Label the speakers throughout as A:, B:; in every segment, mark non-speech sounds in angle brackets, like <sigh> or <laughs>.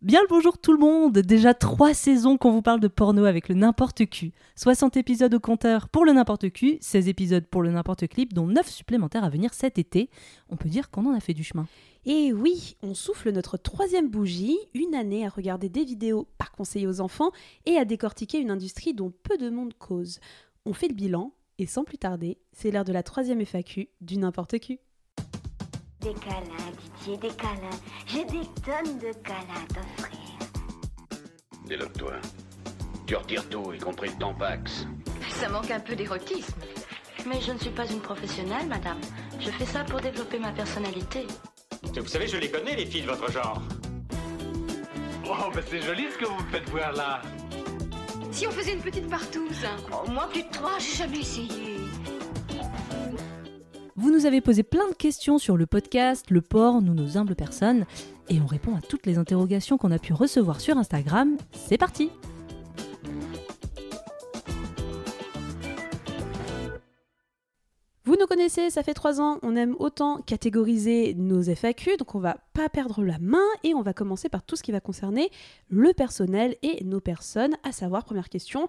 A: Bien le bonjour tout le monde Déjà trois saisons qu'on vous parle de porno avec le n'importe Q. 60 épisodes au compteur pour le n'importe Q, 16 épisodes pour le n'importe clip, dont 9 supplémentaires à venir cet été. On peut dire qu'on en a fait du chemin.
B: Et oui, on souffle notre troisième bougie, une année à regarder des vidéos pas conseillées aux enfants et à décortiquer une industrie dont peu de monde cause. On fait le bilan et sans plus tarder, c'est l'heure de la troisième FAQ du n'importe Q.
C: Des câlins, Didier, des câlins. J'ai des tonnes de câlins à t'offrir.
D: Déloque-toi. Tu retires tout, y compris le tampax.
E: Ça manque un peu d'érotisme. Mais je ne suis pas une professionnelle, madame. Je fais ça pour développer ma personnalité.
F: Vous savez, je les connais, les filles de votre genre.
G: Oh, bah c'est joli ce que vous me faites voir là.
E: Si on faisait une petite partouze
C: Oh, moi, plus de trois, j'ai jamais essayé.
A: Vous nous avez posé plein de questions sur le podcast, le porc, nous nos humbles personnes, et on répond à toutes les interrogations qu'on a pu recevoir sur Instagram. C'est parti
B: Vous nous connaissez, ça fait trois ans, on aime autant catégoriser nos FAQ, donc on va pas perdre la main et on va commencer par tout ce qui va concerner le personnel et nos personnes, à savoir, première question,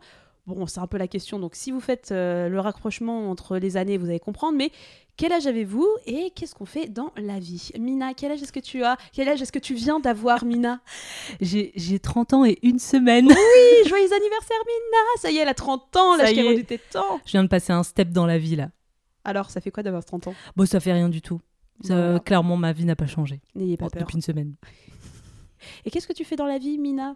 B: bon c'est un peu la question, donc si vous faites euh, le rapprochement entre les années, vous allez comprendre, mais quel âge avez-vous et qu'est-ce qu'on fait dans la vie? Mina, quel âge est-ce que tu as? Quel âge est-ce que tu viens d'avoir, Mina?
A: J'ai j'ai 30 ans et une semaine.
B: Oui, joyeux anniversaire, Mina Ça y est, elle a 30 ans, l'âge est. rendu tes temps
A: Je viens de passer un step dans la vie là.
B: Alors, ça fait quoi d'avoir 30 ans?
A: Bon, ça fait rien du tout. Ça. Clairement, ma vie n'a pas changé
B: N'ayez pas
A: Bon,
B: peur.
A: depuis une semaine.
B: Et qu'est-ce que tu fais dans la vie, Mina?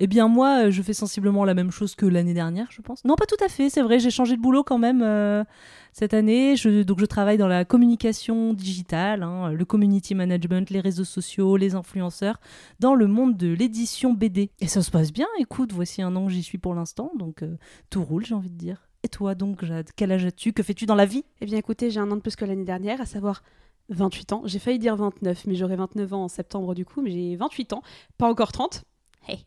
A: Eh bien, moi, euh, je fais sensiblement la même chose que l'année dernière, je pense. Non, pas tout à fait, c'est vrai, j'ai changé de boulot quand même euh, cette année. Je, donc, je travaille dans la communication digitale, hein, le community management, les réseaux sociaux, les influenceurs, dans le monde de l'édition BD. Et ça se passe bien, écoute, voici un an que j'y suis pour l'instant, donc euh, tout roule, j'ai envie de dire. Et toi, donc, Jade, quel âge as-tu? Que fais-tu dans la vie?
B: Eh bien, écoutez, j'ai un an de plus que l'année dernière, à savoir 28 ans. J'ai failli dire 29, mais j'aurai 29 ans en septembre du coup, mais j'ai 28 ans, pas encore 30. Hey.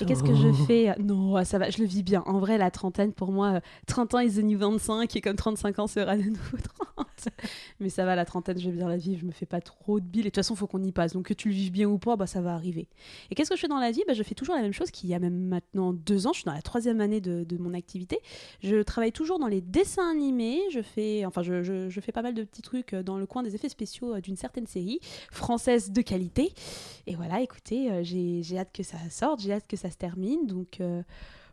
B: Et qu'est-ce que je fais? Non, ah, ça va, je le vis bien. En vrai, la trentaine, pour moi, euh, 30 ans is the new 25, et comme 35 ans sera de nouveau 30. <laughs> Mais ça va, la trentaine, je vais bien la vivre, je me fais pas trop de billes. Et de toute façon, faut qu'on y passe. Donc que tu le vives bien ou pas, bah, ça va arriver. Et qu'est-ce que je fais dans la vie? Bah, Je fais toujours la même chose qu'il y a même maintenant deux ans. Je suis dans la troisième année de, de mon activité. Je travaille toujours dans les dessins animés. Je fais, enfin, je, je- je fais pas mal de petits trucs euh, dans le coin des effets spéciaux euh, d'une certaine série française de qualité. Et voilà, écoutez, euh, j'ai j'ai hâte que ça sorte, j'ai hâte que ça se termine. Donc euh,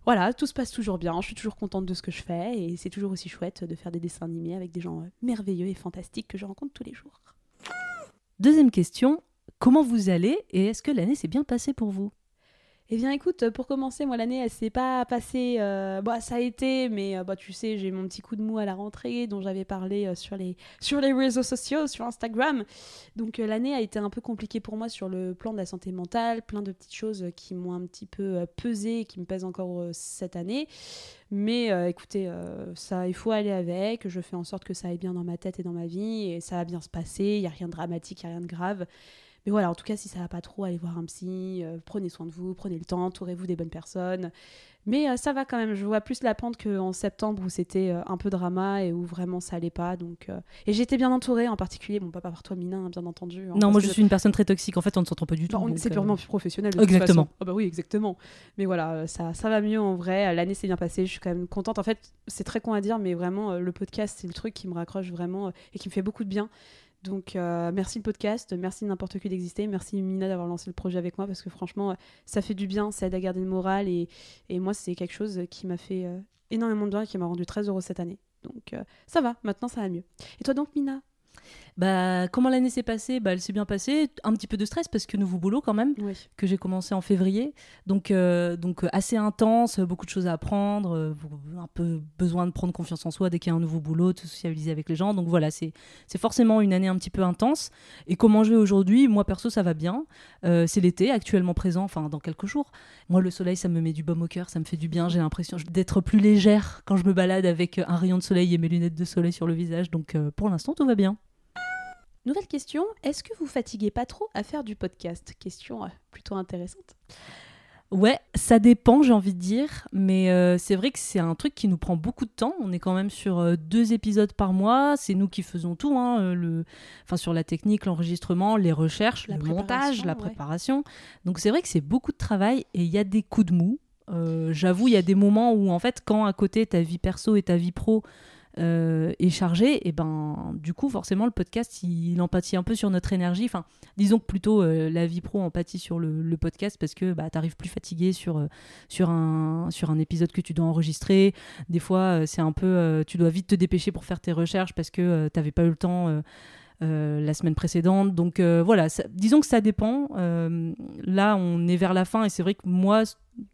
B: voilà, tout se passe toujours bien. Je suis toujours contente de ce que je fais et c'est toujours aussi chouette de faire des dessins animés avec des gens euh, merveilleux et fantastiques que je rencontre tous les jours.
A: Deuxième question, comment vous allez et est-ce que l'année s'est bien passée pour vous?
B: Eh bien, écoute, pour commencer, moi, l'année, elle s'est pas passée. euh, bah, ça a été, mais euh, bah, tu sais, j'ai mon petit coup de mou à la rentrée dont j'avais parlé euh, sur, les, sur les réseaux sociaux, sur Instagram. Donc, euh, l'année a été un peu compliquée pour moi sur le plan de la santé mentale, plein de petites choses qui m'ont un petit peu pesé qui me pèsent encore cette année. Mais euh, écoutez, ça, il faut aller avec. Je fais en sorte que ça aille bien dans ma tête et dans ma vie et ça va bien se passer. Il n'y a rien de dramatique, il n'y a rien de grave. Mais voilà, en tout cas, si ça va pas trop, allez voir un psy, euh, prenez soin de vous, prenez le temps, entourez-vous des bonnes personnes. Mais euh, ça va quand même, je vois plus la pente qu'en septembre où c'était euh, un peu drama et où vraiment ça allait pas. Donc, Et j'étais bien entourée, en particulier, bon, pas par toi, Mina, hein, bien entendu. hein,
A: Non, moi
B: que
A: je suis une personne très toxique, en fait on ne s'entend pas du tout.
B: on-
A: donc,
B: c'est purement plus professionnel. de toute
A: Exactement.
B: façon. Ah bah oui, exactement. Mais voilà, ça, ça va mieux en vrai. L'année s'est bien passée. Je suis quand même contente. En fait, c'est très con à dire, mais vraiment, le podcast, c'est le truc qui me raccroche vraiment et qui me fait beaucoup de bien. Donc, euh, merci le podcast, merci n'importe qui d'exister, merci Mina d'avoir lancé le projet avec moi parce que franchement, euh, ça fait du bien, ça aide à garder le moral et, moi, c'est quelque chose qui m'a fait euh, énormément de bien et qui m'a rendu très heureuse cette année. Donc, ça va, maintenant ça va mieux. Et toi donc, Mina?
A: Bah, comment l'année s'est passée? Bah, Elle s'est bien passée. Un petit peu de stress parce que nouveau boulot quand même,
B: Oui.
A: que j'ai commencé en février. Donc, euh, donc euh, assez intense, beaucoup de choses à apprendre, euh, un peu besoin de prendre confiance en soi dès qu'il y a un nouveau boulot, de socialiser avec les gens. Donc voilà, c'est c'est forcément une année un petit peu intense. Et comment je vais aujourd'hui? Moi perso, ça va bien. Euh, c'est l'été, actuellement présent, enfin dans quelques jours. Moi, le soleil, ça me met du baume au cœur, ça me fait du bien. J'ai l'impression d'être plus légère quand je me balade avec un rayon de soleil et mes lunettes de soleil sur le visage. Donc pour l'instant, tout va bien.
B: Nouvelle question, est-ce que vous fatiguez pas trop à faire du podcast? Question euh, plutôt intéressante.
A: Ouais, ça dépend, j'ai envie de dire, mais euh, c'est vrai que c'est un truc qui nous prend beaucoup de temps. On est quand même sur euh, deux épisodes par mois. C'est nous qui faisons tout, hein, le, enfin sur la technique, l'enregistrement, les recherches,
B: La
A: le montage, la
B: préparation, ouais.
A: Donc c'est vrai que c'est beaucoup de travail et il y a des coups de mou. Euh, J'avoue, il y a des moments où en fait, quand à côté ta vie perso et ta vie pro euh, est chargée, et ben du coup forcément le podcast il, empathie un peu sur notre énergie. Enfin, disons que plutôt euh, la vie pro empathie sur le, podcast parce que bah, t'arrives plus fatigué sur, euh, sur, un, sur un épisode que tu dois enregistrer. Des fois, euh, c'est un peu. tu dois vite te dépêcher pour faire tes recherches parce que t'avais pas eu le temps. la semaine précédente. Donc voilà, disons que ça dépend. Là, on est vers la fin et c'est vrai que moi,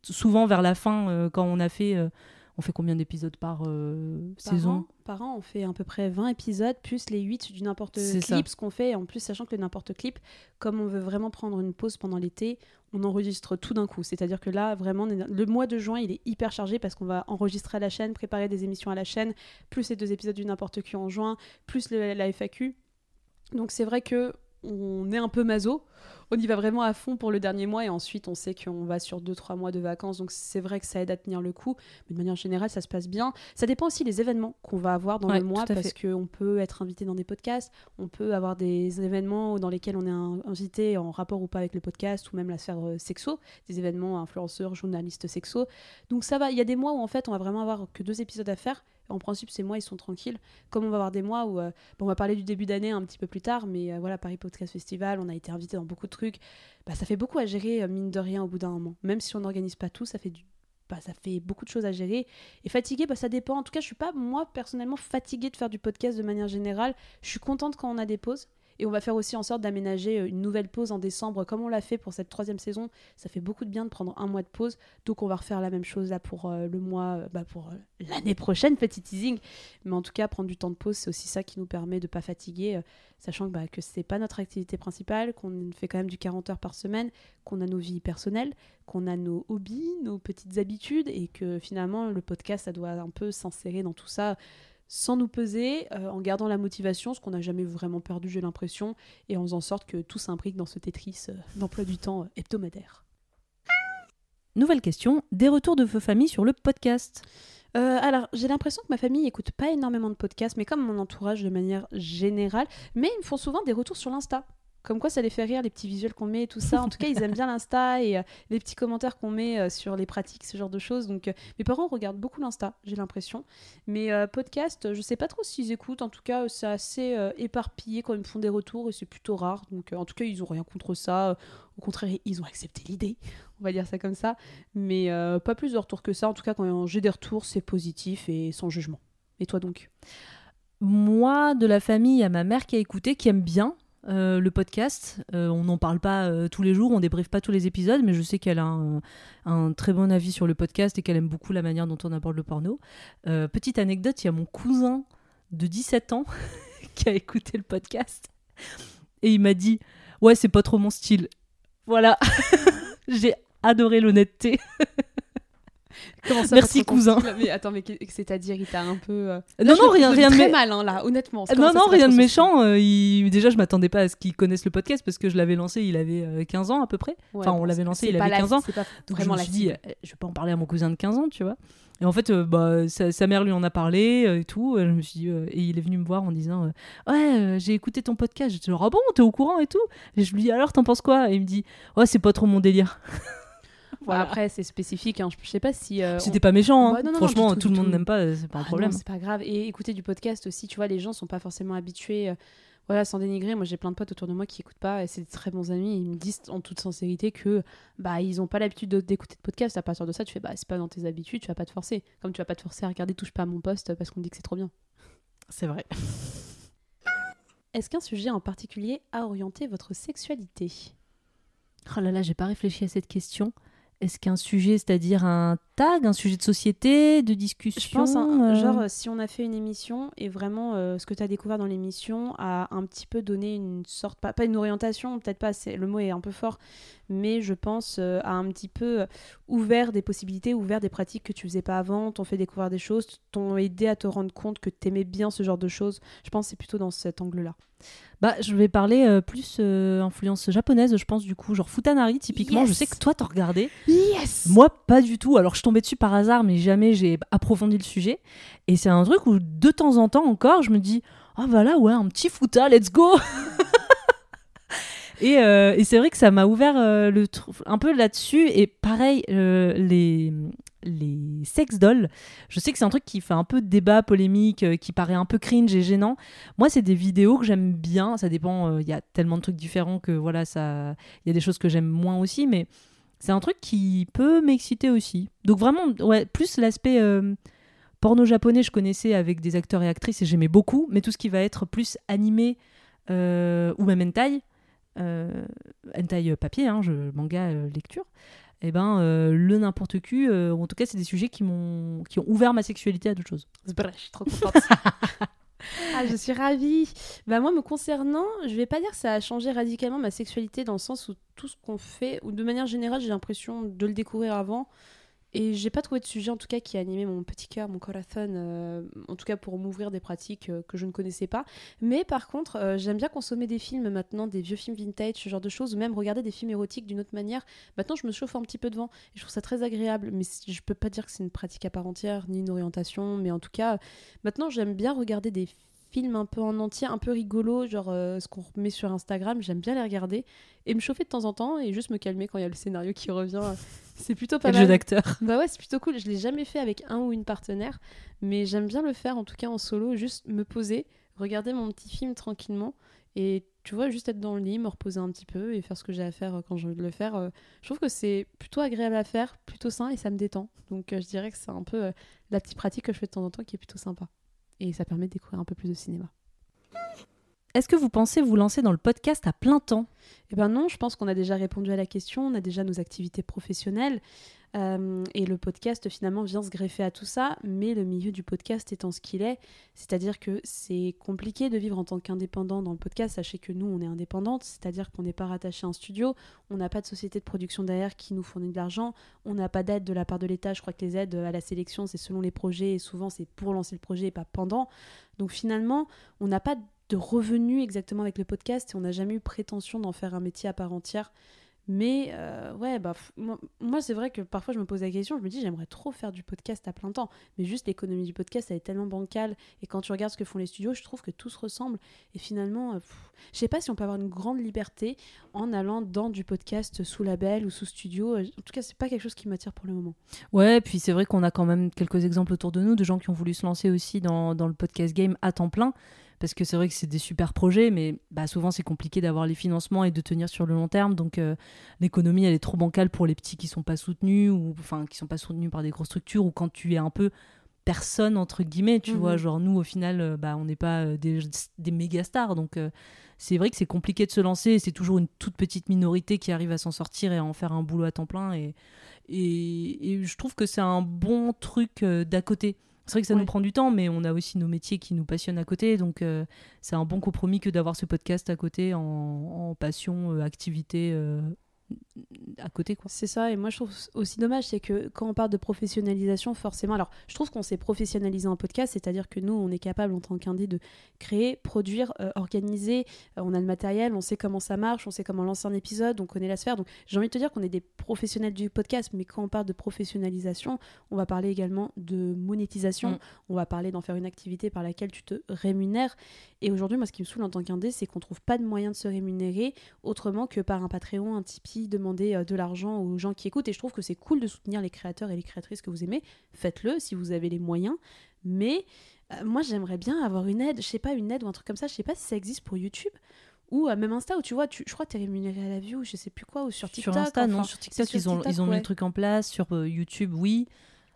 A: souvent vers la fin, quand on a fait, on fait combien d'épisodes par euh,
B: Par
A: saison
B: an, par an, on fait à peu près 20 épisodes, plus les 8 du n'importe
A: C'est ça.
B: clip, ce qu'on fait. En plus, sachant que le n'importe clip, comme on veut vraiment prendre une pause pendant l'été, on enregistre tout d'un coup. C'est-à-dire que là, vraiment, le mois de juin, il est hyper chargé parce qu'on va enregistrer à la chaîne, préparer des émissions à la chaîne, plus les deux épisodes du n'importe qui en juin, plus le- la FAQ. Donc c'est vrai que on est un peu maso. On y va vraiment à fond pour le dernier mois et ensuite on sait qu'on va sur 2-3 mois de vacances. Donc c'est vrai que ça aide à tenir le coup. Mais de manière générale, ça se passe bien. Ça dépend aussi des événements qu'on va avoir dans
A: Ouais,
B: le mois parce qu'on peut être invité dans des podcasts, on peut avoir des événements dans lesquels on est invité en rapport ou pas avec le podcast ou même la sphère euh, sexo, des événements influenceurs, journalistes sexo. Donc ça va, il y a des mois où en fait on va vraiment avoir que deux épisodes à faire. En principe, ces mois ils sont tranquilles. Comme on va avoir des mois où euh, bon, on va parler du début d'année un petit peu plus tard, mais euh, voilà, Paris Podcast Festival, on a été invité dans beaucoup de trucs. Bah, ça fait beaucoup à gérer, euh, mine de rien, au bout d'un moment. Même si on n'organise pas tout, ça fait du bah, ça fait beaucoup de choses à gérer. Et fatigué, bah, ça dépend. En tout cas, je suis pas, moi, personnellement, fatiguée de faire du podcast de manière générale. Je suis contente quand on a des pauses. Et on va faire aussi en sorte d'aménager euh, une nouvelle pause en décembre, comme on l'a fait pour cette troisième saison. Ça fait beaucoup de bien de prendre un mois de pause. Donc, on va refaire la même chose là pour euh, le mois, euh, bah, pour l'année prochaine, petit teasing. Mais en tout cas, prendre du temps de pause, c'est aussi ça qui nous permet de pas fatiguer, sachant que, bah, que c'est pas notre activité principale, qu'on fait quand même du 40 heures par semaine, qu'on a nos vies personnelles, qu'on a nos hobbies, nos petites habitudes, et que finalement, le podcast, ça doit un peu s'insérer dans tout ça sans nous peser, euh, en gardant la motivation, ce qu'on n'a jamais vraiment perdu, j'ai l'impression, et en faisant en sorte que tout s'imbrique dans ce Tetris euh, d'emploi du temps euh, hebdomadaire.
A: Nouvelle question, des retours de vos familles sur le podcast?
B: Euh, alors, j'ai l'impression que ma famille écoute pas énormément de podcasts, mais comme mon entourage de manière générale, mais ils me font souvent des retours sur l'Insta. Comme quoi ça les fait rire, les petits visuels qu'on met et tout ça. En tout cas, <laughs> ils aiment bien l'Insta et euh, les petits commentaires qu'on met euh, sur les pratiques, ce genre de choses. Donc, euh, mes parents regardent beaucoup l'Insta, j'ai l'impression. Mais podcast, je sais pas trop s'ils écoutent. En tout cas, c'est assez éparpillé quand ils me font des retours et c'est plutôt rare. Donc, en tout cas, ils ont rien contre ça. Au contraire, ils ont accepté l'idée. On va dire ça comme ça. Mais euh, pas plus de retours que ça. En tout cas, quand j'ai des retours, c'est positif et sans jugement. Et toi donc?
A: Moi, de la famille, il y a ma mère qui a écouté, qui aime bien euh, le podcast. Euh, on n'en parle pas euh, tous les jours, on débriefe pas tous les épisodes, mais je sais qu'elle a un, un très bon avis sur le podcast et qu'elle aime beaucoup la manière dont on aborde le porno. Petite anecdote, il y a mon cousin de 17 ans <laughs> qui a écouté le podcast et il m'a dit Ouais, c'est pas trop mon style. Voilà. <laughs> J'ai adoré l'honnêteté.
B: Comment ça
A: Merci, cousin.
B: Mais attends, mais c'est-à-dire, il t'a un peu. euh,
A: Non, non, rien, rien de
B: très mal, hein, là, honnêtement.
A: Euh, Non, non, rien de méchant. euh, il- Déjà, je m'attendais pas à ce qu'il connaisse le podcast parce que je l'avais lancé, il avait euh, 15 ans à peu près.
B: Ouais,
A: enfin, on l'avait lancé, il avait
B: la-
A: 15 ans.
B: Pas
A: Donc je me suis dit, euh, je vais pas en parler à mon cousin de 15 ans, tu vois. Et en fait, euh, bah, sa, sa mère lui en a parlé euh, et tout. Euh, Je me suis dit, euh, et il est venu me voir en disant, euh, ouais, euh, j'ai écouté ton podcast. J'étais genre, ah bon, t'es au courant et tout? Et je lui dis, alors, t'en penses quoi? Et il me dit, ouais, c'est pas trop mon délire. <laughs>
B: Bon, Après, c'est spécifique. hein. Je je sais pas si. euh,
A: C'était
B: on-
A: pas méchant. hein.
B: Ouais, non, non, non,
A: Franchement,
B: tout,
A: le monde n'aime pas, euh, c'est pas un
B: Ah
A: problème.
B: c'est pas grave. Et écouter du podcast aussi, tu vois, les gens sont pas forcément habitués. euh, Voilà, sans dénigrer, moi j'ai plein de potes autour de moi qui écoutent pas et c'est des très bons amis. Ils me disent en toute sincérité que bah ils ont pas l'habitude de- d'écouter de podcast. À partir de ça, tu fais bah c'est pas dans tes habitudes, tu vas pas te forcer. Comme tu vas pas te forcer à regarder Touche pas à mon poste parce qu'on dit que c'est trop bien.
A: C'est vrai.
B: Est-ce qu'un sujet en particulier a orienté votre sexualité?
A: Oh là là, j'ai pas réfléchi à cette question. Est-ce qu'un sujet, c'est-à-dire un tag, un sujet de société, de discussion
B: Je pense, hein,
A: euh,
B: genre, euh, si on a fait une émission et vraiment euh, ce que tu as découvert dans l'émission a un petit peu donné une sorte, pas, pas une orientation, peut-être pas, le mot est un peu fort, mais je pense euh, a un petit peu ouvert des possibilités, ouvert des pratiques que tu faisais pas avant, t'ont fait découvrir des choses, t'ont aidé à te rendre compte que t'aimais bien ce genre de choses. Je pense que c'est plutôt dans cet angle-là.
A: Bah, je vais parler euh, plus euh, influence japonaise, je pense, du coup, genre Futanari, typiquement. Je sais que toi, t'en regardais.
B: Yes
A: Moi, pas du tout. Alors, je tombais dessus par hasard, mais jamais j'ai approfondi le sujet. Et c'est un truc où, de temps en temps encore, je me dis Ah, bah là, ouais, un petit Futa, let's go <laughs> Et, euh, et c'est vrai que ça m'a ouvert euh, le un peu là-dessus. Et pareil, euh, les, les sex dolls, je sais que c'est un truc qui fait un peu débat, polémique, euh, qui paraît un peu cringe et gênant. Moi, c'est des vidéos que j'aime bien. Ça dépend, il y a tellement de trucs différents que voilà, ça, il y a des choses que j'aime moins aussi, mais c'est un truc qui peut m'exciter aussi. Donc vraiment, ouais, plus l'aspect euh, porno japonais, je connaissais avec des acteurs et actrices et j'aimais beaucoup, mais tout ce qui va être plus animé euh, ou même hentai, euh, hentai papier, hein, je, manga euh, lecture, et ben euh, le n'importe qui, euh, en tout cas c'est des sujets qui m'ont qui ont ouvert ma sexualité à d'autres choses.
B: Je suis trop contente. <laughs> ah, je suis ravie. Bah moi, me concernant, je vais pas dire que ça a changé radicalement ma sexualité dans le sens où tout ce qu'on fait, ou de manière générale, j'ai l'impression de le découvrir avant. Et j'ai pas trouvé de sujet en tout cas qui a animé mon petit cœur, mon corazon, euh, en tout cas pour m'ouvrir des pratiques euh, que je ne connaissais pas. Mais par contre, euh, j'aime bien consommer des films maintenant, des vieux films vintage, ce genre de choses, ou même regarder des films érotiques d'une autre manière. Maintenant, je me chauffe un petit peu devant et je trouve ça très agréable. Mais je peux pas dire que c'est une pratique à part entière, ni une orientation, mais en tout cas, Maintenant, j'aime bien regarder des films un peu en entier, un peu rigolos, genre euh, ce qu'on met sur Instagram. J'aime bien les regarder et me chauffer de temps en temps et juste me calmer quand il y a le scénario qui revient. <laughs> C'est plutôt pas
A: Et le
B: mal.
A: jeu d'acteur.
B: Bah ouais, c'est plutôt cool. Je l'ai jamais fait avec un ou une partenaire, mais j'aime bien le faire en tout cas en solo, juste me poser, regarder mon petit film tranquillement et tu vois, juste être dans le lit, me reposer un petit peu et faire ce que j'ai à faire euh, quand j'ai envie de le faire. euh, Je trouve que c'est plutôt agréable à faire, plutôt sain et ça me détend. Donc je dirais que c'est un peu la petite pratique que je fais de temps en temps qui est plutôt sympa. Et ça permet de découvrir un peu plus de cinéma.
A: Est-ce que vous pensez vous lancer dans le podcast à plein temps?
B: Eh ben non, je pense qu'on a déjà répondu à la question, on a déjà nos activités professionnelles. Euh, et le podcast finalement vient se greffer à tout ça, mais le milieu du podcast étant ce qu'il est, c'est-à-dire que c'est compliqué de vivre en tant qu'indépendant dans le podcast. Sachez que nous, on est indépendante, c'est-à-dire qu'on n'est pas rattaché à un studio, on n'a pas de société de production derrière qui nous fournit de l'argent, on n'a pas d'aide de la part de l'État. Je crois que les aides à la sélection, c'est selon les projets et souvent c'est pour lancer le projet et pas pendant. Donc finalement, on n'a pas de revenus exactement avec le podcast et on n'a jamais eu prétention d'en faire un métier à part entière. Mais euh, ouais, bah, moi, c'est vrai que parfois je me pose la question, je me dis j'aimerais trop faire du podcast à plein temps, mais juste l'économie du podcast elle est tellement bancale et quand tu regardes ce que font les studios, je trouve que tout se ressemble et finalement, euh, je sais pas si on peut avoir une grande liberté en allant dans du podcast sous label ou sous studio. En tout cas, c'est pas quelque chose qui m'attire pour le moment.
A: Ouais, puis c'est vrai qu'on a quand même quelques exemples autour de nous de gens qui ont voulu se lancer aussi dans, dans le podcast game à temps plein. Parce que c'est vrai que c'est des super projets, mais bah, souvent c'est compliqué d'avoir les financements et de tenir sur le long terme. Donc euh, l'économie, elle est trop bancale pour les petits qui sont pas soutenus, ou enfin qui sont pas soutenus par des grosses structures, ou quand tu es un peu personne, entre guillemets, tu
B: Mhm.
A: vois. Genre nous, au final, euh, bah, on n'est pas euh, des, des méga stars. Donc c'est vrai que c'est compliqué de se lancer. et C'est toujours une toute petite minorité qui arrive à s'en sortir et à en faire un boulot à temps plein. Et, et, et je trouve que c'est un bon truc d'à côté. C'est vrai que ça
B: Ouais.
A: nous prend du temps, mais on a aussi nos métiers qui nous passionnent à côté. Donc euh, c'est un bon compromis que d'avoir ce podcast à côté en, en passion, euh, activité euh, à côté. Quoi.
B: C'est ça, et moi je trouve aussi dommage, c'est que quand on parle de professionnalisation, forcément, alors je trouve qu'on s'est professionnalisé en podcast, c'est-à-dire que nous, on est capable en tant qu'indé de créer, produire, euh, organiser, euh, on a le matériel, on sait comment ça marche, on sait comment lancer un épisode, on connaît la sphère, donc j'ai envie de te dire qu'on est des professionnels du podcast, mais quand on parle de professionnalisation, on va parler également de monétisation,
A: Mm.
B: on va parler d'en faire une activité par laquelle tu te rémunères, et aujourd'hui, moi ce qui me saoule en tant qu'indé, c'est qu'on trouve pas de moyen de se rémunérer autrement que par un Patreon, un Tipeee, demander euh, de l'argent aux gens qui écoutent. Et je trouve que c'est cool de soutenir les créateurs et les créatrices que vous aimez. Faites-le si vous avez les moyens. Mais euh, moi, j'aimerais bien avoir une aide. Je sais pas, une aide ou un truc comme ça. Je sais pas si ça existe pour YouTube. Ou euh, même Insta, où tu vois, tu, je crois que tu es rémunéré à la vue, ou je sais plus quoi, ou sur TikTok.
A: sur Insta, non, sur TikTok,
B: sur
A: ils ont,
B: TikTok,
A: ils ont mis
B: ouais.
A: le truc en place. Sur euh, YouTube, oui.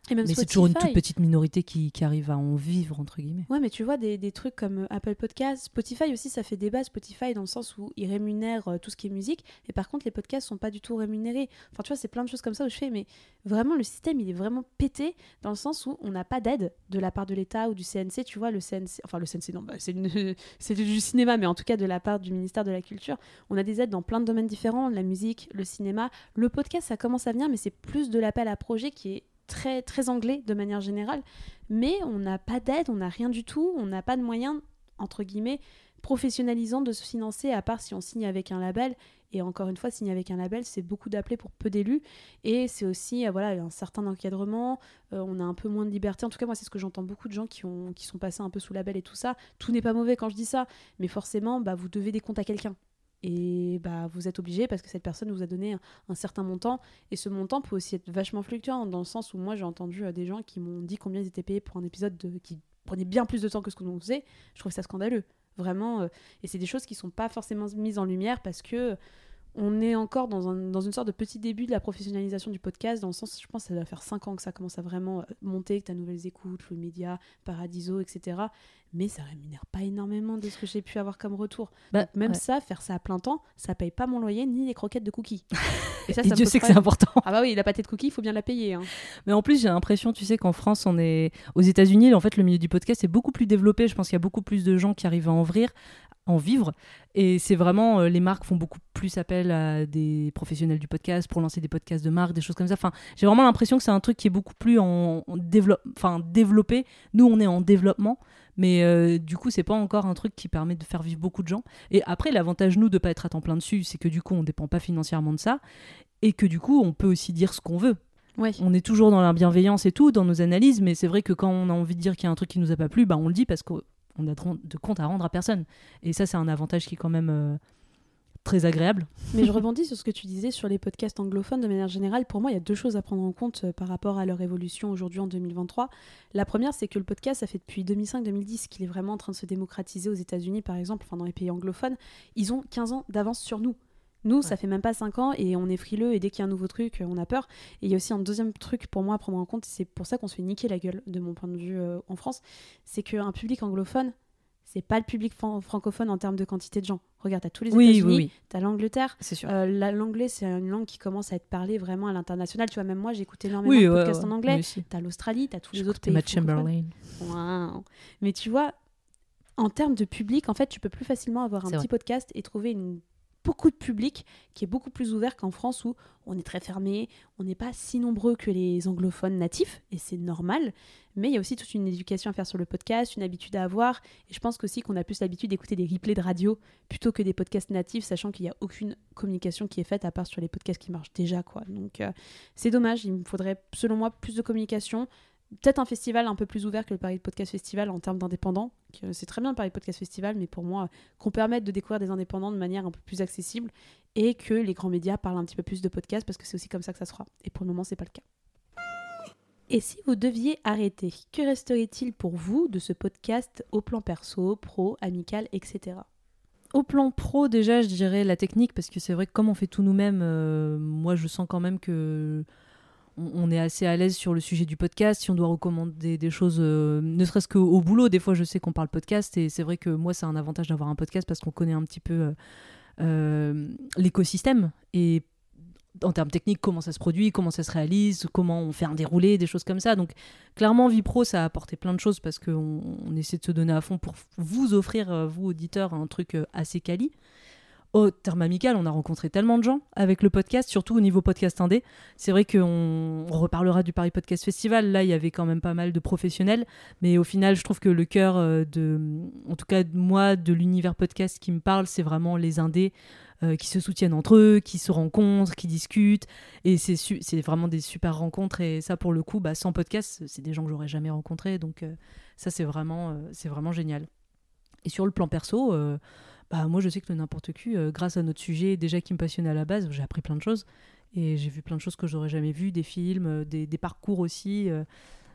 B: Et même
A: Mais c'est toujours une toute petite minorité qui, qui arrive à en vivre, entre guillemets.
B: Ouais, mais tu vois, des, des trucs comme euh, Apple Podcasts, Spotify aussi, ça fait débat, Spotify, dans le sens où ils rémunèrent euh, tout ce qui est musique, et par contre, les podcasts sont pas du tout rémunérés. Enfin, tu vois, c'est plein de choses comme ça où je fais, mais vraiment, le système, il est vraiment pété, dans le sens où on n'a pas d'aide de la part de l'État ou du CNC, tu vois, le CNC, enfin, le CNC, non, bah, c'est une- <laughs> c'est du cinéma, mais en tout cas, de la part du ministère de la Culture, on a des aides dans plein de domaines différents, la musique, le cinéma. Le podcast, ça commence à venir, mais c'est plus de l'appel à projet qui est très, anglais de manière générale mais on n'a pas d'aide, on n'a rien du tout, on n'a pas de moyens, entre guillemets, professionnalisants de se financer, à part si on signe avec un label. Et encore une fois, signer avec un label, c'est beaucoup d'appeler pour peu d'élus. Et c'est aussi euh, voilà, un certain encadrement, euh, on a un peu moins de liberté. En tout cas, moi, c'est ce que j'entends beaucoup de gens qui, ont, qui sont passés un peu sous label et tout ça. Tout n'est pas mauvais quand je dis ça, mais forcément, bah, vous devez des comptes à quelqu'un. Et bah, vous êtes obligé parce que cette personne vous a donné un, certain montant. Et ce montant peut aussi être vachement fluctuant, dans le sens où moi, j'ai entendu euh, des gens qui m'ont dit combien ils étaient payés pour un épisode de, qui prenait bien plus de temps que ce que l'on faisait. Je trouve ça scandaleux. Vraiment. euh, et c'est des choses qui sont pas forcément mises en lumière parce que on est encore dans, un- dans une sorte de petit début de la professionnalisation du podcast, dans le sens, je pense que ça doit faire 5 ans que ça commence à vraiment euh, monter, que tu as Nouvelles Écoutes, le Média, Paradiso, etc. Mais ça rémunère pas énormément de ce que j'ai pu avoir comme retour.
A: Bah,
B: Même
A: ouais.
B: ça, faire ça à plein temps, ça paye pas mon loyer ni les croquettes de cookies. <laughs> Et ça,
A: Et
B: ça
A: Dieu sait que c'est important.
B: Ah bah oui, la pâtée de cookies, il faut bien la payer. hein.
A: Mais en plus, j'ai l'impression, tu sais, qu'en France, on est. Aux États-Unis, en fait, le milieu du podcast est beaucoup plus développé. Je pense qu'il y a beaucoup plus de gens qui arrivent à en vivre. En vivre. Et c'est vraiment. euh, les marques font beaucoup plus appel à des professionnels du podcast pour lancer des podcasts de marque, des choses comme ça. Enfin, j'ai vraiment l'impression que c'est un truc qui est beaucoup plus en, en développe- enfin, développé. Nous, on est en développement. Mais euh, du coup, c'est pas encore un truc qui permet de faire vivre beaucoup de gens. Et après, l'avantage, nous, de pas être à temps plein dessus, c'est que du coup, on dépend pas financièrement de ça. Et que du coup, on peut aussi dire ce qu'on veut.
B: Ouais.
A: On est toujours dans la bienveillance et tout, dans nos analyses, mais c'est vrai que quand on a envie de dire qu'il y a un truc qui nous a pas plu, bah on le dit parce qu'on a de de compte à rendre à personne. Et ça, c'est un avantage qui est quand même euh, très agréable.
B: Mais je rebondis sur ce que tu disais sur les podcasts anglophones de manière générale. Pour moi, il y a deux choses à prendre en compte euh, par rapport à leur évolution aujourd'hui en 2023. La première, c'est que le podcast, ça fait depuis 2005-2010 qu'il est vraiment en train de se démocratiser aux États-Unis, par exemple, enfin dans les pays anglophones. Ils ont 15 ans d'avance sur nous. Nous, ça fait même pas 5 ans et on est frileux et dès qu'il y a un nouveau truc, euh, on a peur. Et il y a aussi un deuxième truc pour moi à prendre en compte, et c'est pour ça qu'on se fait niquer la gueule de mon point de vue euh, en France, c'est qu'un public anglophone, c'est pas le public fran- francophone en termes de quantité de gens. Regarde, à tous les
A: Oui,
B: États-Unis,
A: oui, oui.
B: t'as l'Angleterre,
A: C'est sûr.
B: euh, la- L'anglais, c'est une langue qui commence à être parlée vraiment à l'international. Tu vois, même moi, j'écoute énormément de podcasts
A: ouais,
B: en anglais. T'as l'Australie, t'as tous les autres pays.
A: Matt. Chamberlain.
B: Mais tu vois, en termes de public, en fait, tu peux plus facilement avoir un petit podcast et trouver une beaucoup de public qui est beaucoup plus ouvert qu'en France où on est très fermé, on n'est pas si nombreux que les anglophones natifs et c'est normal, mais il y a aussi toute une éducation à faire sur le podcast, une habitude à avoir et je pense qu'aussi qu'on a plus l'habitude d'écouter des replays de radio plutôt que des podcasts natifs sachant qu'il n'y a aucune communication qui est faite à part sur les podcasts qui marchent déjà quoi. Donc euh, c'est dommage, il me faudrait selon moi plus de communication, peut-être un festival un peu plus ouvert que le Paris Podcast Festival en termes d'indépendants. C'est très bien le Paris Podcast Festival, mais pour moi, qu'on permette de découvrir des indépendants de manière un peu plus accessible et que les grands médias parlent un petit peu plus de podcasts parce que c'est aussi comme ça que ça se fera. Et pour le moment, c'est pas le cas. Et si vous deviez arrêter, que resterait-il pour vous de ce podcast au plan perso, pro, amical, etc.
A: Au plan pro, déjà, je dirais la technique, parce que c'est vrai que comme on fait tout nous-mêmes, euh, moi, je sens quand même que on, est assez à l'aise sur le sujet du podcast. Si on doit recommander des choses, euh, ne serait-ce qu'au au boulot, des fois, je sais qu'on parle podcast, et c'est vrai que moi, c'est un avantage d'avoir un podcast parce qu'on connaît un petit peu euh, euh, l'écosystème et en termes techniques, comment ça se produit, comment ça se réalise, comment on fait un déroulé, des choses comme ça. Donc, clairement, Vie Pro, ça a apporté plein de choses parce qu'on on essaie de se donner à fond pour vous offrir, vous auditeurs, un truc assez quali. Au terme amical, on a rencontré tellement de gens avec le podcast, surtout au niveau podcast indé. C'est vrai qu'on on reparlera du Paris Podcast Festival. Là, il y avait quand même pas mal de professionnels, mais au final, je trouve que le cœur euh, de, en tout cas moi, de l'univers podcast qui me parle, c'est vraiment les indés euh, qui se soutiennent entre eux, qui se rencontrent, qui discutent. Et c'est vraiment des super rencontres. Et ça, pour le coup, bah, sans podcast, c'est des gens que j'aurais jamais rencontrés. Donc euh, ça, c'est vraiment, c'est vraiment génial. Et sur le plan perso, bah, moi, je sais que n'importe qui, euh, grâce à notre sujet, déjà qui me passionnait à la base, j'ai appris plein de choses. Et j'ai vu plein de choses que j'aurais jamais vues, des films, euh, des, des parcours aussi. euh.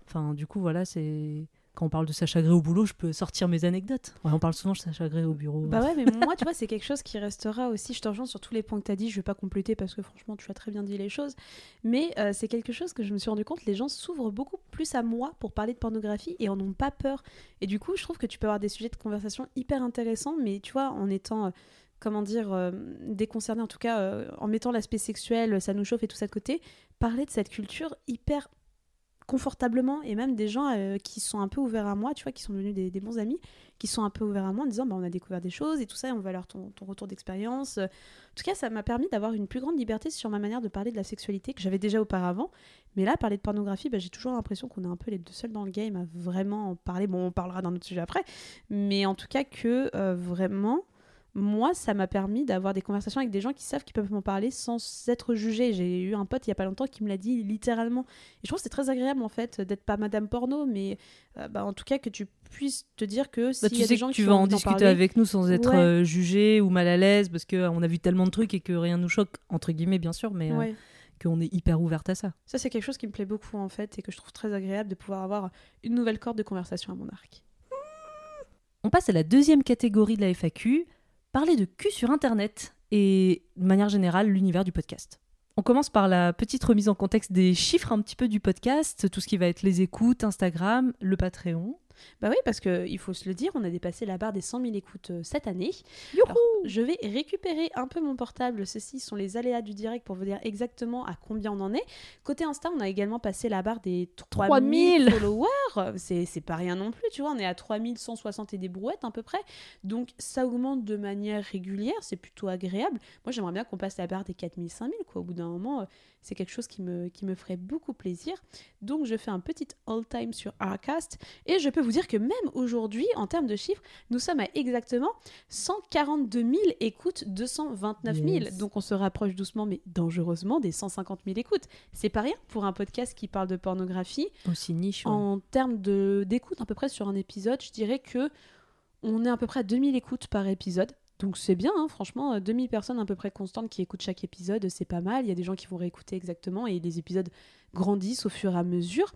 A: Enfin, du coup, voilà, c'est quand on parle de Sacha au boulot, je peux sortir mes anecdotes. On parle souvent de Sacha au bureau.
B: Bah ouais, mais moi, tu vois, c'est quelque chose qui restera aussi. Je te rejoins sur tous les points que tu as dit. Je vais pas compléter parce que franchement, tu as très bien dit les choses. Mais euh, c'est quelque chose que je me suis rendu compte. Les gens s'ouvrent beaucoup plus à moi pour parler de pornographie et en ont pas peur. Et du coup, je trouve que tu peux avoir des sujets de conversation hyper intéressants, mais tu vois, en étant. euh, comment dire, euh, déconcerné en tout cas, euh, en mettant l'aspect sexuel, ça nous chauffe et tout ça de côté, parler de cette culture hyper confortablement et même des gens euh, qui sont un peu ouverts à moi, tu vois, qui sont devenus des, bons amis, qui sont un peu ouverts à moi en disant bah, on a découvert des choses et tout ça, et on va leur ton, ton retour d'expérience. Euh, En tout cas, ça m'a permis d'avoir une plus grande liberté sur ma manière de parler de la sexualité que j'avais déjà auparavant. Mais là, parler de pornographie, bah, j'ai toujours l'impression qu'on est un peu les deux seuls dans le game à vraiment en parler. Bon, on parlera d'un autre sujet après, mais en tout cas que euh, vraiment moi, ça m'a permis d'avoir des conversations avec des gens qui savent qu'ils peuvent m'en parler sans être jugés. J'ai eu un pote il y a pas longtemps qui me l'a dit littéralement. Et je trouve que c'est très agréable en fait d'être pas Madame Porno, mais euh, bah, en tout cas que tu puisses te dire que
A: Bah,
B: s'il
A: tu
B: y a
A: sais
B: des gens
A: que
B: qui
A: tu
B: ont
A: vas en discuter
B: parler-
A: avec nous sans être
B: Ouais.
A: euh, jugé ou mal à l'aise parce qu'on a vu tellement de trucs et que rien nous choque, entre guillemets bien sûr, mais euh,
B: Ouais.
A: qu'on est hyper ouverte à ça.
B: Ça, c'est quelque chose qui me plaît beaucoup en fait et que je trouve très agréable de pouvoir avoir une nouvelle corde de conversation à mon arc.
A: On passe à la deuxième catégorie de la FAQ, parler de cul sur Internet et de manière générale l'univers du podcast. On commence par la petite remise en contexte des chiffres un petit peu du podcast, tout ce qui va être les écoutes, Instagram, le Patreon.
B: Bah oui, parce qu'il faut se le dire, on a dépassé la barre des 100 000 écoutes euh, cette année.
A: Youhou
B: Alors, je vais récupérer un peu mon portable. Ceci sont les aléas du direct pour vous dire exactement à combien on en est. Côté Insta, on a également passé la barre des 3000
A: 3000.
B: followers. C'est c'est pas rien non plus, tu vois. On est à 3160 et des brouettes à peu près. Donc ça augmente de manière régulière. C'est plutôt agréable. Moi, j'aimerais bien qu'on passe la barre des 4000, 5000. Quoi. Au bout d'un moment, euh, c'est quelque chose qui me, qui me ferait beaucoup plaisir. Donc je fais un petit all-time sur Arcast. Et je peux vous dire que même aujourd'hui, en termes de chiffres, nous sommes à exactement 142 000 écoutes, 229 000.
A: Yes.
B: Donc on se rapproche doucement mais dangereusement des 150 000 écoutes. C'est pas rien pour un podcast qui parle de pornographie.
A: Aussi niche. ouais.
B: En termes de- d'écoute, à peu près sur un épisode, je dirais que on est à peu près à 2000 écoutes par épisode. Donc c'est bien, hein, franchement, euh, 2000 personnes à peu près constantes qui écoutent chaque épisode, c'est pas mal. Il y a des gens qui vont réécouter exactement et les épisodes grandissent au fur et à mesure.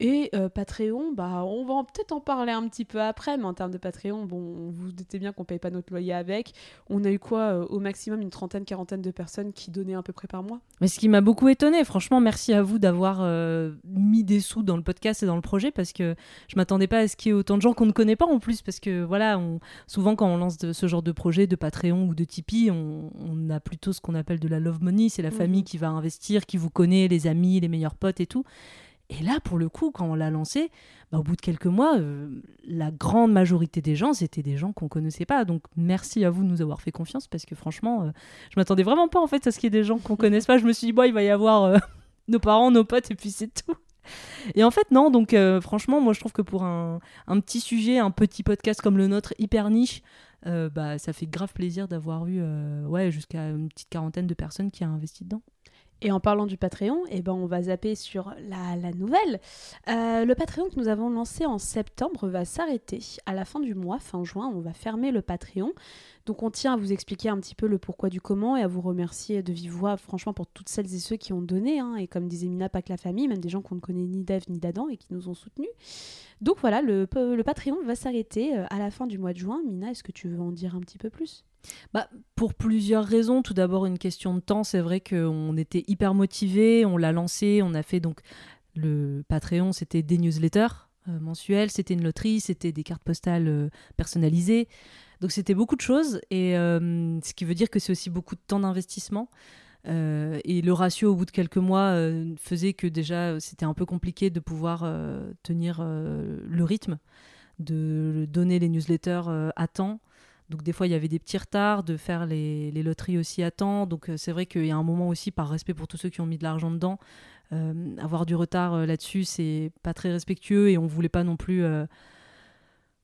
B: Et euh, Patreon, bah, on va peut-être en parler un petit peu après, mais en termes de Patreon, bon, vous vous doutez bien qu'on paye pas notre loyer avec. On a eu quoi euh, Au maximum une trentaine, quarantaine de personnes qui donnaient à peu près par mois?
A: Mais ce qui m'a beaucoup étonné, franchement, merci à vous d'avoir euh, mis des sous dans le podcast et dans le projet parce que je m'attendais pas à ce qu'il y ait autant de gens qu'on ne connaît pas en plus parce que voilà, on, souvent quand on lance de- ce genre de projet de Patreon ou de Tipeee, on, on a plutôt ce qu'on appelle de la love money, c'est la
B: Mhm.
A: famille qui va investir, qui vous connaît, les amis, les meilleurs potes et tout. Et là, pour le coup, quand on l'a lancé, bah, au bout de quelques mois, euh, la grande majorité des gens, c'était des gens qu'on connaissait pas. Donc merci à vous de nous avoir fait confiance parce que franchement, euh, je m'attendais vraiment pas en fait à ce qu'il y ait des gens qu'on <laughs> connaisse pas. Je me suis dit, bon, il va y avoir euh, <laughs> nos parents, nos potes et puis c'est tout. Et en fait, non, donc euh, franchement, moi je trouve que pour un, un petit sujet, un petit podcast comme le nôtre, hyper niche, bah, ça fait grave plaisir d'avoir eu ouais, jusqu'à une petite quarantaine de personnes qui a investi dedans.
B: Et en parlant du Patreon, eh ben on va zapper sur la, la nouvelle. Euh, le Patreon que nous avons lancé en septembre va s'arrêter à la fin du mois, fin juin. On va fermer le Patreon. Donc on tient à vous expliquer un petit peu le pourquoi du comment et à vous remercier de vive franchement, pour toutes celles et ceux qui ont donné. hein. et comme disait Mina, pas que la famille, même des gens qu'on ne connaît ni d'Ève ni d'Adam et qui nous ont soutenus. Donc voilà, le, le Patreon va s'arrêter euh, à la fin du mois de juin. Mina, est-ce que tu veux en dire un petit peu plus?
A: Bah, pour plusieurs raisons. Tout d'abord, une question de temps. C'est vrai qu'on était hyper motivés. On l'a lancé. On a fait donc le Patreon, c'était des newsletters euh, mensuels, c'était une loterie, c'était des cartes postales euh, personnalisées. Donc c'était beaucoup de choses. Et euh, ce qui veut dire que c'est aussi beaucoup de temps d'investissement. Euh, et le ratio au bout de quelques mois faisait que déjà c'était un peu compliqué de pouvoir tenir le rythme, de donner les newsletters à temps. Donc des fois, il y avait des petits retards de faire les, loteries aussi à temps. Donc euh, c'est vrai qu'il y a un moment aussi, par respect pour tous ceux qui ont mis de l'argent dedans, euh, avoir du retard euh, là-dessus, c'est pas très respectueux et on voulait pas non plus,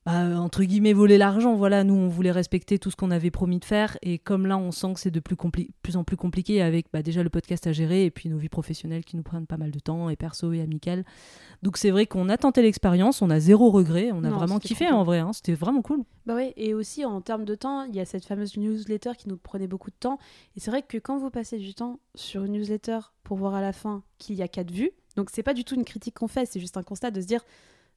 A: bah, entre guillemets, voler l'argent. Voilà, nous, on voulait respecter tout ce qu'on avait promis de faire. Et comme là, on sent que c'est de plus, plus en plus compliqué avec bah, déjà le podcast à gérer et puis nos vies professionnelles qui nous prennent pas mal de temps, et perso et amical. Donc c'est vrai qu'on a tenté l'expérience, on a zéro regret, on a
B: Non,
A: vraiment kiffé en vrai, hein, c'était vraiment cool.
B: Bah ouais, et aussi en termes de temps, il y a cette fameuse newsletter qui nous prenait beaucoup de temps. Et c'est vrai que quand vous passez du temps sur une newsletter pour voir à la fin qu'il y a quatre vues, donc c'est pas du tout une critique qu'on fait, c'est juste un constat de se dire,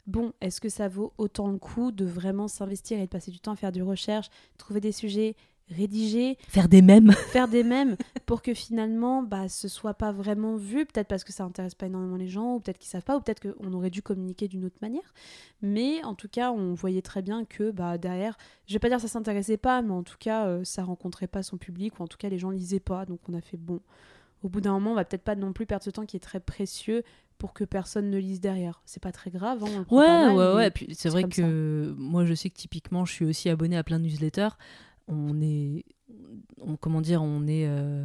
B: bon, est-ce que ça vaut autant le coup de vraiment s'investir et de passer du temps à faire du recherche, trouver des sujets, rédiger,
A: Faire des mèmes. <laughs>
B: faire des mèmes pour que finalement bah, ce soit pas vraiment vu, peut-être parce que ça intéresse pas énormément les gens, ou peut-être qu'ils savent pas, ou peut-être qu'on aurait dû communiquer d'une autre manière. Mais en tout cas, on voyait très bien que bah, derrière, je vais pas dire que ça s'intéressait pas, mais en tout cas, euh, ça rencontrait pas son public, ou en tout cas, les gens lisaient pas. Donc on a fait bon. Au bout d'un moment, on va peut-être pas non plus perdre ce temps qui est très précieux pour que personne ne lise derrière. C'est pas très grave. hein,
A: Ouais,
B: mal,
A: ouais, ouais. Puis c'est vrai que moi, je sais que typiquement, je suis aussi abonnée à plein de newsletters. On est, on- comment dire, on est euh,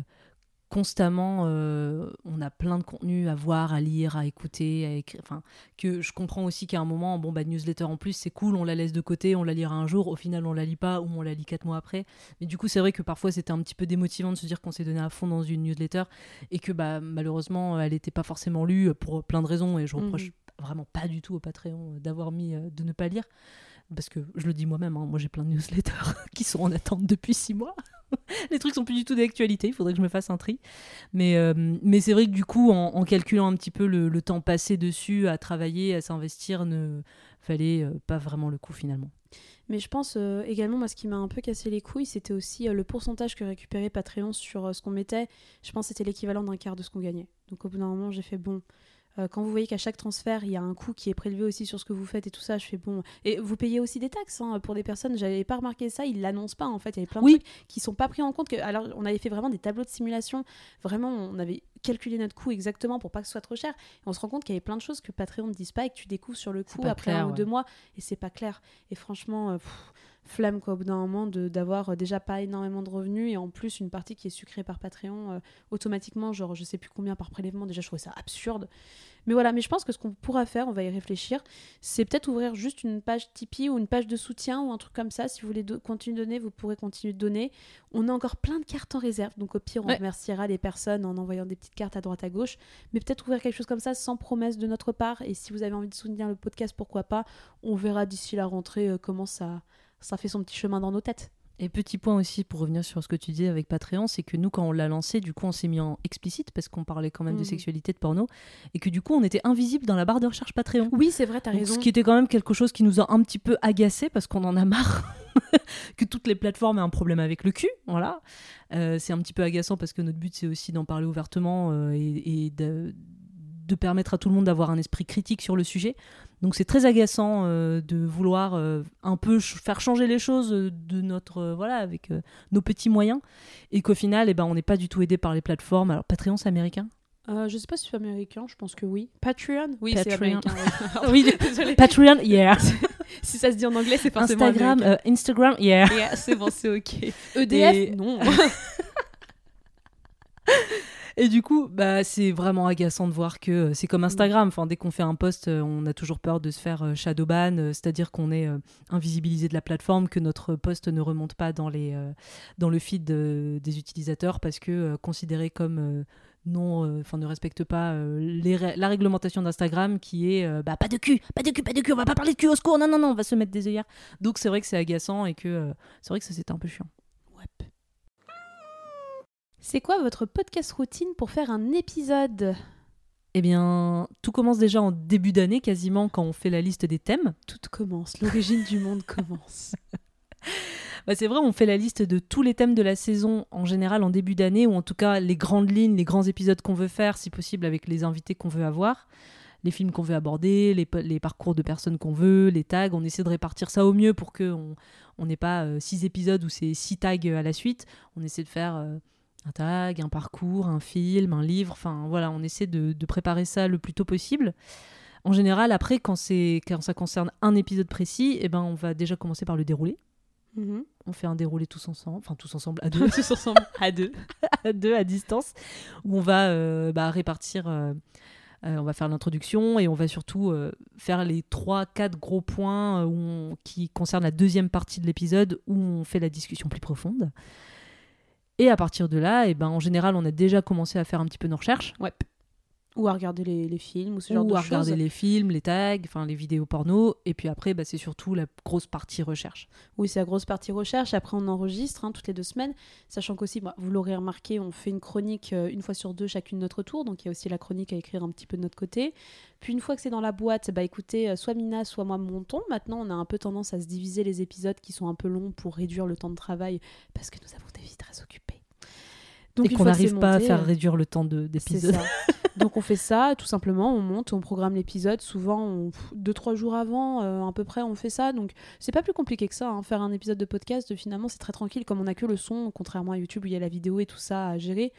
A: constamment, euh, on a plein de contenus à voir, à lire, à écouter, à écrire. Enfin, que je comprends aussi qu'à un moment, bon, bah, newsletter en plus, c'est cool, on la laisse de côté, on la lira un jour, au final, on la lit pas ou on la lit quatre mois après. Mais du coup, c'est vrai que parfois, c'était un petit peu démotivant de se dire qu'on s'est donné à fond dans une newsletter et que bah, malheureusement, elle n'était pas forcément lue pour plein de raisons et je reproche
B: Mhm.
A: vraiment pas du tout au Patreon d'avoir mis euh, de ne pas lire parce que je le dis moi-même, hein, moi j'ai plein de newsletters <laughs> qui sont en attente depuis six mois. <laughs> Les trucs sont plus du tout d'actualité, il faudrait que je me fasse un tri. Mais, euh, mais c'est vrai que du coup, en, calculant un petit peu le, temps passé dessus, à travailler, à s'investir, ne fallait euh, pas vraiment le coup finalement.
B: Mais je pense euh, également, moi, ce qui m'a un peu cassé les couilles, c'était aussi le pourcentage que récupérait Patreon sur ce qu'on mettait. Je pense que c'était l'équivalent d'un quart de ce qu'on gagnait. Donc au bout d'un moment, j'ai fait bon. Euh, quand vous voyez qu'à chaque transfert, il y a un coût qui est prélevé aussi sur ce que vous faites et tout ça, je fais bon. Et vous payez aussi des taxes hein, pour des personnes. J'avais pas remarqué ça, ils l'annoncent pas en fait. Il y avait plein de
A: Oui.
B: trucs qui sont pas pris en compte. Que... Alors on avait fait vraiment des tableaux de simulation. Vraiment, on avait calculé notre coût exactement pour pas que ce soit trop cher. Et on se rend compte qu'il y avait plein de choses que Patreon ne disent pas et que tu découvres sur le coup après
A: clair,
B: un ou deux mois. Et c'est pas clair. Et franchement, euh, pff, flemme quoi, au bout d'un moment d'avoir euh, déjà pas énormément de revenus et en plus une partie qui est sucrée par Patreon euh, automatiquement, genre je sais plus combien par prélèvement. Déjà, je trouvais ça absurde. Mais voilà, mais je pense que ce qu'on pourra faire, on va y réfléchir, c'est peut-être ouvrir juste une page Tipeee ou une page de soutien ou un truc comme ça. Si vous voulez continuer de donner, vous pourrez continuer de donner. On a encore plein de cartes en réserve, donc au pire, on
A: Ouais.
B: remerciera les personnes en envoyant des petites cartes à droite à gauche. Mais peut-être ouvrir quelque chose comme ça sans promesse de notre part. Et si vous avez envie de soutenir le podcast, pourquoi pas? On verra d'ici la rentrée euh, comment ça, ça fait son petit chemin dans nos têtes.
A: Et petit point aussi pour revenir sur ce que tu disais avec Patreon, c'est que nous quand on l'a lancé, du coup on s'est mis en explicite parce qu'on parlait quand même de
B: Mhm.
A: sexualité, de porno, et que du coup on était invisible dans la barre de recherche Patreon.
B: Oui, c'est vrai, t'as
A: Donc,
B: raison.
A: ce qui était quand même quelque chose qui nous a un petit peu agacé parce qu'on en a marre <laughs> que toutes les plateformes aient un problème avec le cul. Voilà. Euh, c'est un petit peu agaçant parce que notre but c'est aussi d'en parler ouvertement euh, et, et de, de permettre à tout le monde d'avoir un esprit critique sur le sujet. Donc c'est très agaçant euh, de vouloir euh, un peu ch- faire changer les choses euh, de notre voilà avec nos petits moyens et qu'au final eh ben on n'est pas du tout aidé par les plateformes. Alors Patreon c'est américain?
B: Euh, je sais pas si c'est américain, je pense que oui. Patreon? Oui, c'est
A: Patreon.
B: américain. ouais.
A: oui, <laughs>
B: Désolée.
A: Patreon, yeah. <laughs>
B: si ça se dit en anglais, c'est forcément
A: Instagram, euh, Instagram, yeah.
B: Yeah, c'est bon, c'est ok. EDF <laughs>
A: Et-
B: Non.
A: Et du coup, bah, c'est vraiment agaçant de voir que euh, c'est
B: Mm.
A: comme Instagram. Enfin, dès qu'on fait un post, euh, on a toujours peur de se faire euh, shadowban, c'est-à-dire qu'on est invisibilisé de la plateforme, que notre post ne remonte pas dans, les, dans le feed des utilisateurs parce que considéré comme non, enfin ne respecte pas la réglementation d'Instagram qui est bah, pas de cul, pas de cul, pas de cul, on va pas parler de cul au secours, non, non, non, on va se mettre des œillères. Donc c'est vrai que c'est agaçant et que c'est vrai que ça c'était un peu chiant.
B: C'est quoi votre podcast routine pour faire un épisode
A: Eh bien, tout commence déjà en début d'année, quasiment quand on fait la liste des thèmes.
B: Tout commence, l'origine du monde commence. <laughs>
A: Bah, c'est vrai, on fait la liste de tous les thèmes de la saison en général en début d'année, ou en tout cas les grandes lignes, les grands épisodes qu'on veut faire, si possible avec les invités qu'on veut avoir, les films qu'on veut aborder, les, parcours de personnes qu'on veut, les tags. On essaie de répartir ça au mieux pour qu'on on n'ait pas euh, six épisodes ou c'est six tags à la suite. On essaie de faire euh, un tag, un parcours, un film, un livre. Enfin voilà, on essaie de, de préparer ça le plus tôt possible. En général, après, quand, ça concerne un épisode précis, eh ben, on va déjà commencer par le dérouler.
B: Mhm.
A: On fait un déroulé tous ensemble, enfin tous ensemble à <laughs> deux,
B: Tous ensemble, <laughs> à deux.
A: à deux à distance, où on va euh, bah, répartir, euh, euh, on va faire l'introduction et on va surtout faire les trois, quatre gros points où on- qui concernent la deuxième partie de l'épisode où on fait la discussion plus profonde. Et à partir de là, et ben, en général, on a déjà commencé à faire un petit peu nos recherches.
B: Ouais. Ou à regarder les, les films ou ce genre
A: ou
B: de
A: à
B: choses.
A: regarder les films, les tags, enfin les vidéos porno. Et puis après, bah, c'est surtout la grosse partie recherche.
B: Oui, c'est la grosse partie recherche. Après, on enregistre hein, toutes les deux semaines. Sachant qu'aussi, bah, vous l'aurez remarqué, on fait une chronique euh, une fois sur deux, chacune de notre tour. Donc, il y a aussi la chronique à écrire un petit peu de notre côté. Puis, une fois que c'est dans la boîte, bah, écoutez, euh, soit Mina, soit moi montons. Maintenant, on a un peu tendance à se diviser les épisodes qui sont un peu longs pour réduire le temps de travail parce que nous avons des vies très occupées.
A: Et
B: une
A: qu'on n'arrive pas à faire
B: euh,
A: réduire le temps d'épisode. <laughs>
B: Donc on fait ça, tout simplement, on monte, on programme l'épisode. Souvent, on- deux trois jours avant, euh, à peu près, on fait ça. Donc c'est pas plus compliqué que ça. hein. Faire un épisode de podcast, finalement, c'est très tranquille. Comme on a que le son, contrairement à YouTube où il y a la vidéo et tout ça à gérer,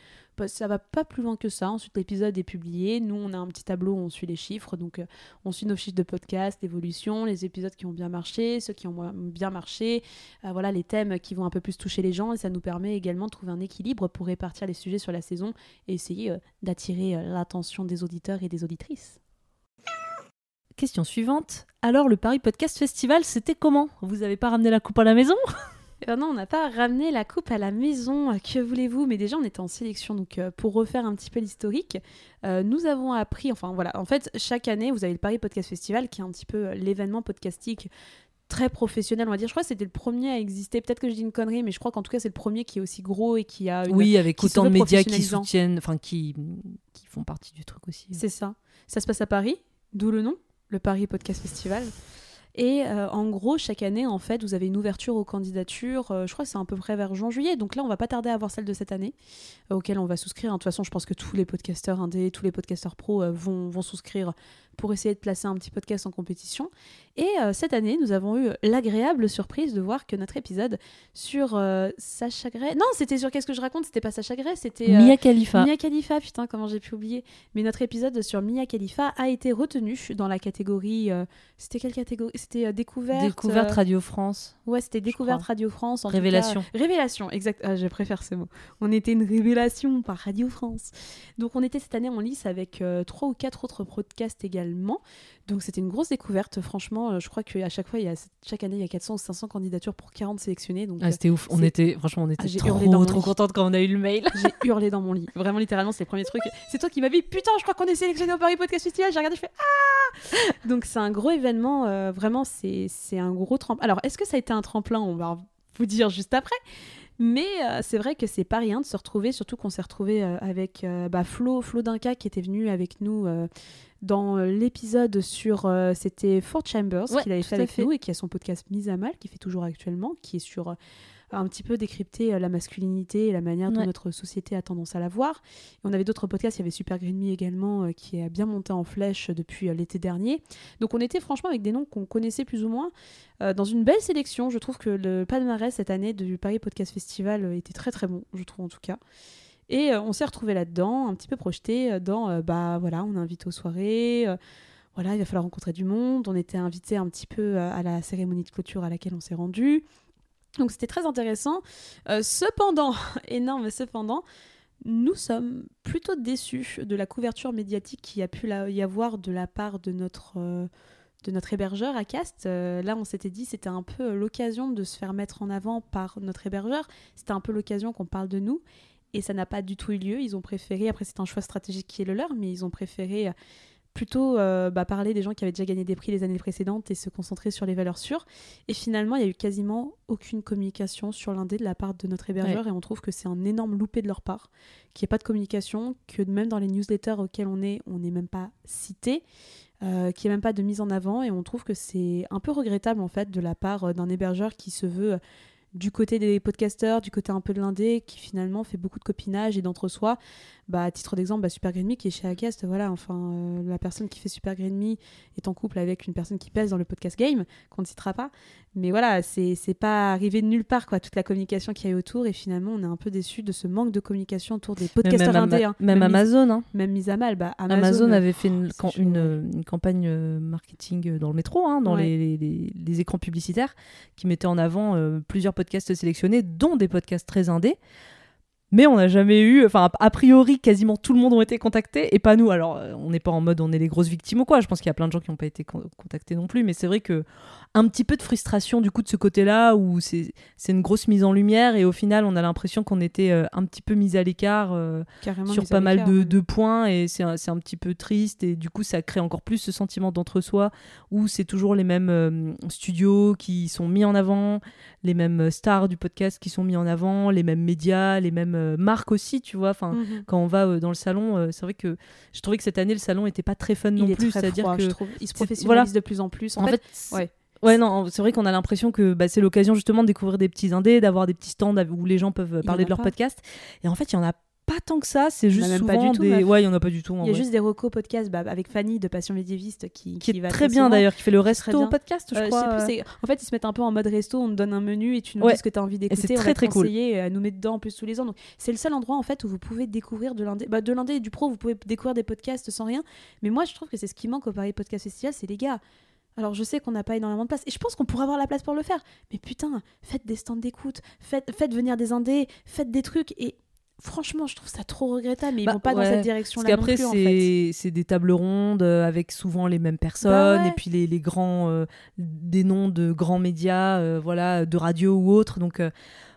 B: ça va pas plus loin que ça. Ensuite, l'épisode est publié. Nous, on a un petit tableau où on suit les chiffres. Donc euh, on suit nos chiffres de podcast, l'évolution, les épisodes qui ont bien marché, ceux qui ont bien marché, euh, voilà les thèmes qui vont un peu plus toucher les gens. Et ça nous permet également de trouver un équilibre pour répartir les sujets sur la saison et essayer euh, d'attirer l'attention des auditeurs et des auditrices.
A: Question suivante. Alors, le Paris Podcast Festival, c'était comment? Vous avez pas ramené la coupe à la maison? <laughs>
B: ben non, on n'a pas ramené la coupe à la maison, que voulez-vous? Mais déjà, on était en sélection, donc euh, pour refaire un petit peu l'historique, euh, nous avons appris, enfin voilà, en fait, chaque année, vous avez le Paris Podcast Festival, qui est un petit peu euh, l'événement podcastique très professionnel, on va dire. Je crois que c'était le premier à exister. Peut-être que je dis une connerie, mais je crois qu'en tout cas, c'est le premier qui est aussi gros et qui a une...
A: Oui, avec autant de médias qui soutiennent, enfin qui, qui font partie du truc aussi.
B: C'est ça. Ça se passe à Paris, d'où le nom, le Paris Podcast Festival. Et euh, en gros, chaque année, en fait, vous avez une ouverture aux candidatures. euh, je crois que c'est à peu près vers juin-juillet. Donc là, on va pas tarder à avoir celle de cette année, euh, auquel on va souscrire. De toute façon, je pense que tous les podcasteurs indés, tous les podcasteurs pros euh, vont, vont souscrire pour essayer de placer un petit podcast en compétition. Et cette année, nous avons eu l'agréable surprise de voir que notre épisode sur Sacha Gray... Non, c'était sur Qu'est-ce que je raconte? C'était pas Sacha Gray, c'était...
A: Mia Khalifa.
B: Mia Khalifa, putain, comment j'ai pu oublier. Mais notre épisode sur Mia Khalifa a été retenu dans la catégorie. c'était quelle catégorie? C'était euh, découverte.
A: Découverte
B: euh,
A: Radio France.
B: Ouais, c'était découverte. Radio France. en tout
A: Révélation.
B: cas. révélation, exact. Ah, je préfère ce mot. On était une révélation par Radio France. Donc on était cette année en lice avec euh, trois ou quatre autres podcasts également. Donc c'était une grosse découverte. Franchement, euh, je crois qu'à chaque fois, il y a, chaque année, il y a 400 ou 500 candidatures pour 40 sélectionnés. Donc
A: Ah, c'était ouf. On était, franchement, on était
B: Ah,
A: trop, trop contente quand on a eu le mail.
B: J'ai <laughs> hurlé dans mon lit. Vraiment, littéralement, c'est le premier truc. C'est toi qui m'as dit Putain, je crois qu'on est sélectionné au Paris Podcast Festival. J'ai regardé, je fais Ah Donc, c'est un gros événement. euh, vraiment, c'est un gros tremplin. Alors, est-ce que ça a été un tremplin? On va vous dire juste après. Mais euh, c'est vrai que c'est pas rien de se retrouver, surtout qu'on s'est retrouvé euh, avec euh, bah, Flo, Flo Dinka qui était venu avec nous dans l'épisode sur. C'était Fort Chambers
A: Ouais,
B: qu'il avait fait avec
A: fait.
B: nous et qui a son podcast Mise à Mal, qui fait toujours actuellement, qui est sur un petit peu décrypter euh, la masculinité et la manière dont
A: Ouais.
B: notre société a tendance à la voir. Et on avait d'autres podcasts, il y avait Super Green Me également, euh, qui a bien monté en flèche depuis euh, l'été dernier. Donc on était franchement avec des noms qu'on connaissait plus ou moins, dans une belle sélection. Je trouve que le palmarès cette année du Paris Podcast Festival était très très bon, je trouve en tout cas. Et on s'est retrouvé là-dedans, un petit peu projeté dans, bah voilà, on est invité aux soirées. euh, voilà, il va falloir rencontrer du monde. On était invité un petit peu à la cérémonie de clôture à laquelle on s'est rendu. Donc c'était très intéressant. Euh, cependant, <laughs> énorme cependant, nous sommes plutôt déçus de la couverture médiatique qu'il y a pu y avoir de la part de notre, euh, hébergeur à Cast. Euh, là, on s'était dit c'était un peu l'occasion de se faire mettre en avant par notre hébergeur. C'était un peu l'occasion qu'on parle de nous. Et ça n'a pas du tout eu lieu. Ils ont préféré, après c'est un choix stratégique qui est le leur, mais ils ont préféré plutôt euh, bah, parler des gens qui avaient déjà gagné des prix les années précédentes et se concentrer sur les valeurs sûres. Et finalement, il y a eu quasiment aucune communication sur l'indé de la part de notre hébergeur et on trouve que c'est un énorme loupé de leur part, qu'il n'y ait pas de communication, que même dans les newsletters auxquels on est, on n'est même pas cité. euh, qu'il n'y ait même pas de mise en avant et on trouve que c'est un peu regrettable en fait de la part euh, d'un hébergeur qui se veut du côté des podcasteurs, du côté un peu de l'indé, qui finalement fait beaucoup de copinage et d'entre-soi. Bah, à titre d'exemple, bah, Super Green Me qui est chez Acast, voilà, enfin, euh, la personne qui fait Super Green Me est en couple avec une personne qui pèse dans le podcast game, qu'on ne citera pas. Mais voilà, c'est pas arrivé de nulle part, quoi, toute la communication qu'il y a eu autour. Et finalement, on est un peu déçu de ce manque de communication autour des podcasteurs
A: même,
B: indés. Hein.
A: même Amazon, hein.
B: même mise à mal. Bah, Amazon,
A: Amazon,
B: euh,
A: avait fait une, campagne euh, marketing dans le métro, hein, dans
B: Ouais.
A: les, les- les écrans publicitaires, qui mettait en avant euh, plusieurs podcasts sélectionnés, dont des podcasts très indés. Mais on n'a jamais eu, enfin a priori quasiment tout le monde ont été contactés et pas nous. Alors euh, on n'est pas en mode on est les grosses victimes ou quoi. Je pense qu'il y a plein de gens qui n'ont pas été contactés non plus, mais c'est vrai que un petit peu de frustration du coup de ce côté-là où c'est une grosse mise en lumière et au final on a l'impression qu'on était euh, un petit peu mis à l'écart euh, sur pas mal de, de, points et c'est un, un, petit peu triste et du coup ça crée encore plus ce sentiment d'entre-soi où c'est toujours les mêmes studios qui sont mis en avant, les mêmes stars du podcast qui sont mis en avant, les mêmes médias, les mêmes euh, marques aussi, tu vois. Enfin, mhm. quand on va euh, dans le salon, euh, c'est vrai que je trouvais que cette année le salon était pas très fun non plus.
B: C'est-à-dire que je trouve, il se professionnalise de plus en plus.
A: En, fait, ouais. Ouais, non, c'est vrai qu'on a l'impression que bah, c'est l'occasion justement de découvrir des petits indés, d'avoir des petits stands où les gens peuvent parler de leur podcast. Et en fait, il y en a pas tant que ça, c'est juste souvent pas du tout, des... Ouais, il y en a pas du tout.
B: Il y a juste des recos podcasts bah, avec Fanny de Passion médiéviste qui,
A: qui, est très bien d'ailleurs, qui fait le resto podcast, je
B: euh,
A: crois.
B: en fait, ils se mettent un peu en mode resto, on te donne un menu et tu nous dis ce que tu as envie d'écouter. C'est très très cool. à nous mettre dedans en plus tous les ans. Donc c'est le seul endroit en fait où vous pouvez découvrir de l'indé, bah, de l'indé et du pro, vous pouvez découvrir des podcasts sans rien. Mais moi, je trouve que c'est ce qui manque au Paris Podcast Festival, c'est les gars. Alors je sais qu'on n'a pas énormément de place et je pense qu'on pourrait avoir la place pour le faire. Mais putain, faites des stands d'écoute, faites, faites venir des indés, faites des trucs et franchement, je trouve ça trop regrettable, mais ils bah, vont pas dans cette direction-là.
A: Parce qu'après, c'est des tables rondes euh, avec souvent les mêmes personnes, bah et puis les, les grands, euh, des noms de grands médias, euh, voilà, de radio ou autres. Donc,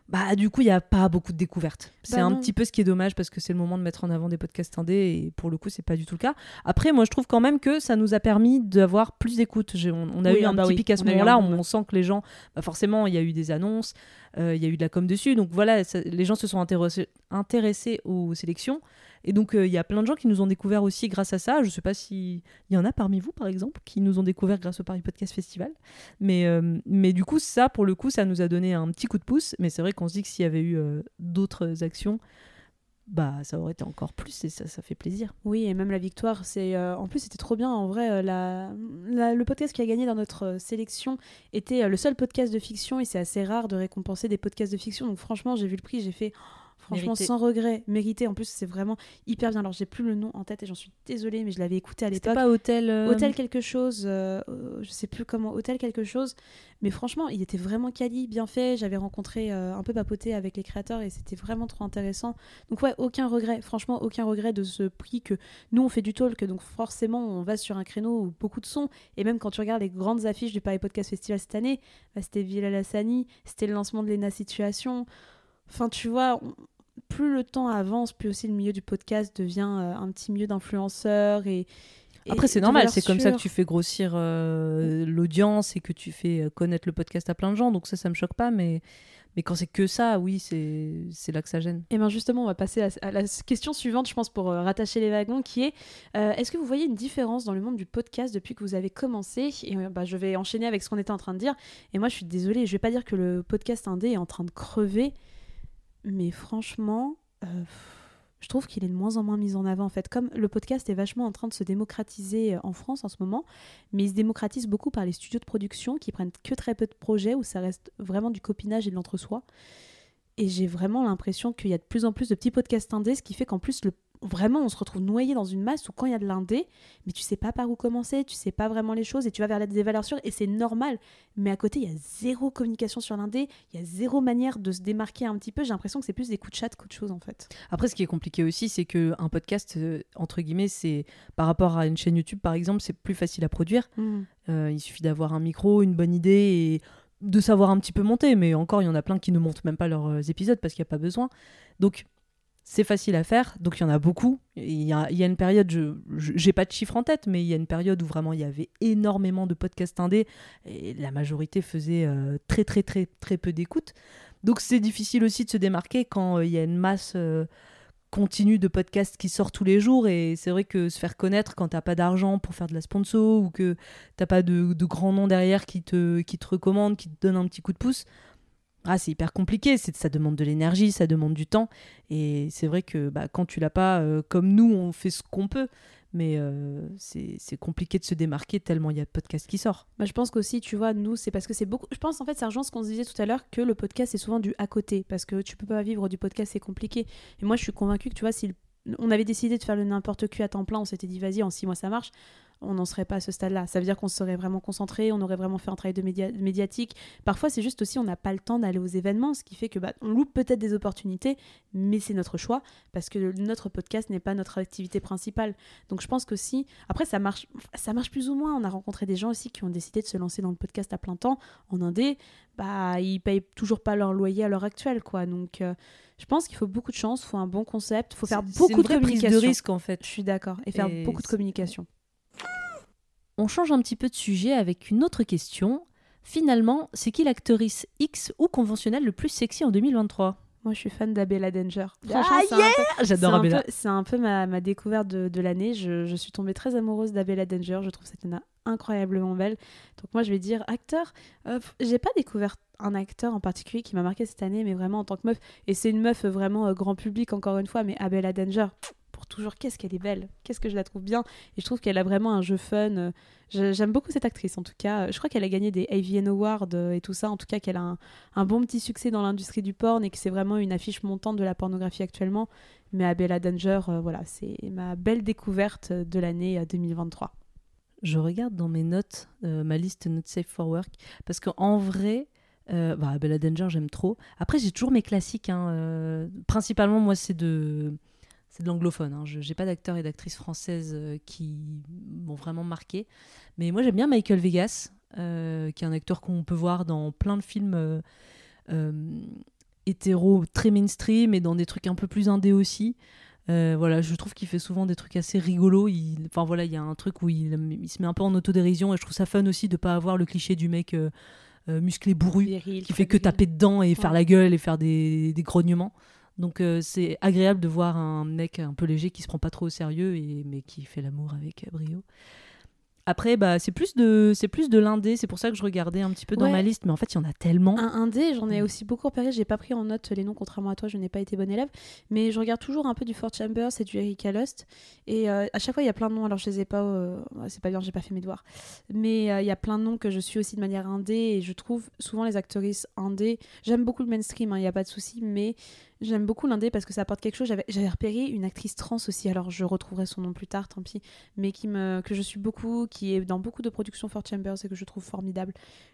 A: bah du coup il y a pas beaucoup de découvertes. C'est bah un petit peu ce qui est dommage parce que c'est le moment de mettre en avant des podcasts indés et pour le coup c'est pas du tout le cas. Après moi je trouve quand même que ça nous a permis d'avoir plus d'écoute. On, a eu un ah bah petit pic à ce moment-là, on, sent que les gens, bah forcément il y a eu des annonces, euh, il y a eu de la com dessus, donc voilà les gens se sont intéressés, intéressés aux sélections. Et donc, euh, il y a plein de gens qui nous ont découvert aussi grâce à ça. Je ne sais pas s'il y en a parmi vous, par exemple, qui nous ont découvert grâce au Paris Podcast Festival. Mais, euh, mais du coup, ça, pour le coup, ça nous a donné un petit coup de pouce. Mais c'est vrai qu'on se dit que s'il y avait eu euh, d'autres actions, bah ça aurait été encore plus et ça, ça fait plaisir.
B: Oui, et même la victoire, c'est en plus c'était trop bien en vrai. Le podcast qui a gagné dans notre sélection était le seul podcast de fiction et c'est assez rare de récompenser des podcasts de fiction. Donc franchement, j'ai vu le prix, j'ai fait Franchement, sans regret, mérité. En plus, c'est vraiment hyper bien. Alors, j'ai plus le nom en tête et j'en suis désolée, mais je l'avais écouté à l'époque.
A: pas Hôtel. Euh,
B: hôtel quelque chose. Euh, euh, je sais plus comment. Hôtel quelque chose. Mais franchement, il était vraiment quali, bien fait. J'avais rencontré un peu papoté avec les créateurs et c'était vraiment trop intéressant. Donc, ouais, aucun regret. Franchement, aucun regret de ce prix que nous, on fait du talk. Donc, forcément, on va sur un créneau où beaucoup de sons. Et même quand tu regardes les grandes affiches du Paris Podcast Festival cette année, bah, c'était Villa Lassani, c'était le lancement de l'ENA Situation. Enfin, tu vois, plus le temps avance, plus aussi le milieu du podcast devient euh, un petit milieu d'influenceurs et,
A: après, c'est normal, c'est comme ça que tu fais grossir euh, l'audience et que tu fais euh, connaître le podcast à plein de gens. Donc ça, ça me choque pas, mais, mais quand c'est que ça, oui, c'est là que ça gêne.
B: Et bien justement, on va passer à, la question suivante, je pense, pour rattacher les wagons, qui est est-ce que vous voyez une différence dans le monde du podcast depuis que vous avez commencé? Et bah, je vais enchaîner avec ce qu'on était en train de dire. Et moi, je suis désolée, je vais pas dire que le podcast indé est en train de crever. Mais franchement, euh, je trouve qu'il est de moins en moins mis en avant. En fait, comme le podcast est vachement en train de se démocratiser euh, en France en ce moment, mais il se démocratise beaucoup par les studios de production qui prennent que très peu de projets où ça reste vraiment du copinage et de l'entre-soi. Et j'ai vraiment l'impression qu'il y a de plus en plus de petits podcasts indés, ce qui fait qu'en plus le vraiment on se retrouve noyé dans une masse où quand il y a de l'indé, mais tu sais pas par où commencer, tu sais pas vraiment les choses et tu vas vers des valeurs sûres et c'est normal. Mais à côté, il y a zéro communication sur l'indé, il y a zéro manière de se démarquer un petit peu. J'ai l'impression que c'est plus des coups de chat qu'autre chose en fait.
A: Après, ce qui est compliqué aussi, c'est que un podcast, euh, entre guillemets, c'est par rapport à une chaîne YouTube par exemple, c'est plus facile à produire. Mmh. Euh, il suffit d'avoir un micro, une bonne idée et de savoir un petit peu monter, mais encore, il y en a plein qui ne montent même pas leurs euh, épisodes parce qu'il n'y a pas besoin. Donc, c'est facile à faire, donc il y en a beaucoup. Il y a, une période, je n'ai pas de chiffre en tête, mais il y a une période où vraiment il y avait énormément de podcasts indés et la majorité faisait euh, très très très très peu d'écoute. Donc c'est difficile aussi de se démarquer quand euh, il y a une masse euh, continue de podcasts qui sortent tous les jours et c'est vrai que se faire connaître quand t'as pas d'argent pour faire de la sponsor ou que t'as pas de, de grands noms derrière qui te, qui te recommandent, qui te donnent un petit coup de pouce, ah, c'est hyper compliqué, ça demande de l'énergie, ça demande du temps. Et c'est vrai que bah, quand tu l'as pas, euh, comme nous, on fait ce qu'on peut. Mais euh, c'est, compliqué de se démarquer tellement il y a de podcasts qui sortent.
B: Bah, je pense qu'aussi, tu vois, nous, c'est parce que c'est beaucoup. Je pense en fait, rejoint ce qu'on se disait tout à l'heure, que le podcast, c'est souvent du à côté. Parce que tu peux pas vivre du podcast, c'est compliqué. Et moi, je suis convaincue que tu vois, si on avait décidé de faire le n'importe qui à temps plein, on s'était dit vas-y, en six mois ça marche on n'en serait pas à ce stade-là. Ça veut dire qu'on serait vraiment concentré, on aurait vraiment fait un travail de médiatique. Parfois, c'est juste aussi, on n'a pas le temps d'aller aux événements, ce qui fait que bah, on loupe peut-être des opportunités, mais c'est notre choix parce que notre podcast n'est pas notre activité principale. Donc, je pense que si, après, ça marche, ça marche plus ou moins. On a rencontré des gens aussi qui ont décidé de se lancer dans le podcast à plein temps en Indé. Bah, ils payent toujours pas leur loyer à l'heure actuelle, quoi. Donc, euh, je pense qu'il faut beaucoup de chance, il faut un bon concept, il faut faire beaucoup de communication.
A: de risque en fait.
B: Je suis d'accord et faire beaucoup de communication.
A: On change un petit peu de sujet avec une autre question. Finalement, c'est qui l'actrice X ou conventionnelle le plus sexy en 2023
B: moi, je suis fan d'Abella Danger.
A: Ah, yeah J'adore Abella.
B: C'est un peu ma, ma découverte de, l'année. Je, je, suis tombée très amoureuse d'Abella Danger. Je trouve cette nana incroyablement belle. Donc, moi, je vais dire acteur. Euh, J'ai pas découvert un acteur en particulier qui m'a marqué cette année, mais vraiment en tant que meuf. Et c'est une meuf vraiment euh, grand public, encore une fois, mais Abella Danger, toujours qu'est-ce qu'elle est belle, qu'est-ce que je la trouve bien. Et je trouve qu'elle a vraiment un jeu fun. Euh, j'aime beaucoup cette actrice en tout cas. Je crois qu'elle a gagné des AVN Awards euh, et tout ça. En tout cas, qu'elle a un, bon petit succès dans l'industrie du porn et que c'est vraiment une affiche montante de la pornographie actuellement. Mais Abella Danger, euh, voilà, c'est ma belle découverte de l'année 2023.
A: Je regarde dans mes notes, ma liste Not Safe for Work, parce qu'en vrai, euh, bah, Danger, j'aime trop. Après, j'ai toujours mes classiques. Hein, principalement, moi, c'est de c'est de l'anglophone. Hein. Je n'ai pas d'acteurs et d'actrices françaises euh, qui m'ont vraiment marqué. Mais moi, j'aime bien Michael Vegas, euh, qui est un acteur qu'on peut voir dans plein de films euh, hétéro très mainstream et dans des trucs un peu plus indés aussi. voilà, je trouve qu'il fait souvent des trucs assez rigolos. Il, enfin voilà, il y a un truc où il, il, se met un peu en autodérision et je trouve ça fun aussi de pas avoir le cliché du mec musclé bourru qui fait que taper dedans et faire la gueule et faire des, des grognements. Donc euh, c'est agréable de voir un mec un peu léger qui se prend pas trop au sérieux et mais qui fait l'amour avec brio. Après, bah, c'est plus de, c'est plus de l'indé. C'est pour ça que je regardais un petit peu dans ma liste. Mais en fait, il y en a tellement.
B: Un indé, j'en ai aussi beaucoup repéré. J'ai pas pris en note les noms, contrairement à toi. Je n'ai pas été bonne élève. Mais je regarde toujours un peu du Fort Chambers et du Erika Lust. Et euh, à chaque fois, il y a plein de noms. Alors, je les ai pas. Euh, c'est pas bien, j'ai pas fait mes devoirs. Mais euh, il y a plein de noms que je suis aussi de manière indé. Et je trouve souvent les actrices indé. J'aime beaucoup le mainstream, hein, il n'y a pas de souci. Mais J'aime beaucoup l'indé parce que ça apporte quelque chose. J'avais repéré une actrice trans aussi, alors je retrouverai son nom plus tard, tant pis, mais qui me, que je suis beaucoup, qui est dans beaucoup de productions Fort Chambers et que je trouve formidable.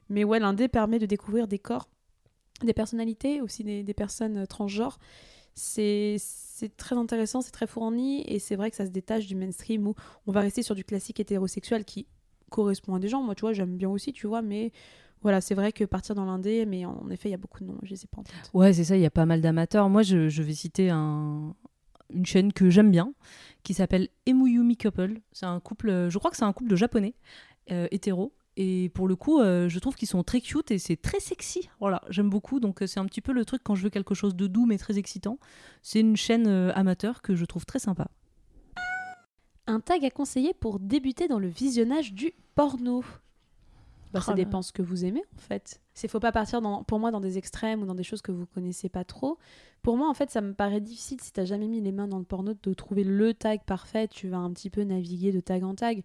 B: Mais ouais, l'indé permet de découvrir des corps, des personnalités, aussi des, personnes euh, transgenres. C'est très intéressant, c'est très fourni et c'est vrai que ça se détache du mainstream où on va rester sur du classique hétérosexuel qui correspond à des gens. Moi, tu vois, j'aime bien aussi, tu vois, mais voilà, c'est vrai que partir dans l'indé, mais en effet, il y a beaucoup de noms, je les ai pas en tête.
A: Ouais, c'est ça, il y a pas mal d'amateurs. Moi, je, vais citer un, une chaîne que j'aime bien, qui s'appelle Emuyumi Couple. C'est un couple, je crois que c'est un couple de japonais, euh, hétéro. Et pour le coup, euh, je trouve qu'ils sont très cute et c'est très sexy. Voilà, j'aime beaucoup. Donc euh, c'est un petit peu le truc quand je veux quelque chose de doux mais très excitant. C'est une chaîne amateur que je trouve très sympa.
B: Un tag à conseiller pour débuter dans le visionnage du porno. Bah, ça oh dépend ce que vous aimez en fait. Il faut pas partir dans, pour moi dans des extrêmes ou dans des choses que vous connaissez pas trop. Pour moi en fait ça me paraît difficile si t'as jamais mis les mains dans le porno de trouver le tag parfait. Tu vas un petit peu naviguer de tag en tag.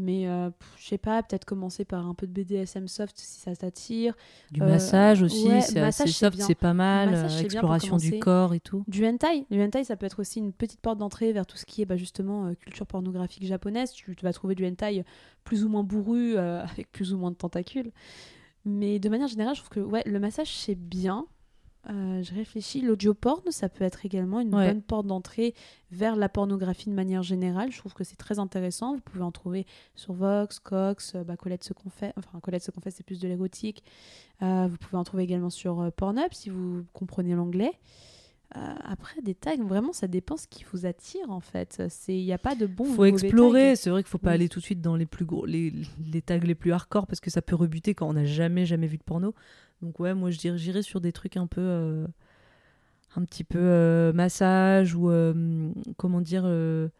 B: Mais euh, je sais pas, peut-être commencer par un peu de BDSM soft si ça t'attire.
A: Du massage euh, aussi, c'est assez soft, c'est pas mal. Euh, exploration du corps et tout.
B: Du hentai. Du hentai, ça peut être aussi une petite porte d'entrée vers tout ce qui est bah, justement culture pornographique japonaise. Tu, vas trouver du hentai plus ou moins bourru, <laughs> avec plus ou moins de tentacules. Mais de manière générale, je trouve que ouais, le massage, c'est bien. Euh, je réfléchis, l'audio porn, ça peut être également une bonne porte d'entrée vers la pornographie de manière générale. Je trouve que c'est très intéressant. Vous pouvez en trouver sur Vox, Cox, euh, bah, Colette se confesse. Enfin, Colette se confesse, c'est plus de l'érotique. Euh, vous pouvez en trouver également sur Pornhub si vous comprenez l'anglais. après, des tags, vraiment, ça dépend ce qui vous attire en fait. Il n'y a pas de bon.
A: Il faut explorer. C'est vrai qu'il ne faut pas aller tout de suite dans les plus gros, les, les tags les plus hardcore parce que ça peut rebuter quand on n'a jamais, jamais vu de porno. Donc ouais, moi je dirais j'irais sur des trucs un peu euh, un petit peu euh, massage ou euh, comment dire le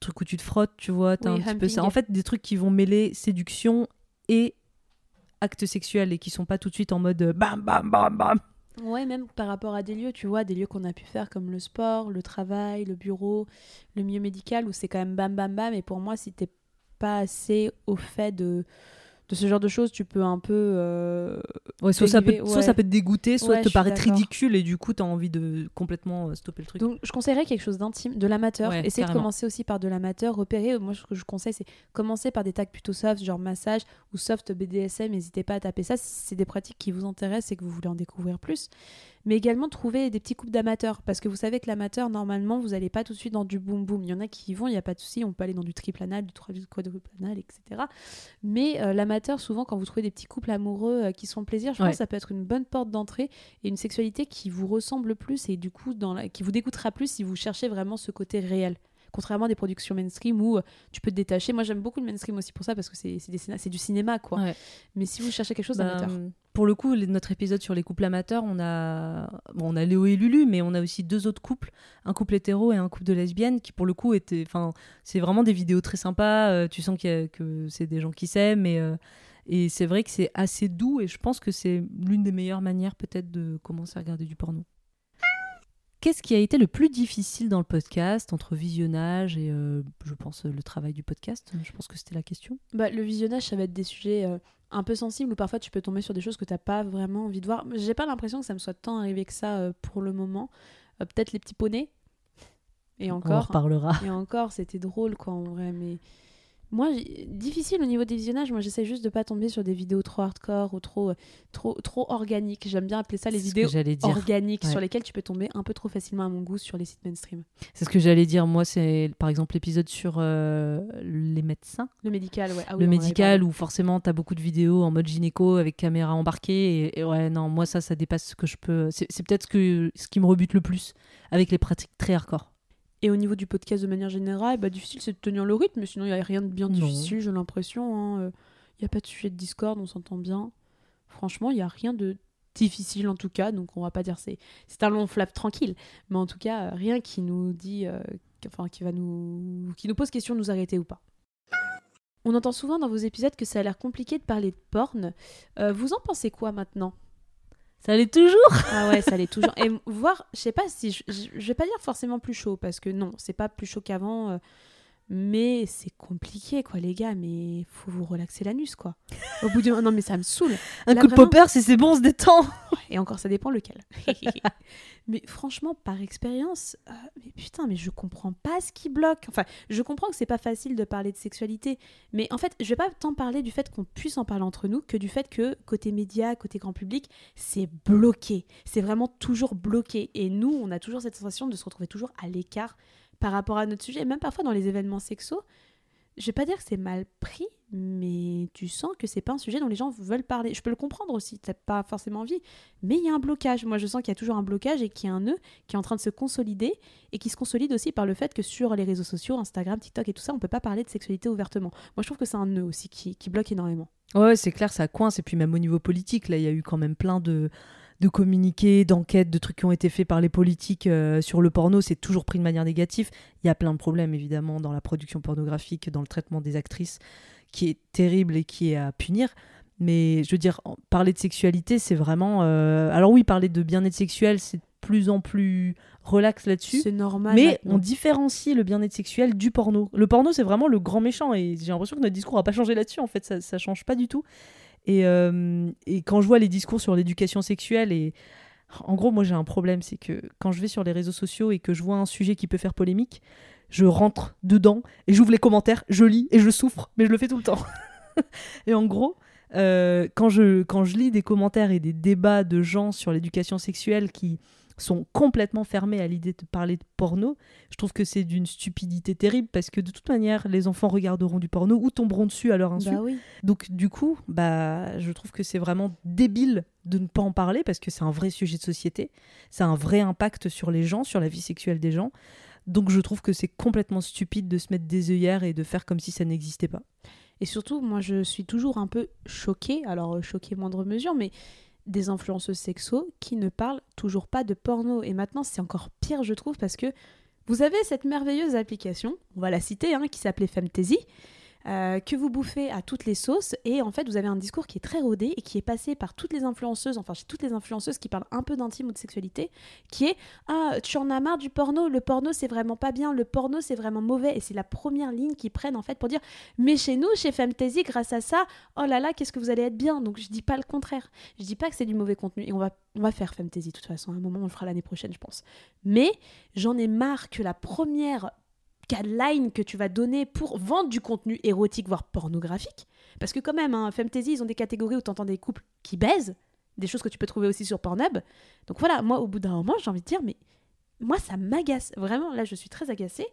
A: truc où tu te frottes, tu vois, un petit peu ça. En fait, des trucs qui vont mêler séduction et acte sexuel et qui sont pas tout de suite en mode bam bam bam bam.
B: Ouais, même par rapport à des lieux, tu vois, des lieux qu'on a pu faire comme le sport, le travail, le bureau, le milieu médical où c'est quand même bam bam bam et pour moi si t'es pas assez au fait de de ce genre de choses, tu peux un peu. euh,
A: Ouais, soit, ça peut, soit ça peut te dégoûter, soit
B: Ouais,
A: te paraître ridicule et du coup t'as envie de complètement euh, stopper le truc.
B: Donc, je conseillerais quelque chose d'intime, de l'amateur. Essayez de commencer aussi par de l'amateur. Repérer, moi, ce que je conseille, c'est commencer par des tags plutôt soft, genre massage ou soft BDSM. N'hésitez pas à taper ça si c'est des pratiques qui vous intéressent et que vous voulez en découvrir plus. Mais également, trouver des petits couples d'amateurs. Parce que vous savez que l'amateur, normalement, vous n'allez pas tout de suite dans du boom boom. Il y en a qui y vont, il n'y a pas de souci. On peut aller dans du triple anal, du quadruple anal, etc. Mais euh, l'amateur, souvent, quand vous trouvez des petits couples amoureux euh, qui se font plaisir, je pense que ça peut être une bonne porte d'entrée et une sexualité qui vous ressemble plus et du coup dans la... qui vous dégoûtera plus si vous cherchez vraiment ce côté réel. Contrairement à des productions mainstream où euh, tu peux te détacher. Moi, j'aime beaucoup le mainstream aussi pour ça parce que c'est du cinéma, quoi.
A: Ouais.
B: Mais si vous cherchez quelque chose
A: Bah,
B: d'amateur.
A: pour le coup, notre épisode sur les couples amateurs, on a, bon, on a Léo et Lulu, mais on a aussi deux autres couples, un couple hétéro et un couple de lesbiennes, qui pour le coup étaient, enfin, c'est vraiment des vidéos très sympas. euh, tu sens a- que c'est des gens qui s'aiment et, euh, et c'est vrai que c'est assez doux et je pense que c'est l'une des meilleures manières peut-être de commencer à regarder du porno. Qu'est-ce qui a été le plus difficile dans le podcast entre visionnage et, euh, je pense, le travail du podcast? Je pense que c'était la question.
B: Bah, le visionnage, ça va être des sujets euh, un peu sensibles où parfois tu peux tomber sur des choses que tu n'as pas vraiment envie de voir. J'ai pas l'impression que ça me soit tant arrivé que ça euh, pour le moment. Euh, Peut-être les petits poneys. Et
A: On en
B: encore.
A: reparlera.
B: Et encore, c'était drôle quoi en vrai, mais moi, difficile au niveau des visionnages. Moi, j'essaie juste de pas tomber sur des vidéos trop hardcore ou trop, euh, trop, trop organiques. J'aime bien appeler ça les vidéos organiques
A: Ouais.
B: sur lesquelles tu peux tomber un peu trop facilement à mon goût sur les sites mainstream.
A: C'est ce que j'allais dire. Moi, c'est par exemple l'épisode sur euh, les médecins,
B: Le médical, ouais. Ah oui,
A: le médical, où forcément tu as beaucoup de vidéos en mode gynéco avec caméra embarquée. Et, et ouais, non, moi, ça, ça dépasse ce que je peux. C'est c'est peut-être ce, que, ce qui me rebute le plus avec les pratiques très hardcore.
B: Et au niveau du podcast de manière générale, bah, difficile c'est de tenir le rythme, mais sinon il n'y a rien de bien
A: Non.
B: difficile, j'ai l'impression. Il n'y a pas de sujet de Discord, on s'entend bien. Franchement, il n'y a rien de difficile en tout cas, donc on va pas dire c'est c'est un long flap tranquille, mais en tout cas, euh, rien qui nous dit, euh, qu'- enfin qui va nous, qui nous pose question de nous arrêter ou pas. On entend souvent dans vos épisodes que ça a l'air compliqué de parler de porn. Euh, vous en pensez quoi maintenant?
A: Ça allait toujours
B: ah ouais, ça l'est toujours. Et voir, je sais pas si. Je, vais pas dire forcément plus chaud, parce que non, c'est pas plus chaud qu'avant. Mais c'est compliqué, quoi, les gars. Mais faut vous relaxer l'anus, quoi. Au bout du. <laughs> Non, mais ça me saoule.
A: Un
B: Là,
A: coup de
B: vraiment-
A: popper, si c'est bon, on se détend
B: Et encore, ça dépend lequel. <laughs> mais franchement, par expérience, euh, mais putain, mais je comprends pas ce qui bloque. Enfin, je comprends que c'est pas facile de parler de sexualité, mais en fait, je vais pas tant parler du fait qu'on puisse en parler entre nous que du fait que côté média, côté grand public, c'est bloqué. C'est vraiment toujours bloqué. Et nous, on a toujours cette sensation de se retrouver toujours à l'écart par rapport à notre sujet. Et même parfois dans les événements sexos, je vais pas dire que c'est mal pris, mais tu sens que c'est pas un sujet dont les gens veulent parler. Je peux le comprendre aussi, t'as pas forcément envie, mais il y a un blocage. Moi, je sens qu'il y a toujours un blocage et qu'il y a un nœud qui est en train de se consolider et qui se consolide aussi par le fait que sur les réseaux sociaux, Instagram, TikTok et tout ça, on peut pas parler de sexualité ouvertement. Moi, je trouve que c'est un nœud aussi qui, qui bloque énormément.
A: Ouais, c'est clair, ça coince. Et puis même au niveau politique, là, il y a eu quand même plein de, de communiqués, d'enquêtes, de trucs qui ont été faits par les politiques euh, sur le porno. C'est toujours pris de manière négative. Il y a plein de problèmes, évidemment, dans la production pornographique, dans le traitement des actrices, qui est terrible et qui est à punir. Mais je veux dire, parler de sexualité, c'est vraiment... euh, Alors oui, parler de bien-être sexuel, c'est de plus en plus relax là-dessus.
B: C'est normal.
A: Mais
B: maintenant.
A: on différencie le bien-être sexuel du porno. Le porno, c'est vraiment le grand méchant. Et j'ai l'impression que notre discours n'a pas changé là-dessus. En fait, ça, ça change pas du tout. Et, euh, et quand je vois les discours sur l'éducation sexuelle, et en gros, moi j'ai un problème, c'est que quand je vais sur les réseaux sociaux et que je vois un sujet qui peut faire polémique, je rentre dedans et j'ouvre les commentaires, je lis et je souffre, mais je le fais tout le temps. <laughs> et en gros, euh, quand, je, quand je lis des commentaires et des débats de gens sur l'éducation sexuelle qui sont complètement fermés à l'idée de parler de porno, je trouve que c'est d'une stupidité terrible parce que de toute manière, les enfants regarderont du porno ou tomberont dessus à leur insu.
B: Bah oui.
A: Donc du coup, bah, je trouve que c'est vraiment débile de ne pas en parler parce que c'est un vrai sujet de société, ça a un vrai impact sur les gens, sur la vie sexuelle des gens. Donc je trouve que c'est complètement stupide de se mettre des œillères et de faire comme si ça n'existait pas.
B: Et surtout, moi, je suis toujours un peu choquée, alors euh, choquée moindre mesure, mais des influenceuses sexo qui ne parlent toujours pas de porno. Et maintenant, c'est encore pire, je trouve, parce que vous avez cette merveilleuse application, on va la citer, hein, qui s'appelait Femtasy, euh, que vous bouffez à toutes les sauces. Et en fait vous avez un discours qui est très rodé et qui est passé par toutes les influenceuses, enfin chez toutes les influenceuses qui parlent un peu d'intime ou de sexualité, qui est ah tu en as marre du porno, le porno c'est vraiment pas bien, le porno c'est vraiment mauvais. Et c'est la première ligne qu'ils prennent en fait pour dire mais chez nous chez Fantasy grâce à ça oh là là qu'est-ce que vous allez être bien? Donc je dis pas le contraire, je dis pas que c'est du mauvais contenu. Et on va on va faire Fantasy de toute façon. À un moment on le fera l'année prochaine je pense, mais j'en ai marre que la première guideline que tu vas donner pour vendre du contenu érotique, voire pornographique. Parce que quand même, hein, Fantasy, ils ont des catégories où tu entends des couples qui baisent, des choses que tu peux trouver aussi sur Pornhub. Donc voilà, moi, au bout d'un moment, j'ai envie de dire, mais moi, ça m'agace. Vraiment, là, je suis très agacée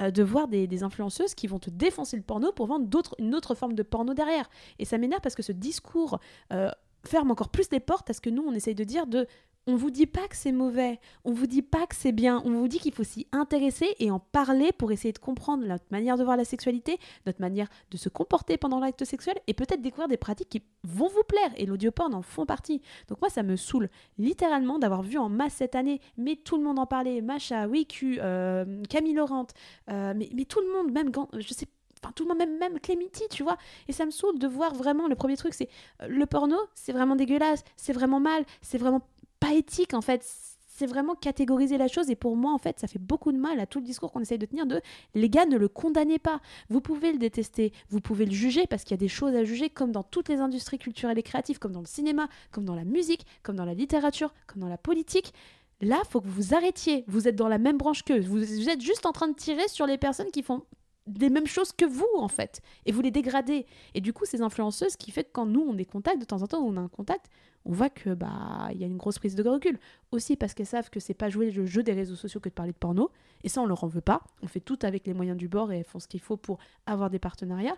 B: euh, de voir des, influenceuses qui vont te défoncer le porno pour vendre une autre forme de porno derrière. Et ça m'énerve parce que ce discours euh, ferme encore plus les portes à ce que nous, on essaye de dire de on vous dit pas que c'est mauvais, on vous dit pas que c'est bien, on vous dit qu'il faut s'y intéresser et en parler pour essayer de comprendre notre manière de voir la sexualité, notre manière de se comporter pendant l'acte sexuel et peut-être découvrir des pratiques qui vont vous plaire et l'audioporn en font partie. Donc moi ça me saoule littéralement d'avoir vu en masse cette année, mais tout le monde en parlait, Macha, Wiku, euh, Camille Laurent, euh, mais, tout le monde, même je sais Enfin, tout le monde, même, même Clémity, tu vois. Et ça me saoule de voir vraiment, le premier truc, c'est euh, le porno, c'est vraiment dégueulasse, c'est vraiment mal, c'est vraiment pas éthique en fait. C'est vraiment catégoriser la chose et pour moi en fait ça fait beaucoup de mal à tout le discours qu'on essaye de tenir de les gars ne le condamnez pas. Vous pouvez le détester, vous pouvez le juger parce qu'il y a des choses à juger comme dans toutes les industries culturelles et créatives, comme dans le cinéma, comme dans la musique, comme dans la littérature, comme dans la politique. Là, faut que vous arrêtiez. Vous êtes dans la même branche qu'eux. Vous, vous êtes juste en train de tirer sur les personnes qui font des mêmes choses que vous en fait et vous les dégradez et du coup ces influenceuses qui fait que quand nous on est contact de temps en temps on a un contact on voit que bah il y a une grosse prise de recul. Aussi parce qu'elles savent que c'est pas jouer le jeu des réseaux sociaux que de parler de porno. Et ça on leur en veut pas. On fait tout avec les moyens du bord et elles font ce qu'il faut pour avoir des partenariats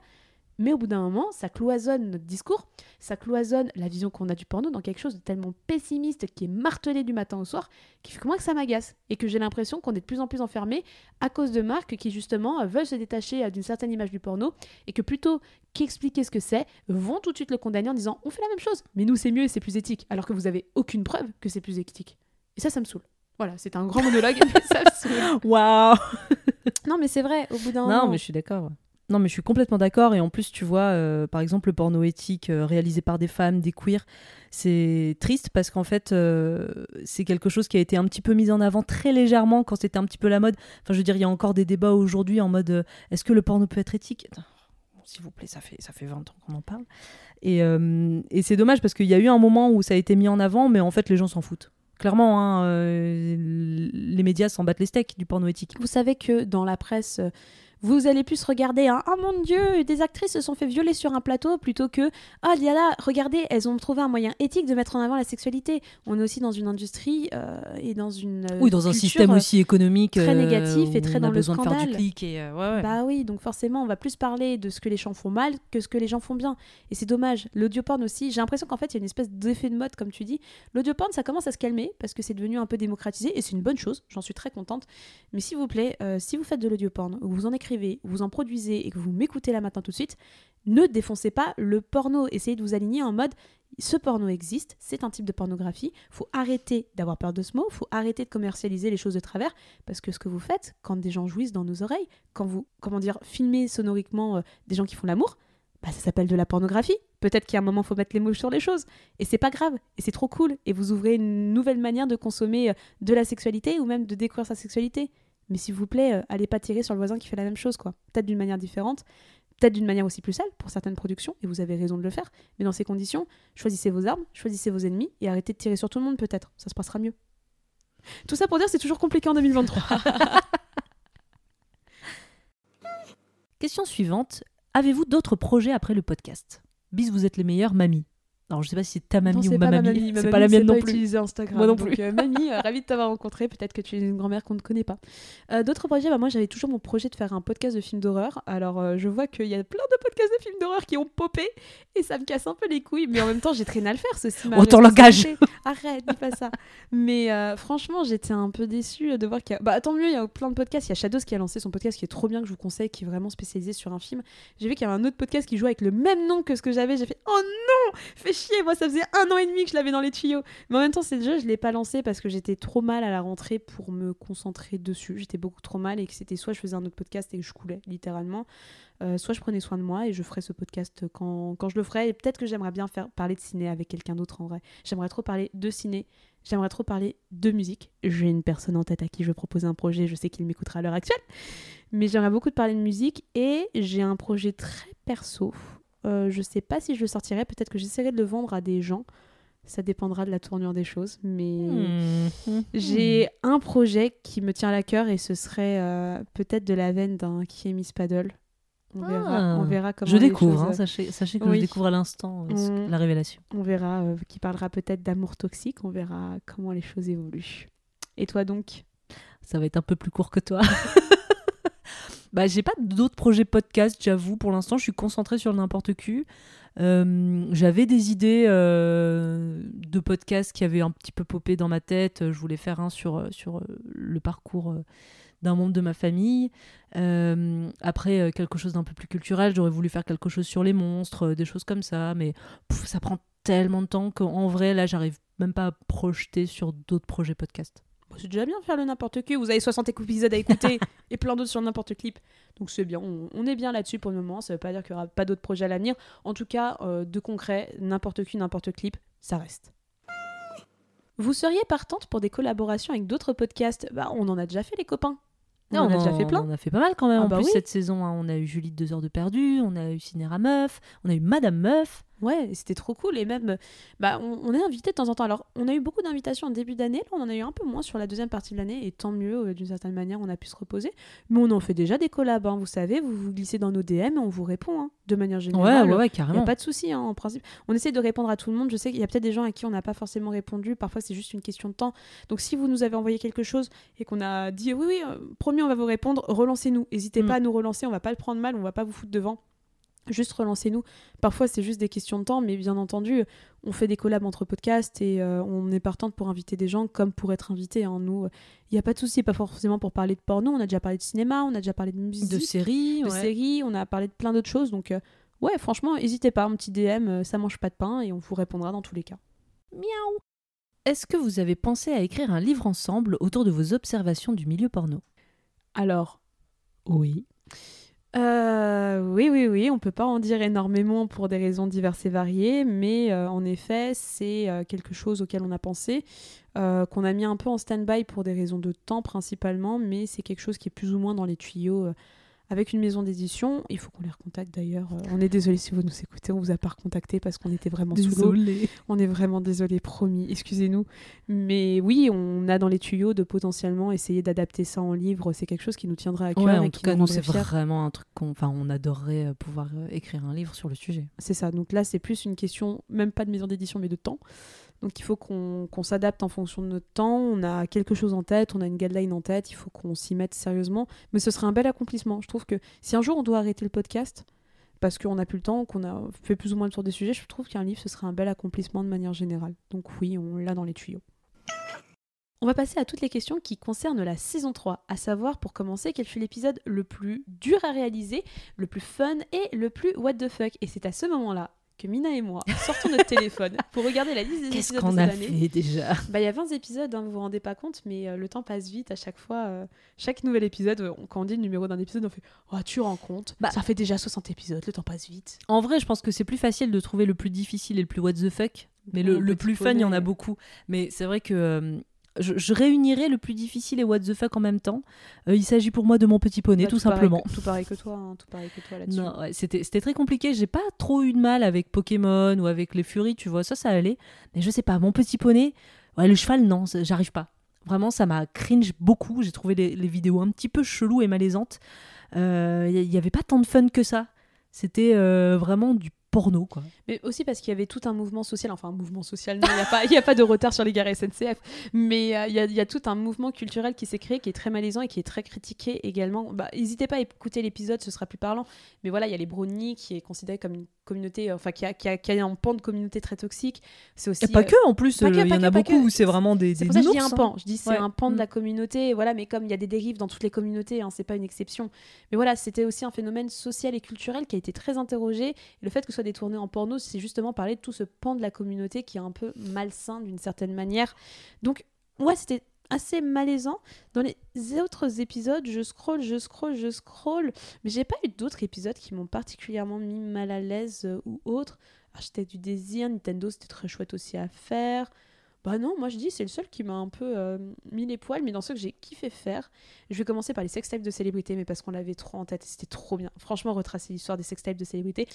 B: mais au bout d'un moment, ça cloisonne notre discours, ça cloisonne la vision qu'on a du porno dans quelque chose de tellement pessimiste qui est martelé du matin au soir, qui fait que moi que ça m'agace et que j'ai l'impression qu'on est de plus en plus enfermé à cause de marques qui justement veulent se détacher euh, d'une certaine image du porno et que plutôt qu'expliquer ce que c'est, vont tout de suite le condamner en disant on fait la même chose, mais nous c'est mieux et c'est plus éthique, alors que vous avez aucune preuve que c'est plus éthique. Et ça, ça me saule. Voilà, c'est un grand monologue, mais <laughs> ça me saoule.
A: Waouh <laughs>
B: Non, mais c'est vrai, au bout d'un
A: Non,
B: moment.
A: mais je suis d'accord. Non, mais je suis complètement d'accord. Et en plus, tu vois, euh, par exemple, le porno éthique euh, réalisé par des femmes, des queers, c'est triste parce qu'en fait, euh, c'est quelque chose qui a été un petit peu mis en avant très légèrement quand c'était un petit peu la mode. Enfin, je veux dire, il y a encore des débats aujourd'hui en mode est-ce que le porno peut être éthique? S'il vous plaît, ça fait, ça fait 20 ans qu'on en parle. Et, et c'est dommage parce qu'il y a eu un moment où ça a été mis en avant, mais en fait, les gens s'en foutent. Clairement, hein, les médias s'en battent les steaks du porno éthique.
B: Vous savez que dans la presse, vous allez plus regarder un Oh mon dieu, des actrices se sont fait violer sur un plateau plutôt que Ah, a là, regardez, elles ont trouvé un moyen éthique de mettre en avant la sexualité. On est aussi dans une industrie euh, et dans une. euh,
A: Oui, dans un système aussi économique.
B: très
A: euh,
B: négatif et très
A: on
B: dans
A: a
B: le
A: besoin de faire du
B: scandale.
A: clic. Et, ouais, ouais.
B: Bah oui, donc forcément, on va plus parler de ce que les gens font mal que ce que les gens font bien. Et c'est dommage. L'audioporn aussi, j'ai l'impression qu'en fait, il y a une espèce d'effet de mode, comme tu dis. L'audioporn, ça commence à se calmer parce que c'est devenu un peu démocratisé et c'est une bonne chose. J'en suis très contente. Mais s'il vous plaît, euh, si vous faites de l'audioporn, ou vous en écrivez, ou vous en produisez et que vous m'écoutez là maintenant tout de suite, ne défoncez pas le porno. Essayez de vous aligner en mode ce porno existe, c'est un type de pornographie. Faut arrêter d'avoir peur de ce mot, faut arrêter de commercialiser les choses de travers, parce que ce que vous faites quand des gens jouissent dans nos oreilles, quand vous, comment dire, filmez sonoriquement euh, des gens qui font l'amour, bah ça s'appelle de la pornographie. Peut-être a un moment faut mettre les mots sur les choses, et c'est pas grave, et c'est trop cool, et vous ouvrez une nouvelle manière de consommer euh, de la sexualité ou même de découvrir sa sexualité. Mais s'il vous plaît, euh, allez pas tirer sur le voisin qui fait la même chose, quoi. Peut-être d'une manière différente, peut-être d'une manière aussi plus sale pour certaines productions, et vous avez raison de le faire. Mais dans ces conditions, choisissez vos armes, choisissez vos ennemis, et arrêtez de tirer sur tout le monde, peut-être. Ça se passera mieux. Tout ça pour dire c'est toujours compliqué en 2023. <laughs>
A: Question suivante. Avez-vous d'autres projets après le podcast? Bis, vous êtes les meilleurs, mamie. Alors, je sais pas si c'est ta mamie
B: Non,
A: ou
B: c'est
A: ma mamie.
B: Ma
A: C'est pas la mienne non plus.
B: utiliser Instagram.
A: Moi non
B: Donc,
A: plus.
B: euh, mamie, euh, ravie de t'avoir rencontré. Peut-être que tu es une grand-mère qu'on ne connaît pas. Euh, D'autres projets, bah, moi j'avais toujours mon projet de faire un podcast de films d'horreur. Alors euh, je vois qu'il y a plein de podcasts de films d'horreur qui ont popé et ça me casse un peu les couilles. Mais en même temps, j'ai traîné à le faire. Ceci
A: langage.
B: responsabilité. Arrête, dis pas ça. Mais franchement, j'étais un peu déçue de voir qu'il y a. Bah tant mieux, il y a plein de podcasts. Il y a Shadows qui a lancé son podcast qui est trop bien, que je vous conseille, qui est vraiment spécialisé sur un film. J'ai vu qu'il y avait un autre podcast qui joue avec le même nom que ce que j'avais. J'ai fait Oh non Fais chier, moi ça faisait un an et demi que je l'avais dans les tuyaux. Mais en même temps, c'est jeu, je l'ai pas lancé parce que j'étais trop mal à la rentrée pour me concentrer dessus. J'étais beaucoup trop mal et que c'était soit je faisais un autre podcast et que je coulais littéralement, Euh, soit je prenais soin de moi et je ferai ce podcast quand, quand je le ferai. Et peut-être que j'aimerais bien faire parler de ciné avec quelqu'un d'autre en vrai. J'aimerais trop parler de ciné. J'aimerais trop parler de musique. J'ai une personne en tête à qui je vais proposer un projet. Je sais qu'il m'écoutera à l'heure actuelle. Mais j'aimerais beaucoup de parler de musique. Et j'ai un projet très perso. Euh, je sais pas si je le sortirai. Peut-être que j'essaierai de le vendre à des gens. Ça dépendra de la tournure des choses. Mais
A: Hmm.
B: j'ai un projet qui me tient à cœur et ce serait euh, peut-être de la veine d'un qui est Miss Paddle. On verra,
A: Ah.
B: on verra comment
A: Je découvre, hein, sachez, sachez que
B: Oui.
A: je découvre à l'instant euh, ce-
B: Mm.
A: la révélation.
B: On verra, euh, qui parlera peut-être d'amour toxique. On verra comment les choses évoluent. Et toi donc?
A: Ça va être un peu plus court que toi. <laughs> bah, j'ai pas d'autres projets podcast, j'avoue. Pour l'instant, je suis concentrée sur n'importe qui. Euh, J'avais des idées euh, de podcasts qui avaient un petit peu popé dans ma tête. Je voulais faire un sur, sur euh, le parcours d'un membre de ma famille. Après, quelque chose d'un peu plus culturel, j'aurais voulu faire quelque chose sur les monstres, des choses comme ça. Mais ça prend tellement de temps qu'en vrai, là, j'arrive même pas à projeter sur d'autres projets podcast.
B: C'est déjà bien de faire le n'importe qui. Vous avez 60 épisodes à écouter <laughs> et plein d'autres sur n'importe clip. Donc c'est bien. On, on est bien là-dessus pour le moment. Ça veut pas dire qu'il y aura pas d'autres projets à l'avenir. En tout cas, euh, de concret, n'importe qui, n'importe clip, ça reste. Vous seriez partante pour des collaborations avec d'autres podcasts? Bah, on en a déjà fait les copains. On en a déjà fait plein.
A: On a fait pas mal quand même.
B: Ah
A: en
B: bah
A: plus,
B: oui.
A: cette saison, hein, on a eu Julie de 2 heures de perdu, on a eu Cinéra Meuf, on a eu Madame Meuf.
B: Ouais, c'était trop cool. Et même, bah, on, on est invité de temps en temps. Alors, on a eu beaucoup d'invitations en début d'année. Là, on en a eu un peu moins sur la deuxième partie de l'année. Et tant mieux, euh, d'une certaine manière, on a pu se reposer. Mais on en fait déjà des collabs. hein, vous savez, vous vous glissez dans nos DM et on vous répond hein, de manière
A: Ouais,
B: générale.
A: ouais, ouais,
B: Il n'y
A: carrément.
B: a pas de souci, hein, en principe. On essaie de répondre à tout le monde. Je sais qu'il y a peut-être des gens à qui on n'a pas forcément répondu. Parfois, c'est juste une question de temps. Donc, si vous nous avez envoyé quelque chose et qu'on a dit oui, oui, euh, promis, on va vous répondre, relancez-nous. N'hésitez
A: Mm.
B: pas à nous relancer. On va pas le prendre mal. On va pas vous foutre devant. Juste relancez-nous. Parfois, c'est juste des questions de temps, mais bien entendu, on fait des collabs entre podcasts et euh, on est partante pour inviter des gens comme pour être invité. hein. Nous, il n'y a pas de souci, pas forcément pour parler de porno. On a déjà parlé de cinéma, on a déjà parlé de musique,
A: De séries,
B: de
A: ouais.
B: séries, on a parlé de plein d'autres choses. Donc, euh, ouais, franchement, n'hésitez pas, un petit DM, euh, ça mange pas de pain et on vous répondra dans tous les cas.
A: Miaou. Est-ce que vous avez pensé à écrire un livre ensemble autour de vos observations du milieu porno?
B: Alors, oui. Euh, oui, oui, oui, on peut pas en dire énormément pour des raisons diverses et variées, mais euh, en effet, c'est euh, quelque chose auquel on a pensé, qu'on a mis un peu en stand-by pour des raisons de temps principalement, mais c'est quelque chose qui est plus ou moins dans les tuyaux avec une maison d'édition. Il faut qu'on les recontacte d'ailleurs. Euh, on est désolé si vous nous écoutez, on vous a pas recontacté parce qu'on était vraiment sous l'eau.
A: Désolée.
B: On est vraiment désolé, promis, excusez-nous. Mais oui, on a dans les tuyaux de potentiellement essayer d'adapter ça en livre. C'est quelque chose qui nous tiendra à cœur
A: Ouais,
B: et
A: en
B: qui
A: tout cas,
B: nous
A: c'est vraiment un truc qu'on enfin, on adorerait euh, pouvoir euh, écrire un livre sur le sujet.
B: C'est ça. Donc là, c'est plus une question, même pas de maison d'édition, mais de temps. Donc il faut qu'on s'adapte en fonction de notre temps. On a quelque chose en tête, on a une guideline en tête, il faut qu'on s'y mette sérieusement. Mais ce serait un bel accomplissement. Je trouve que si un jour on doit arrêter le podcast, parce qu'on n'a plus le temps, qu'on a fait plus ou moins le tour des sujets, je trouve qu'un livre, ce serait un bel accomplissement de manière générale. Donc oui, on l'a dans les tuyaux. On va passer à toutes les questions qui concernent la saison 3, à savoir pour commencer quel fut l'épisode le plus dur à réaliser, le plus fun et le plus what the fuck. Et c'est à ce moment-là que Mina et moi sortons notre téléphone pour regarder la liste des
A: Qu'est-ce
B: épisodes de
A: qu'on a fait déjà
B: Bah, il y a 20 épisodes, hein, vous vous rendez pas compte, mais euh, le temps passe vite à chaque fois. euh, chaque nouvel épisode, euh, on- quand on dit le numéro d'un épisode, on fait Oh, tu rends compte
A: Bah-
B: Ça fait déjà 60 épisodes, le temps passe vite.
A: En vrai, je pense que c'est plus facile de trouver le plus difficile et le plus what the fuck. Mais le, plus fun, il y en a beaucoup. Mais c'est vrai que euh, je, je réunirais le plus difficile et what the fuck en même temps. Euh, il s'agit pour moi de mon petit poney,
B: Bah,
A: tout, simplement.
B: que- tout pareil que toi, hein, tout pareil que toi là-dessus.
A: Ouais, c'était c'était très compliqué. J'ai pas trop eu de mal avec Pokémon ou avec les Furies, tu vois, ça, ça allait. Mais je sais pas, mon petit poney, ouais, le cheval, non, j'arrive pas. Vraiment, ça m'a cringe beaucoup. J'ai trouvé les, les vidéos un petit peu cheloues et malaisantes. Il y, y avait pas tant de fun que ça. C'était euh, vraiment du porno, quoi.
B: Mais aussi parce qu'il y avait tout un mouvement social, enfin un mouvement social, il n'y a, a pas de retard sur les gares SNCF, mais euh, il y, y a tout un mouvement culturel qui s'est créé, qui est très malaisant et qui est très critiqué également. Bah, N'hésitez pas à écouter l'épisode, ce sera plus parlant. Mais voilà, il y a les brownies qui est considéré comme une communauté, euh, enfin qui a, qui, a, qui a un pan de communauté très toxique. C'est aussi.
A: Et pas
B: euh,
A: que, en plus, euh, il y en a beaucoup où c'est vraiment des,
B: C'est
A: des
B: pour ça que je dis un
A: hein.
B: pan. Je dis c'est un pan de
A: Mm.
B: la communauté. Voilà, mais comme il y a des dérives dans toutes les communautés, hein, c'est pas une exception. Mais voilà, c'était aussi un phénomène social et culturel qui a été très interrogé. Et le fait que ce soit détourné en porno, c'est justement parler de tout ce pan de la communauté qui est un peu malsain d'une certaine manière. Donc, ouais, c'était assez malaisant. Dans les autres épisodes, je scroll, je scroll, je scroll, mais j'ai pas eu d'autres épisodes qui m'ont particulièrement mis mal à l'aise euh, ou autre. J'étais du désir, Nintendo c'était très chouette aussi à faire. Bah non, moi je dis c'est le seul qui m'a un peu euh, mis les poils, mais dans ceux que j'ai kiffé faire. Je vais commencer par les sextapes de célébrités, mais parce qu'on l'avait trop en tête et c'était trop bien. Franchement, retracer l'histoire des sextapes de célébrités.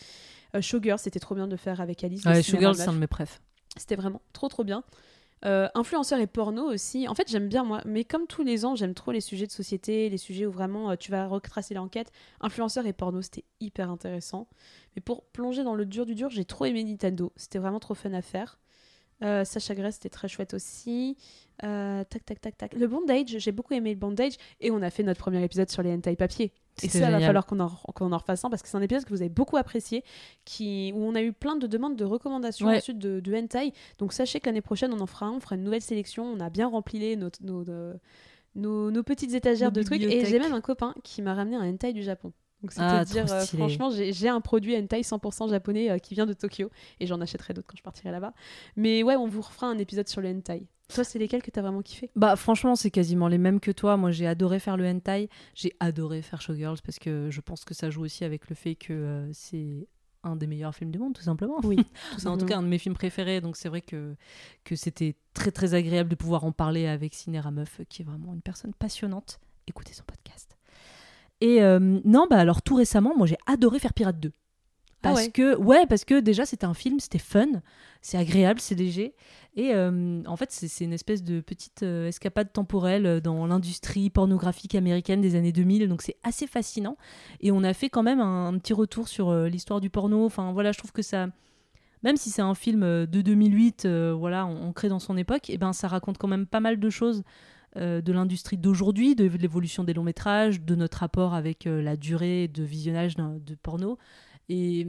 B: Euh, Showgirl, c'était trop bien de le faire avec Alice.
A: Ouais, Showgirl, c'est un de mes préfs.
B: C'était vraiment trop trop bien. Euh, influenceurs et porno aussi. En fait, j'aime bien moi, mais comme tous les ans, j'aime trop les sujets de société, les sujets où vraiment euh, tu vas retracer l'enquête. Influenceurs et porno, c'était hyper intéressant. Mais pour plonger dans le dur du dur, j'ai trop aimé Nintendo. C'était vraiment trop fun à faire. Euh, Sacha Grace, c'était très chouette aussi. Euh, tac, tac, tac, tac. Le bondage, j'ai beaucoup aimé le bondage. Et on a fait notre premier épisode sur les hentai papier. Et ça, il va falloir qu'on en, en refasse un parce que c'est un épisode que vous avez beaucoup apprécié, qui, où on a eu plein de demandes de recommandations ensuite de, de hentai. Donc sachez que l'année prochaine, on en fera un, on fera une nouvelle sélection. On a bien rempli les, nos, nos, nos, petites étagères de trucs. Et j'ai même un copain qui m'a ramené un hentai du Japon. Donc c'est à ah, dire, euh, franchement, j'ai un produit hentai 100% japonais euh, qui vient de Tokyo et j'en achèterai d'autres quand je partirai là-bas. Mais ouais, on vous refera un épisode sur le hentai. Toi, c'est lesquels que t'as vraiment kiffé?
A: Bah franchement, c'est quasiment les mêmes que toi. Moi, j'ai adoré faire le hentai. J'ai adoré faire Showgirls parce que je pense que ça joue aussi avec le fait que euh, c'est un des meilleurs films du monde, tout simplement.
B: Oui, <laughs>
A: tout en tout cas un de mes films préférés. Donc c'est vrai que, que c'était très très agréable de pouvoir en parler avec Cinéra Meuf, qui est vraiment une personne passionnante. Écoutez son podcast. Et euh, non, bah alors tout récemment, moi j'ai adoré faire Pirate 2. Ah parce que ouais, parce que déjà c'était un film, c'était fun, c'est agréable, c'est léger. Et euh, en fait, c'est une espèce de petite euh, escapade temporelle dans l'industrie pornographique américaine des années 2000. Donc c'est assez fascinant. Et on a fait quand même un, petit retour sur l'histoire du porno. Enfin voilà, je trouve que ça, même si c'est un film de 2008, voilà, ancré dans son époque, et eh ben ça raconte quand même pas mal de choses euh, de l'industrie d'aujourd'hui, de, l'évolution des longs métrages, de notre rapport avec euh, la durée de visionnage de porno. Et,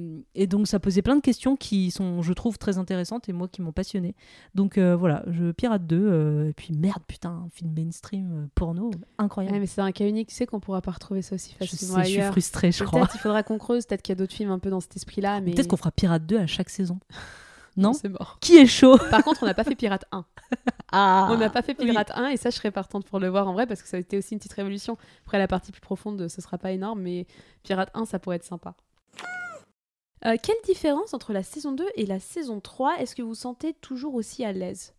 A: donc ça posait plein de questions qui sont, je trouve, très intéressantes et moi qui m'ont passionné. Donc euh, voilà, je Pirate 2, et puis merde, putain, un film mainstream porno, incroyable.
B: mais c'est un cas unique, tu sais qu'on pourra pas retrouver ça aussi facilement.
A: Je, sais, je suis frustrée, je crois.
B: Peut-être il faudra qu'on creuse, peut-être qu'il y a d'autres films un peu dans cet esprit-là. Mais...
A: Peut-être qu'on fera Pirate 2 à chaque saison. Non,
B: c'est mort.
A: Qui est chaud
B: Par contre, on n'a pas fait Pirate 1. ah, on n'a pas fait Pirate 1 et ça, je serais partante pour le voir en vrai parce que ça a été aussi une petite révolution. Après, la partie plus profonde, ce sera pas énorme, mais Pirate 1, ça pourrait être sympa. Euh, quelle différence entre la saison 2 et la saison 3 Est-ce que vous sentez toujours aussi à l'aise?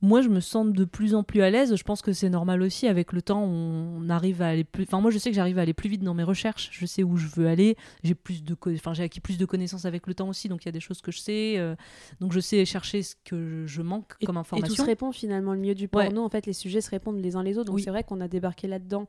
A: Moi je me sens de plus en plus à l'aise. Je pense que c'est normal aussi. Avec le temps, on arrive à aller plus. Enfin, moi je sais que j'arrive à aller plus vite dans mes recherches. Je sais où je veux aller. J'ai plus de, enfin, j'ai acquis plus de connaissances avec le temps aussi. Donc il y a des choses que je sais. Euh, donc je sais chercher ce que je manque comme information.
B: Et tout se répond finalement. Le milieu du porno, en fait, les sujets se répondent les uns les autres. Donc c'est vrai qu'on a débarqué là-dedans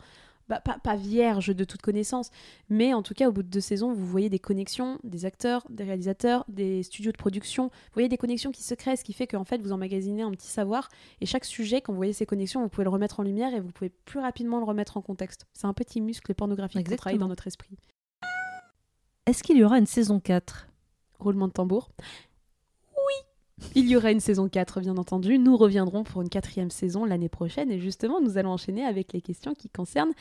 B: bah, pas, vierge de toute connaissance, mais en tout cas, au bout de deux saisons, vous voyez des connexions, des acteurs, des réalisateurs, des studios de production. Vous voyez des connexions qui se créent, ce qui fait qu'en fait, vous emmagasinez un petit savoir. Et chaque sujet, quand vous voyez ces connexions, vous pouvez le remettre en lumière et vous pouvez plus rapidement le remettre en contexte. C'est un petit muscle pornographique qui travaille dans notre esprit.
A: Est-ce qu'il y aura une saison 4
B: Roulement de tambour. Il y aura une saison 4, bien entendu. Nous reviendrons pour une quatrième saison l'année prochaine. Et justement, nous allons enchaîner avec les questions qui concernent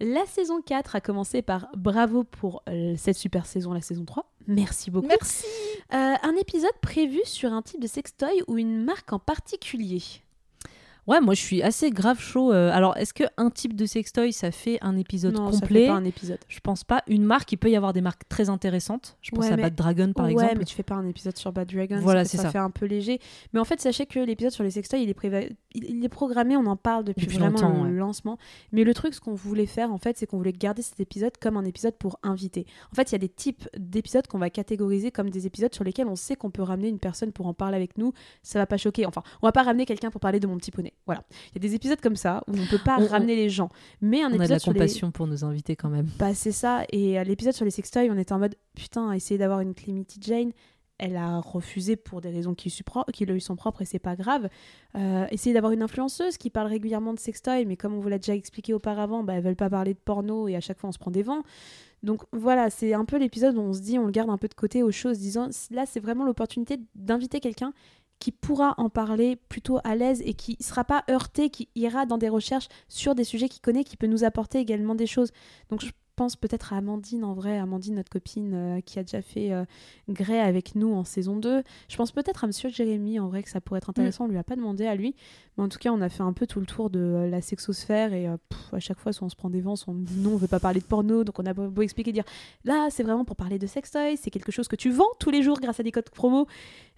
B: la saison 4, à commencer par bravo pour euh, cette super saison, la saison 3. Merci beaucoup.
A: Merci.
B: Euh, un épisode prévu sur un type de sextoy ou une marque en particulier?
A: Ouais, moi je suis assez grave chaud. Euh, alors, est-ce qu'un type de sextoy ça fait un épisode
B: non,
A: complet
B: ça fait pas un épisode.
A: Je pense pas. Une marque, il peut y avoir des marques très intéressantes. Je pense à Bad Dragon par exemple.
B: Ouais, mais tu fais pas un épisode sur Bad Dragon.
A: Voilà, c'est
B: ça.
A: Ça
B: fait un peu léger. Mais en fait, sachez que l'épisode sur les sextoys, il est, il est programmé, on en parle depuis, vraiment le lancement. Mais le truc, ce qu'on voulait faire en fait, c'est qu'on voulait garder cet épisode comme un épisode pour inviter. En fait, il y a des types d'épisodes qu'on va catégoriser comme des épisodes sur lesquels on sait qu'on peut ramener une personne pour en parler avec nous. Ça va pas choquer. Enfin, on va pas ramener quelqu'un pour parler de mon petit poney. Voilà. Il y a des épisodes comme ça où on peut pas ramener les gens. Mais un
A: on
B: épisode
A: a de la compassion pour nos invités quand même.
B: Bah c'est ça. Et à l'épisode sur les sextoys, on était en mode putain, essayer d'avoir une Clemity Jane. Elle a refusé pour des raisons qui, qui lui sont propres et c'est pas grave. Euh, essayer d'avoir une influenceuse qui parle régulièrement de sextoy, mais comme on vous l'a déjà expliqué auparavant, bah, elles veulent pas parler de porno et à chaque fois on se prend des vents. Donc voilà, c'est un peu l'épisode où on se dit, on le garde un peu de côté aux choses, disant là c'est vraiment l'opportunité d'inviter quelqu'un qui pourra en parler plutôt à l'aise et qui ne sera pas heurté, qui ira dans des recherches sur des sujets qu'il connaît, qui peut nous apporter également des choses. Pense peut-être à Amandine en vrai, Amandine, notre copine euh, qui a déjà fait euh, Grey avec nous en saison 2. Je pense peut-être à Monsieur Jérémy en vrai que ça pourrait être intéressant. On lui a pas demandé à lui, mais en tout cas, on a fait un peu tout le tour de euh, la sexosphère et euh, pff, à chaque fois, soit on se prend des vents, soit on dit non, on veut pas parler de porno. Donc on a beau, expliquer, dire là, c'est vraiment pour parler de sextoy, c'est quelque chose que tu vends tous les jours grâce à des codes promo.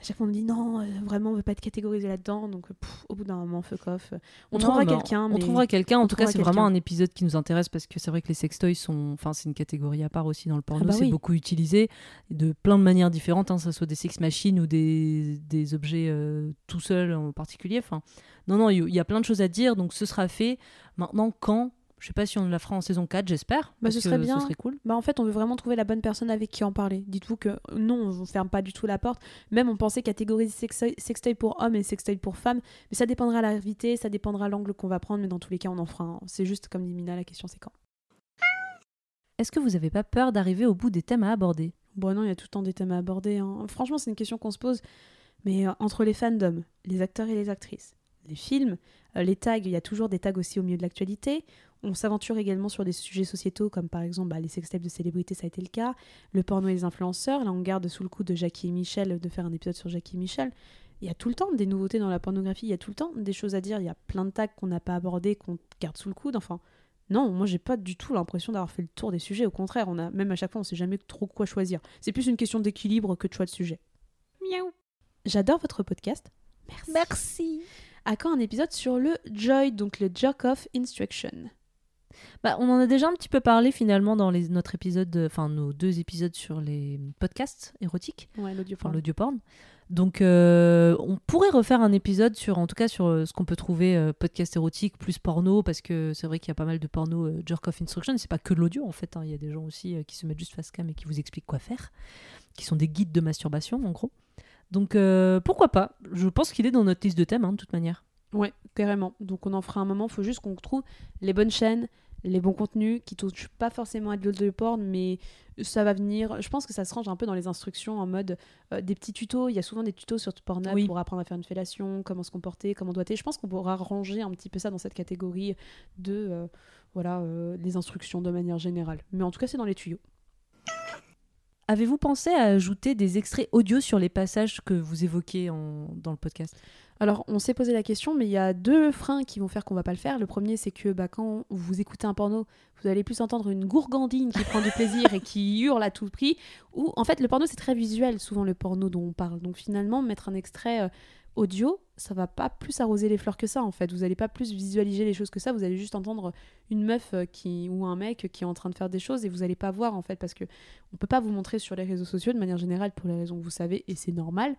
B: À chaque fois, on me dit non, vraiment, on veut pas être catégorisé là-dedans. Donc pff, au bout d'un moment, fuck off. On
A: Non,
B: trouvera quelqu'un.
A: On
B: mais-
A: trouvera quelqu'un. En
B: on
A: tout cas, c'est vraiment un épisode qui nous intéresse parce que c'est vrai que les sextoys sont, enfin, c'est une catégorie à part aussi dans le porno.
B: bah
A: c'est
B: oui.
A: beaucoup utilisé de plein de manières différentes, hein, que ce soit des sex machines ou des, des objets euh, tout seuls en particulier. Enfin, non, non, il y, a plein de choses à dire. Donc, ce sera fait. Maintenant, quand? Je sais pas si on la fera en saison 4, j'espère.
B: Bah, ce serait bien.
A: Ce serait cool.
B: Bah en fait, on veut vraiment trouver la bonne personne avec qui en parler. Dites-vous que non, on ne ferme pas du tout la porte. Même on pensait catégoriser sextoy, pour hommes et sextoy pour femmes. Mais ça dépendra de l'invité, ça dépendra de l'angle qu'on va prendre. Mais dans tous les cas, on en fera un. C'est juste comme dit Mina, la question c'est quand.
A: Est-ce que vous avez pas peur d'arriver au bout des thèmes à aborder?
B: Bon, non, il y a tout le temps des thèmes à aborder. hein. Franchement, c'est une question qu'on se pose. Mais euh, entre les fandoms, les acteurs et les actrices, les films, euh, les tags, il y a toujours des tags aussi au milieu de l'actualité. On s'aventure également sur des sujets sociétaux comme par exemple bah, les sextapes de célébrités, ça a été le cas, le porno et les influenceurs. Là, on garde sous le coup de Jackie et Michel de faire un épisode sur Jackie et Michel. Il y a tout le temps des nouveautés dans la pornographie, il y a tout le temps des choses à dire, il y a plein de tags qu'on n'a pas abordés, qu'on garde sous le coude. Enfin, non, moi j'ai pas du tout l'impression d'avoir fait le tour des sujets. Au contraire, on a même à chaque fois, on sait jamais trop quoi choisir. C'est plus une question d'équilibre que de choix de sujet. Miaou. J'adore votre podcast. Merci.
A: Merci.
B: À quand un épisode sur le Joy, donc le Jerk Off Instruction?
A: Bah, on en a déjà un petit peu parlé finalement dans les, notre épisode, de- enfin nos deux épisodes sur les podcasts érotiques,
B: Ouais, l'audio
A: enfin l'audio porn. Donc euh, on pourrait refaire un épisode sur, en tout cas sur euh, ce qu'on peut trouver euh, podcast érotique plus porno, parce que c'est vrai qu'il y a pas mal de porno euh, jerk off instruction. C'est pas que de l'audio en fait. hein. Il y a des gens aussi qui se mettent juste face cam et qui vous expliquent quoi faire, qui sont des guides de masturbation en gros. Donc pourquoi pas? Je pense qu'il est dans notre liste de thèmes hein, de toute manière.
B: Ouais, carrément. Donc on en fera un moment. Faut juste qu'on trouve les bonnes chaînes, les bons contenus qui touchent pas forcément à de l'audio porn, mais ça va venir. Je pense que ça se range un peu dans les instructions en mode euh, des petits tutos. Il y a souvent des tutos sur Pornhub
A: Oui.
B: pour apprendre à faire une fellation, comment se comporter, comment doiter. Je pense qu'on pourra ranger un petit peu ça dans cette catégorie de euh, voilà euh, les instructions de manière générale. Mais en tout cas, c'est dans les tuyaux.
A: Avez-vous pensé à ajouter des extraits audio sur les passages que vous évoquez en- dans le podcast?
B: Alors, on s'est posé la question, mais il y a deux freins qui vont faire qu'on va pas le faire. Le premier, c'est que bah, quand vous écoutez un porno, vous allez plus entendre une gourgandine qui prend du plaisir et qui hurle à tout prix. Ou en fait, le porno, c'est très visuel, souvent le porno dont on parle. Donc finalement, mettre un extrait euh, audio, ça va pas plus arroser les fleurs que ça, en fait. Vous allez pas plus visualiser les choses que ça. Vous allez juste entendre une meuf euh, qui ou un mec qui est en train de faire des choses et vous allez pas voir, en fait, parce que on peut pas vous montrer sur les réseaux sociaux de manière générale pour les raisons que vous savez et c'est normal.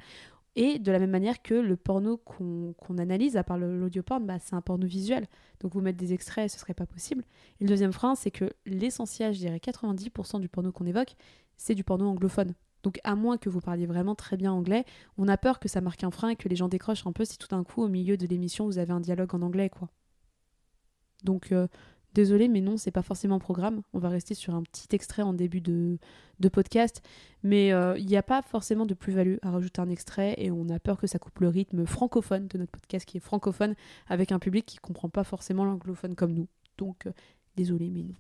B: Et de la même manière que le porno qu'on analyse, à part le- l'audio porn, bah, c'est un porno visuel. Donc vous mettre des extraits, ce serait pas possible. Et le deuxième frein, c'est que l'essentiel, je dirais 90% du porno qu'on évoque, c'est du porno anglophone. Donc à moins que vous parliez vraiment très bien anglais, on a peur que ça marque un frein et que les gens décrochent un peu si tout d'un coup, au milieu de l'émission, vous avez un dialogue en anglais, quoi. Donc euh, désolé, mais non, c'est pas forcément programme. On va rester sur un petit extrait en début de, podcast. Mais euh, il n'y a pas forcément de plus-value à rajouter un extrait et on a peur que ça coupe le rythme francophone de notre podcast qui est francophone avec un public qui comprend pas forcément l'anglophone comme nous. Donc, euh, désolé, mais non.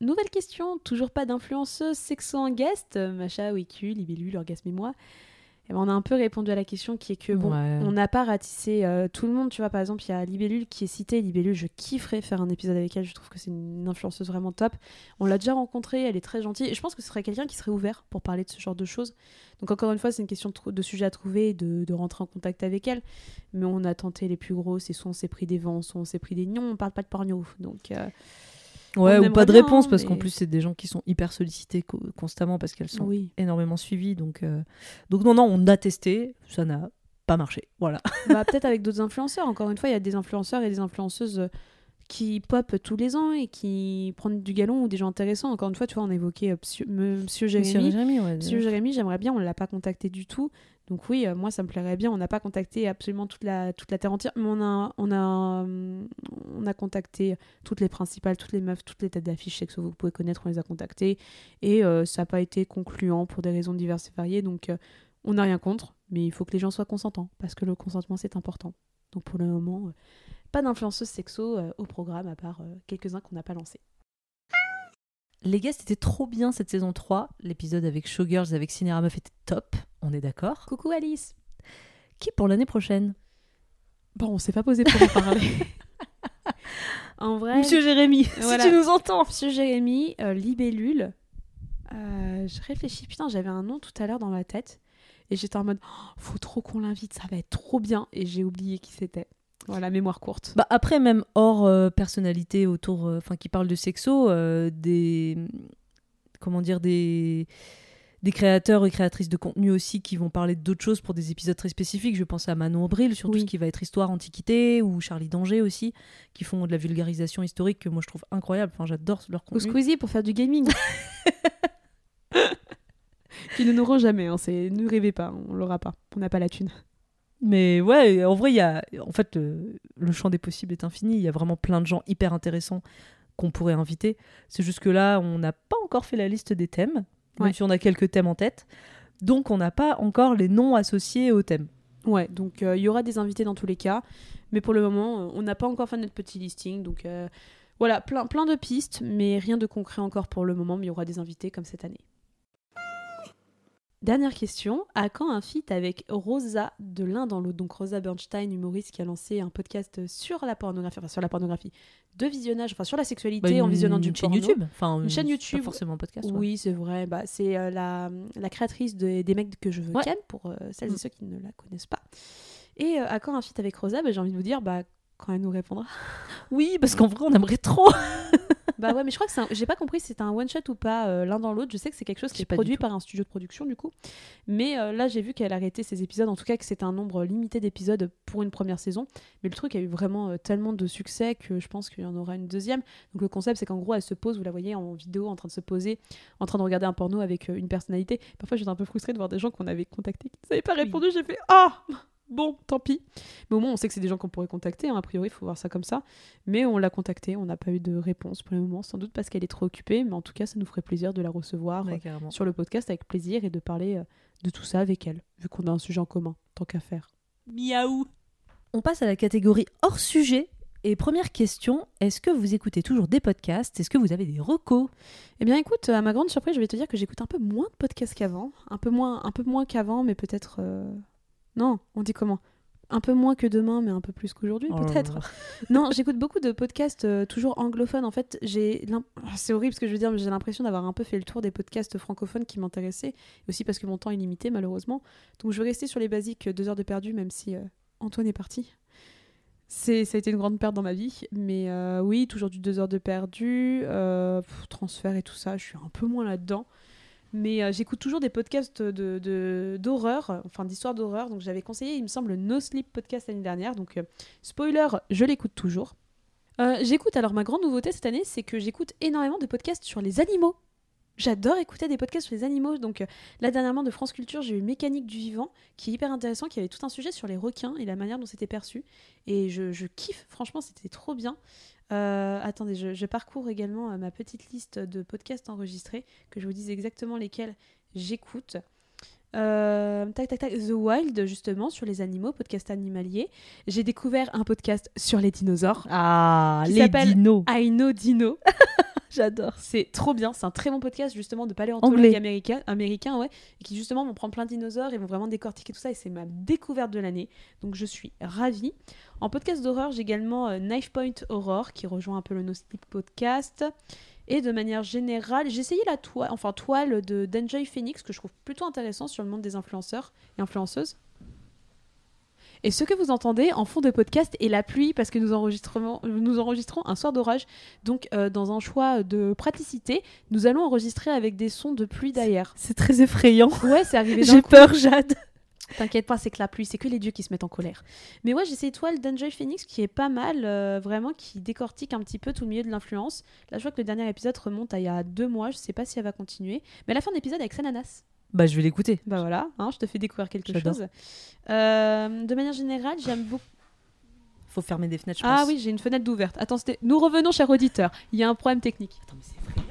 B: Nouvelle question, toujours pas d'influenceuse sexo en guest, Macha, Wiku, Libellule, Orgasme et moi. Et ben, on a un peu répondu à la question qui est que bon,
A: Ouais.
B: on n'a pas ratissé euh, tout le monde, tu vois. Par exemple, il y a Libellule qui est citée. Libellule, je kifferais faire un épisode avec elle. Je trouve que c'est une influenceuse vraiment top. On l'a déjà rencontrée, elle est très gentille. Et je pense que ce serait quelqu'un qui serait ouvert pour parler de ce genre de choses. Donc, encore une fois, c'est une question de, sujet à trouver et de, de rentrer en contact avec elle. Mais on a tenté les plus grosses et soit on s'est pris des vents, soit on s'est pris des non, on parle pas de porno. Donc, euh,
A: Ouais,
B: On
A: ou pas de
B: bien,
A: réponse, parce
B: mais-
A: qu'en plus, c'est des gens qui sont hyper sollicités co- constamment parce qu'elles sont
B: oui.
A: énormément suivies. Donc, euh, donc non, non, on a testé, ça n'a pas marché. Voilà. <laughs>
B: bah, peut-être avec d'autres influenceurs. Encore une fois, il y a des influenceurs et des influenceuses euh, qui pop tous les ans et qui prennent du galon ou des gens intéressants. Encore une fois, tu vois, on évoquait euh, Monsieur Jérémy.
A: Jérémy, ouais.
B: Monsieur Jérémy, j'aimerais bien, on ne l'a pas contacté du tout. Donc oui, euh, moi, ça me plairait bien. On n'a pas contacté absolument toute la, terre entière, mais on a, on, a, on a contacté toutes les principales, toutes les meufs, toutes les têtes d'affiche que vous pouvez connaître, on les a contactées. Et euh, ça n'a pas été concluant pour des raisons diverses et variées. Donc euh, on n'a rien contre, mais il faut que les gens soient consentants, parce que le consentement, c'est important. Donc pour le moment, euh, pas d'influenceuse sexo euh, au programme, à part euh, quelques-uns qu'on n'a pas lancés.
A: Les guests étaient trop bien cette saison 3. L'épisode avec Showgirls, avec Cinéra Meuf était top, on est d'accord.
B: Coucou Alice.
A: Qui pour l'année prochaine?
B: Bon, on s'est pas posé pour en parler. <laughs> en vrai,
A: Monsieur Jérémy,
B: Voilà.
A: si tu nous entends.
B: Monsieur Jérémy, euh, Libellule. Euh, je réfléchis, putain, j'avais un nom tout à l'heure dans ma tête. Et j'étais en mode, Oh, faut trop qu'on l'invite, ça va être trop bien. Et j'ai oublié qui c'était. Voilà, mémoire courte.
A: Bah après, même hors euh, personnalité autour, euh, enfin qui parle de sexo, euh, des comment dire des des créateurs et créatrices de contenu aussi qui vont parler d'autres choses pour des épisodes très spécifiques. Je pense à Manon Abril sur tout ce qui va être histoire, antiquité, ou Charlie Danger aussi, qui font de la vulgarisation historique que moi je trouve incroyable. Enfin, j'adore leur
B: Ou
A: contenu.
B: Squeezie pour faire du gaming. <laughs> Qui ne n'auront jamais, hein, c'est... ne rêvez pas, on l'aura pas, on n'a pas la thune.
A: Mais ouais, en vrai, il y a, en fait, le, le champ des possibles est infini. Il y a vraiment plein de gens hyper intéressants qu'on pourrait inviter. C'est juste que là, on n'a pas encore fait la liste des thèmes, même
B: Ouais.
A: si on a quelques thèmes en tête. Donc, on n'a pas encore les noms associés aux thèmes.
B: Ouais, donc euh, il y aura des invités dans tous les cas, mais pour le moment, euh, on n'a pas encore fait notre petit listing, donc euh, voilà, plein, plein de pistes, mais rien de concret encore pour le moment, mais il y aura des invités comme cette année. Dernière question, à quand un feat avec Rosa de l'un dans l'autre? Donc Rosa Bernstein, humoriste qui a lancé un podcast sur la pornographie, enfin sur la pornographie, de visionnage, enfin sur la sexualité en visionnant du
A: Bah, chaîne
B: porno.
A: YouTube. Enfin,
B: Une chaîne YouTube.
A: Pas forcément un podcast. ouais.
B: Oui, c'est vrai. Bah, c'est euh, la, la créatrice de- des mecs que je veux
A: Ouais.
B: ken, pour euh, celles
A: Mm.
B: et ceux qui ne la connaissent pas. Et euh, à quand un feat avec Rosa? Bah, J'ai envie de vous dire, bah, quand elle nous répondra.
A: Oui, parce qu'en vrai, on aimerait trop. <laughs>
B: bah ouais, mais je crois que c'est un- j'ai pas compris si c'était un one shot ou pas euh, l'un dans l'autre. Je sais que c'est quelque chose qui est produit par un studio de production du coup. Mais euh, là, j'ai vu qu'elle arrêtait ses épisodes, en tout cas que c'est un nombre limité d'épisodes pour une première saison. Mais le truc a eu vraiment euh, tellement de succès que je pense qu'il y en aura une deuxième. Donc le concept, c'est qu'en gros, elle se pose, vous la voyez en vidéo, en train de se poser, en train de regarder un porno avec une personnalité. Parfois, j'étais un peu frustrée de voir des gens qu'on avait contactés qui n'avaient pas répondu. J'ai fait Ah Bon, tant pis. Mais au moins, on sait que c'est des gens qu'on pourrait contacter. hein. A priori, il faut voir ça comme ça. Mais on l'a contactée, on n'a pas eu de réponse pour le moment, sans doute parce qu'elle est trop occupée. Mais en tout cas, ça nous ferait plaisir de la recevoir
A: Ouais,
B: euh, sur le podcast avec plaisir et de parler euh, de tout ça avec elle, vu qu'on a un sujet en commun, tant qu'à faire.
A: Miaou. On passe à la catégorie hors sujet. Et première question, est-ce que vous écoutez toujours des podcasts? Est-ce que vous avez des recos?
B: Eh bien, écoute, à ma grande surprise, je vais te dire que j'écoute un peu moins de podcasts qu'avant. Un peu moins, un peu moins qu'avant, mais peut-être. euh, Non, on dit comment? Un peu moins que demain, mais un peu plus qu'aujourd'hui,
A: Oh
B: peut-être. <laughs> non, j'écoute beaucoup de podcasts euh, toujours anglophones. En fait, j'ai Ah, c'est horrible ce que je veux dire, mais j'ai l'impression d'avoir un peu fait le tour des podcasts francophones qui m'intéressaient, aussi parce que mon temps est limité malheureusement. Donc je vais rester sur les basiques, euh, deux heures de perdu, même si euh, Antoine est parti. C'est, ça a été une grande perte dans ma vie, mais euh, oui, toujours du deux heures de perdu, pff, transfert et tout ça, je suis un peu moins là-dedans. Mais euh, j'écoute toujours des podcasts de, d'horreur, enfin d'histoire d'horreur. Donc j'avais conseillé, il me semble, No Sleep podcast l'année dernière. Donc euh, Spoiler, je l'écoute toujours. Euh, j'écoute, alors ma grande nouveauté cette année, c'est que j'écoute énormément de podcasts sur les animaux. J'adore écouter des podcasts sur les animaux. Donc euh, là, dernièrement, de France Culture, j'ai eu Mécanique du vivant, qui est hyper intéressant, qui avait tout un sujet sur les requins et la manière dont c'était perçu. Et je, kiffe, franchement, c'était trop bien. Euh, attendez, je, je parcours également euh, ma petite liste de podcasts enregistrés, que je vous dise exactement lesquels j'écoute. Euh, tac, tac, tac. The Wild, justement, sur les animaux, podcast animalier. J'ai découvert un podcast sur les dinosaures.
A: Ah,
B: Qui
A: les dinos.
B: I Know Dino. <laughs>
A: J'adore.
B: C'est trop bien. C'est un très bon podcast, justement, de paléontologues américains, américains, ouais, et qui, justement, vont prendre plein de dinosaures et vont vraiment décortiquer tout ça. Et c'est ma découverte de l'année. Donc, je suis ravie. En podcast d'horreur, j'ai également euh, Knife Point Horror, qui rejoint un peu le No Sleep podcast. Et de manière générale, j'ai essayé la toile, enfin toile de d'Enjoy Phoenix que je trouve plutôt intéressant sur le monde des influenceurs et influenceuses. Et ce que vous entendez en fond de podcast est la pluie parce que nous enregistrons, nous enregistrons un soir d'orage. Donc euh, dans un choix de praticité, nous allons enregistrer avec des sons de pluie derrière.
A: C'est très effrayant.
B: Ouais, c'est arrivé <laughs>
A: J'ai peur, Jade.
B: T'inquiète pas, c'est que la pluie, c'est que les dieux qui se mettent en colère. Mais ouais, j'ai essayé Toile d'Enjoy Phoenix qui est pas mal, euh, vraiment, qui décortique un petit peu tout le milieu de l'influence. Là, je vois que le dernier épisode remonte à il y a deux mois, je sais pas si elle va continuer. Mais à la fin de l'épisode avec Sananas.
A: Bah, je vais l'écouter.
B: Bah voilà, hein, je te fais découvrir quelque chose. Euh, de manière générale, j'aime beaucoup.
A: Faut fermer des fenêtres, je
B: Ah
A: pense.
B: oui, j'ai une fenêtre d'ouverte. Attends, c'était- nous revenons, cher auditeur. Il y a un problème technique.
A: Attends, mais c'est effrayant.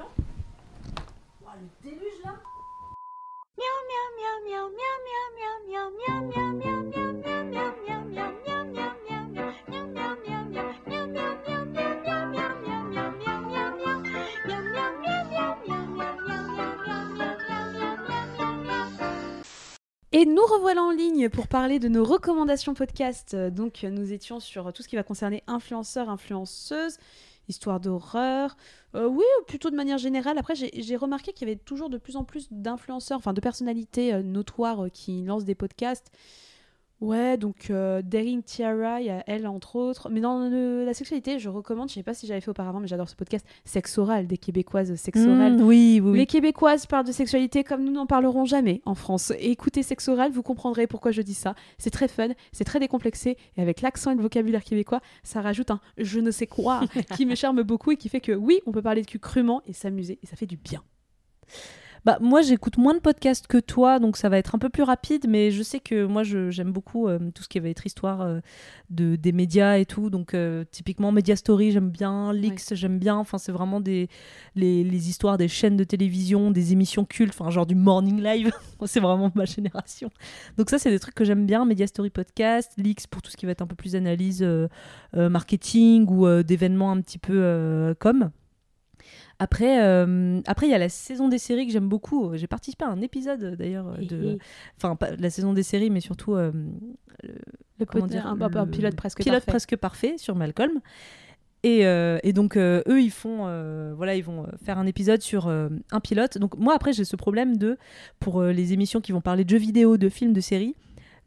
B: Et nous revoilà en ligne pour parler de nos recommandations podcast. Donc, nous étions sur tout ce qui va concerner influenceurs, influenceuses, histoire d'horreur. Euh, oui, plutôt de manière générale. Après, j'ai remarqué qu'il y avait toujours de plus en plus d'influenceurs, enfin de personnalités euh, notoires euh, qui lancent des podcasts. Ouais, donc euh, Daring Tiara, il y a elle entre autres. Mais dans le- la sexualité, je recommande, je sais pas si j'avais fait auparavant, mais j'adore ce podcast, Sexe Oral, des Québécoises Sexorales.
A: Mmh, oui, oui, oui.
B: Les Québécoises parlent de sexualité comme nous n'en parlerons jamais en France. Et écoutez Sexe Oral, vous comprendrez pourquoi je dis ça. C'est très fun, c'est très décomplexé, et avec l'accent et le vocabulaire québécois, ça rajoute un je ne sais quoi <laughs> qui me charme beaucoup et qui fait que oui, on peut parler de cul crûment et s'amuser, et ça fait du bien.
A: Bah, moi, j'écoute moins de podcasts que toi, donc ça va être un peu plus rapide, mais je sais que moi, je- j'aime beaucoup euh, tout ce qui va être histoire euh, de, des médias et tout. Donc, euh, typiquement, Media Story, j'aime bien. Lix, j'aime bien. Enfin, c'est vraiment des, les, les histoires des chaînes de télévision, des émissions cultes, enfin, genre du morning live. <laughs> c'est vraiment ma génération. Donc, ça, c'est des trucs que j'aime bien. Media Story Podcast, Lix pour tout ce qui va être un peu plus analyse marketing ou d'événements un petit peu comme. Après, euh, après, il y a la saison des séries que j'aime beaucoup. J'ai participé à un épisode d'ailleurs de, enfin pas la saison des séries, mais surtout euh,
B: Le
A: comment dire,
B: un, un
A: le
B: pilote presque
A: pilote
B: parfait.
A: presque parfait sur Malcolm. Et, euh, et donc eux ils font voilà ils vont faire un épisode sur un pilote. Donc moi après j'ai ce problème de pour les émissions qui vont parler de jeux vidéo, de films, de séries,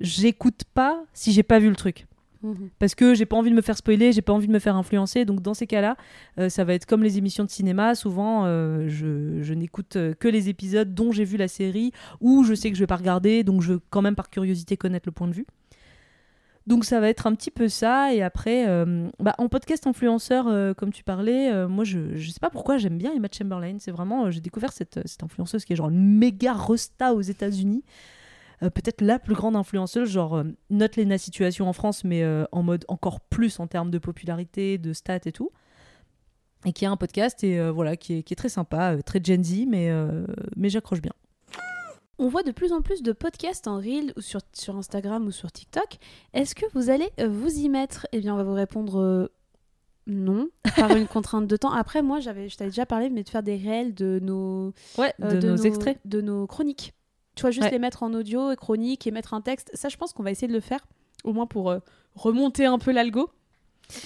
A: j'écoute pas si j'ai pas vu le truc
B: Mhm.
A: parce que j'ai pas envie de me faire spoiler, j'ai pas envie de me faire influencer. Donc dans ces cas-là, euh, ça va être comme les émissions de cinéma. Souvent, euh, je, n'écoute euh, que les épisodes dont j'ai vu la série ou je sais que je vais pas regarder, donc je veux quand même par curiosité connaître le point de vue. Donc ça va être un petit peu ça. Et après, bah, en podcast influenceur, comme tu parlais, moi je, je sais pas pourquoi j'aime bien Emma Chamberlain. C'est vraiment, j'ai découvert cette, cette influenceuse qui est genre une méga resta aux États-Unis. Euh, peut-être la plus grande influenceuse, genre euh, note Lena Situation en France, mais euh, en mode encore plus en termes de popularité, de stats et tout. Et qui a un podcast et euh, voilà, qui est, qui est très sympa, très Gen Z, mais, mais j'accroche bien.
B: On voit de plus en plus de podcasts en reel ou sur, sur Instagram ou sur TikTok. Est-ce que vous allez vous y mettre? Eh bien, on va vous répondre non, par une <laughs> contrainte de temps. Après, moi, j'avais, je t'avais déjà parlé, mais de faire des réels de nos,
A: Ouais,
B: euh,
A: de, nos, extraits.
B: de nos chroniques. Tu vois, juste
A: Ouais.
B: les mettre en audio et chronique et mettre un texte. Ça, je pense qu'on va essayer de le faire, au moins pour euh, remonter un peu l'algo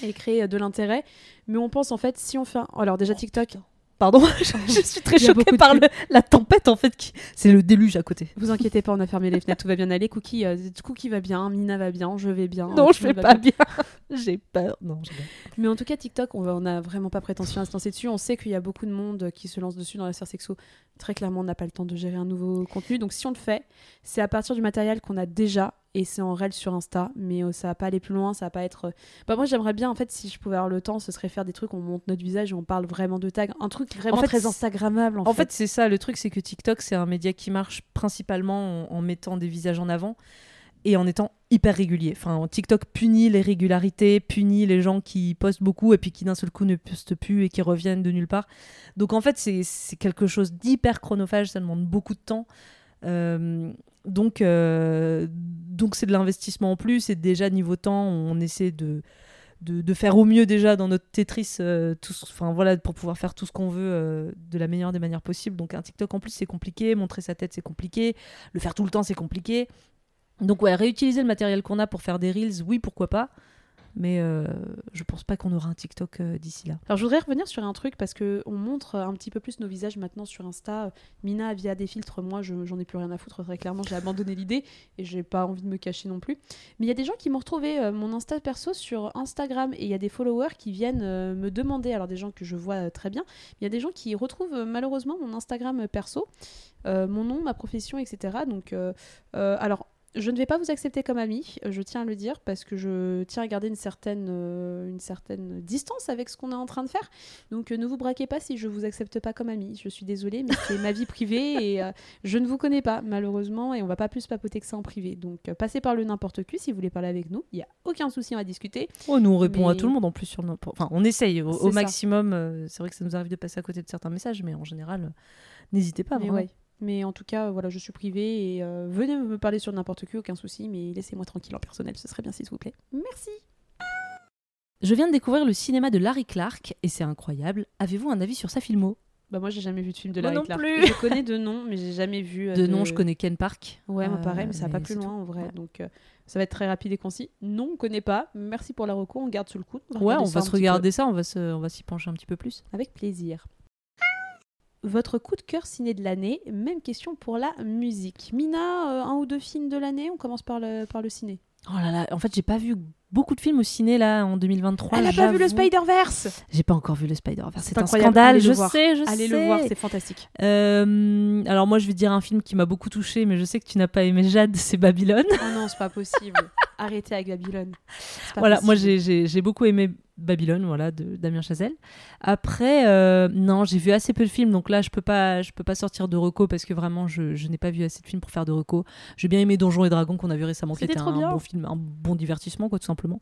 B: et créer euh, de l'intérêt. Mais on pense en fait, si on fait un... Alors déjà TikTok,
A: Pardon, <laughs> je, je suis très choquée par le- la tempête en fait. qui- C'est le déluge à côté.
B: vous inquiétez pas, on a fermé les fenêtres, tout va bien aller. Cookie, euh, Cookie va bien, Mina va bien, je vais bien.
A: Non, je vais pas bien. <laughs> J'ai peur. Non, j'ai.
B: Mais en tout cas, TikTok, on n'a vraiment pas prétention à se lancer dessus. On sait qu'il y a beaucoup de monde qui se lance dessus dans la sphère sexo. Très clairement, on n'a pas le temps de gérer un nouveau contenu. Donc, si on le fait, c'est à partir du matériel qu'on a déjà et c'est en réel sur Insta. Mais euh, ça va pas aller plus loin, ça va pas être. euh, Bah, moi, j'aimerais bien, en fait, si je pouvais avoir le temps, ce serait faire des trucs où on monte notre visage et on parle vraiment de tag. Un truc vraiment
A: fait,
B: très Instagrammable. En,
A: En fait, c'est ça. Le truc, c'est que TikTok, c'est un média qui marche principalement en, en mettant des visages en avant et en étant hyper régulier. Enfin, TikTok punit les régularités, punit les gens qui postent beaucoup et puis qui d'un seul coup ne postent plus et qui reviennent de nulle part. Donc en fait, c'est c'est quelque chose d'hyper chronophage. Ça demande beaucoup de temps. Euh, donc, euh, donc c'est de l'investissement en plus. Et déjà niveau temps, on essaie de de, faire au mieux déjà dans notre Tetris, euh, enfin voilà, pour pouvoir faire tout ce qu'on veut euh, de la meilleure des manières possibles. Donc un TikTok en plus c'est compliqué, montrer sa tête c'est compliqué, le faire tout le temps c'est compliqué. Donc ouais, réutiliser le matériel qu'on a pour faire des reels, oui pourquoi pas, mais euh, je pense pas qu'on aura un TikTok euh, d'ici là.
B: Alors je voudrais revenir sur un truc parce que on montre un petit peu plus nos visages maintenant sur Insta. Mina via des filtres, moi je- j'en ai plus rien à foutre très clairement, j'ai abandonné l'idée et j'ai pas envie de me cacher non plus. Mais il y a des gens qui m'ont retrouvé euh, mon Insta perso sur Instagram et il y a des followers qui viennent me demander, alors des gens que je vois très bien, il y a des gens qui retrouvent malheureusement mon Instagram perso, mon nom, ma profession, etc. Donc alors je ne vais pas vous accepter comme ami, je tiens à le dire, parce que je tiens à garder une certaine, euh, une certaine distance avec ce qu'on est en train de faire. Donc euh, ne vous braquez pas si je vous accepte pas comme ami. Je suis désolée, mais c'est ma vie privée et euh, je ne vous connais pas, malheureusement, et on va pas plus papoter que ça en privé. Donc passez par le n'importe qui si vous voulez parler avec nous. Il n'y a aucun souci à discuter.
A: Oh, nous on répond à tout le monde en plus sur nos... Enfin on essaye au, maximum, c'est vrai que ça nous arrive de passer à côté de certains messages, mais en général, n'hésitez pas.
B: mais, ouais. Mais en tout cas, euh, voilà, je suis privée et euh, venez me parler sur n'importe qui, aucun souci, mais laissez-moi tranquille en personnel, ce serait bien s'il vous plaît. Merci.
A: Je viens de découvrir le cinéma de Larry Clark et c'est incroyable. Avez-vous un avis sur sa filmo?
B: Bah moi j'ai jamais vu de film de
A: Moi
B: Larry
A: non
B: Clark.
A: plus.
B: Je connais de nom, mais j'ai jamais vu. euh,
A: De nom, je connais Ken Park.
B: Ouais, moi
A: Euh,
B: pareil, mais ça va pas
A: mais
B: plus loin
A: tout.
B: en vrai.
A: Ouais.
B: Donc euh, ça va être très rapide et concis. Non, on connaît pas. Merci pour la reco, on garde sous le coude.
A: Ouais, on va se regarder ça, on va se, on va s'y pencher un petit peu plus.
B: Avec plaisir. Votre coup de cœur ciné de l'année, même question pour la musique. Mina, euh, un ou deux films de l'année On commence par le, par le ciné.
A: Oh là là, en fait, j'ai pas vu beaucoup de films au ciné là en 2023.
B: Elle a pas vu le. Spider-Verse
A: J'ai pas encore vu le Spider-Verse.
B: C'est
A: un scandale,
B: allez
A: je sais, je
B: Allez
A: sais.
B: le voir, c'est fantastique.
A: Euh, alors moi, je vais dire un film qui m'a beaucoup touché, mais je sais que tu n'as pas aimé Jade, c'est Babylone.
B: Oh non, c'est pas possible. <laughs> Arrêtez avec Babylone.
A: Voilà, moi j'ai beaucoup aimé Babylone, voilà, de Damien Chazelle. Après, euh, non, j'ai vu assez peu de films, donc là, je peux pas, je peux pas sortir de reco parce que vraiment, je, je n'ai pas vu assez de films pour faire de reco. J'ai bien aimé Donjons et Dragons qu'on a vu récemment, qui
B: C'était
A: était
B: trop
A: un
B: bien.
A: bon film, un bon divertissement, quoi, tout simplement.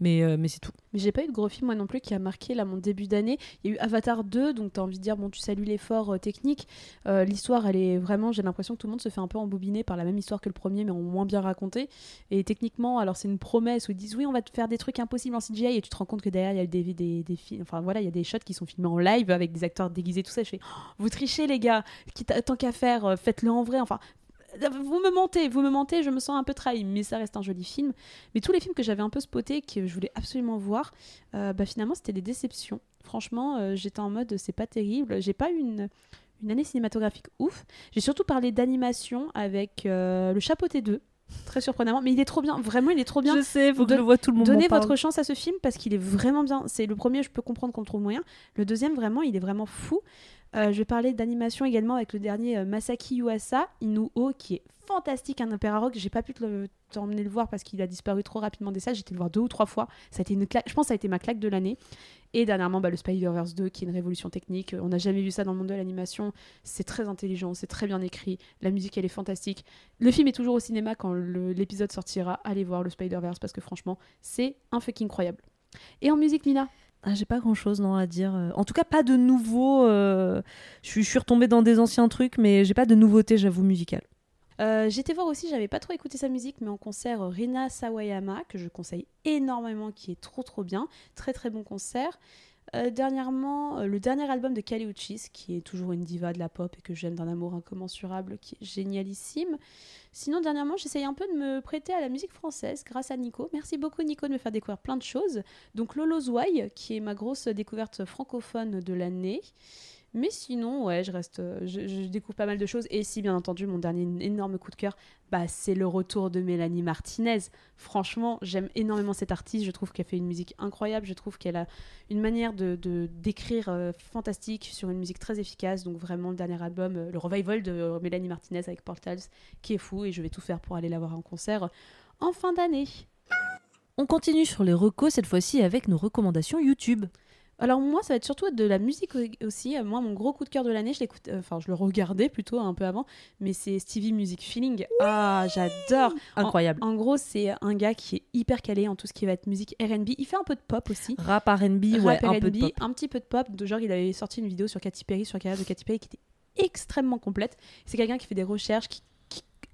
A: Mais, euh, mais c'est tout.
B: Mais j'ai pas eu de gros film moi non plus qui a marqué là mon début d'année. Il y a eu Avatar 2, donc t'as envie de dire bon tu salues l'effort euh, technique. L'histoire elle est vraiment, j'ai l'impression que tout le monde se fait un peu embobiner par la même histoire que le premier mais en moins bien raconté. Et techniquement alors c'est une promesse où ils disent oui on va te faire des trucs impossibles en CGI et tu te rends compte que derrière il y a des, des, des films, enfin voilà il y a des shots qui sont filmés en live avec des acteurs déguisés tout ça. Je fais Oh, vous trichez les gars, Quitte tant qu'à faire euh, faites-le en vrai. Enfin vous me mentez, vous me mentez, je me sens un peu trahi, mais ça reste un joli film. Mais tous les films que j'avais un peu spotés, que je voulais absolument voir, euh, bah finalement c'était des déceptions. Franchement, euh, j'étais en mode c'est pas terrible. J'ai pas une, une année cinématographique ouf. J'ai surtout parlé d'animation avec euh, le Chapeauté 2, très surprenamment. Mais il est trop bien, vraiment il est trop bien.
A: Je sais, faut que
B: Don-
A: je le vois tout le monde.
B: Donnez
A: parle.
B: votre chance à ce film parce qu'il est vraiment bien. C'est le premier, je peux comprendre qu'on le trouve moyen. Le deuxième, vraiment, il est vraiment fou. Euh, je vais parler d'animation également avec le dernier euh, Masaki Yuasa, Inuo, qui est fantastique, un opéra rock. J'ai pas pu t'emmener le voir parce qu'il a disparu trop rapidement des salles. J'étais le voir deux ou trois fois. Ça a été une claque. Je pense que ça a été ma claque de l'année. Et dernièrement, bah, le Spider-Verse 2, qui est une révolution technique. On n'a jamais vu ça dans le monde de l'animation. C'est très intelligent, c'est très bien écrit. La musique, elle est fantastique. Le film est toujours au cinéma quand l'épisode sortira. Allez voir le Spider-Verse parce que franchement, c'est un fucking incroyable. Et en musique, Mina?
A: Ah, j'ai pas grand chose non à dire. Euh, En tout cas, pas de nouveau. euh, Je suis, retombée dans des anciens trucs, mais j'ai pas de nouveautés, j'avoue, musicales.
B: Euh, J'étais voir aussi, j'avais pas trop écouté sa musique, mais en concert Rina Sawayama, que je conseille énormément, qui est trop trop bien. Très très bon concert. Euh, dernièrement, euh, le dernier album de Kali Uchis, qui est toujours une diva de la pop et que j'aime d'un amour incommensurable, qui est génialissime. Sinon, dernièrement, j'essaye un peu de me prêter à la musique française grâce à Nico. Merci beaucoup, Nico, de me faire découvrir plein de choses. Donc, Lolo Zouaï, qui est ma grosse découverte francophone de l'année. Mais sinon, ouais, je reste, euh, je, découvre pas mal de choses. Et si, bien entendu, mon dernier énorme coup de cœur, bah, c'est le retour de Mélanie Martinez. Franchement, j'aime énormément cette artiste. Je trouve qu'elle fait une musique incroyable. Je trouve qu'elle a une manière de d'écrire euh, fantastique sur une musique très efficace. Donc vraiment, le dernier album, euh, le revival de Mélanie Martinez avec Portals, qui est fou. Et je vais tout faire pour aller la voir en concert en fin d'année.
A: On continue sur les recos, cette fois-ci avec nos recommandations YouTube.
B: Alors moi, ça va être surtout de la musique au- aussi. Euh, Moi, mon gros coup de cœur de l'année, je l'écoute, euh, enfin, je le regardais plutôt un peu avant, mais c'est Stevie Music Feeling. Ah, j'adore.
A: Incroyable.
B: En gros, c'est un gars qui est hyper calé en tout ce qui va être musique R&B. Il fait un peu de pop aussi.
A: Rap, R&B, ouais, un peu de pop.
B: un petit peu de pop. De genre, il avait sorti une vidéo sur Katy Perry, sur la carrière de Katy Perry, qui était extrêmement complète. C'est quelqu'un qui fait des recherches, qui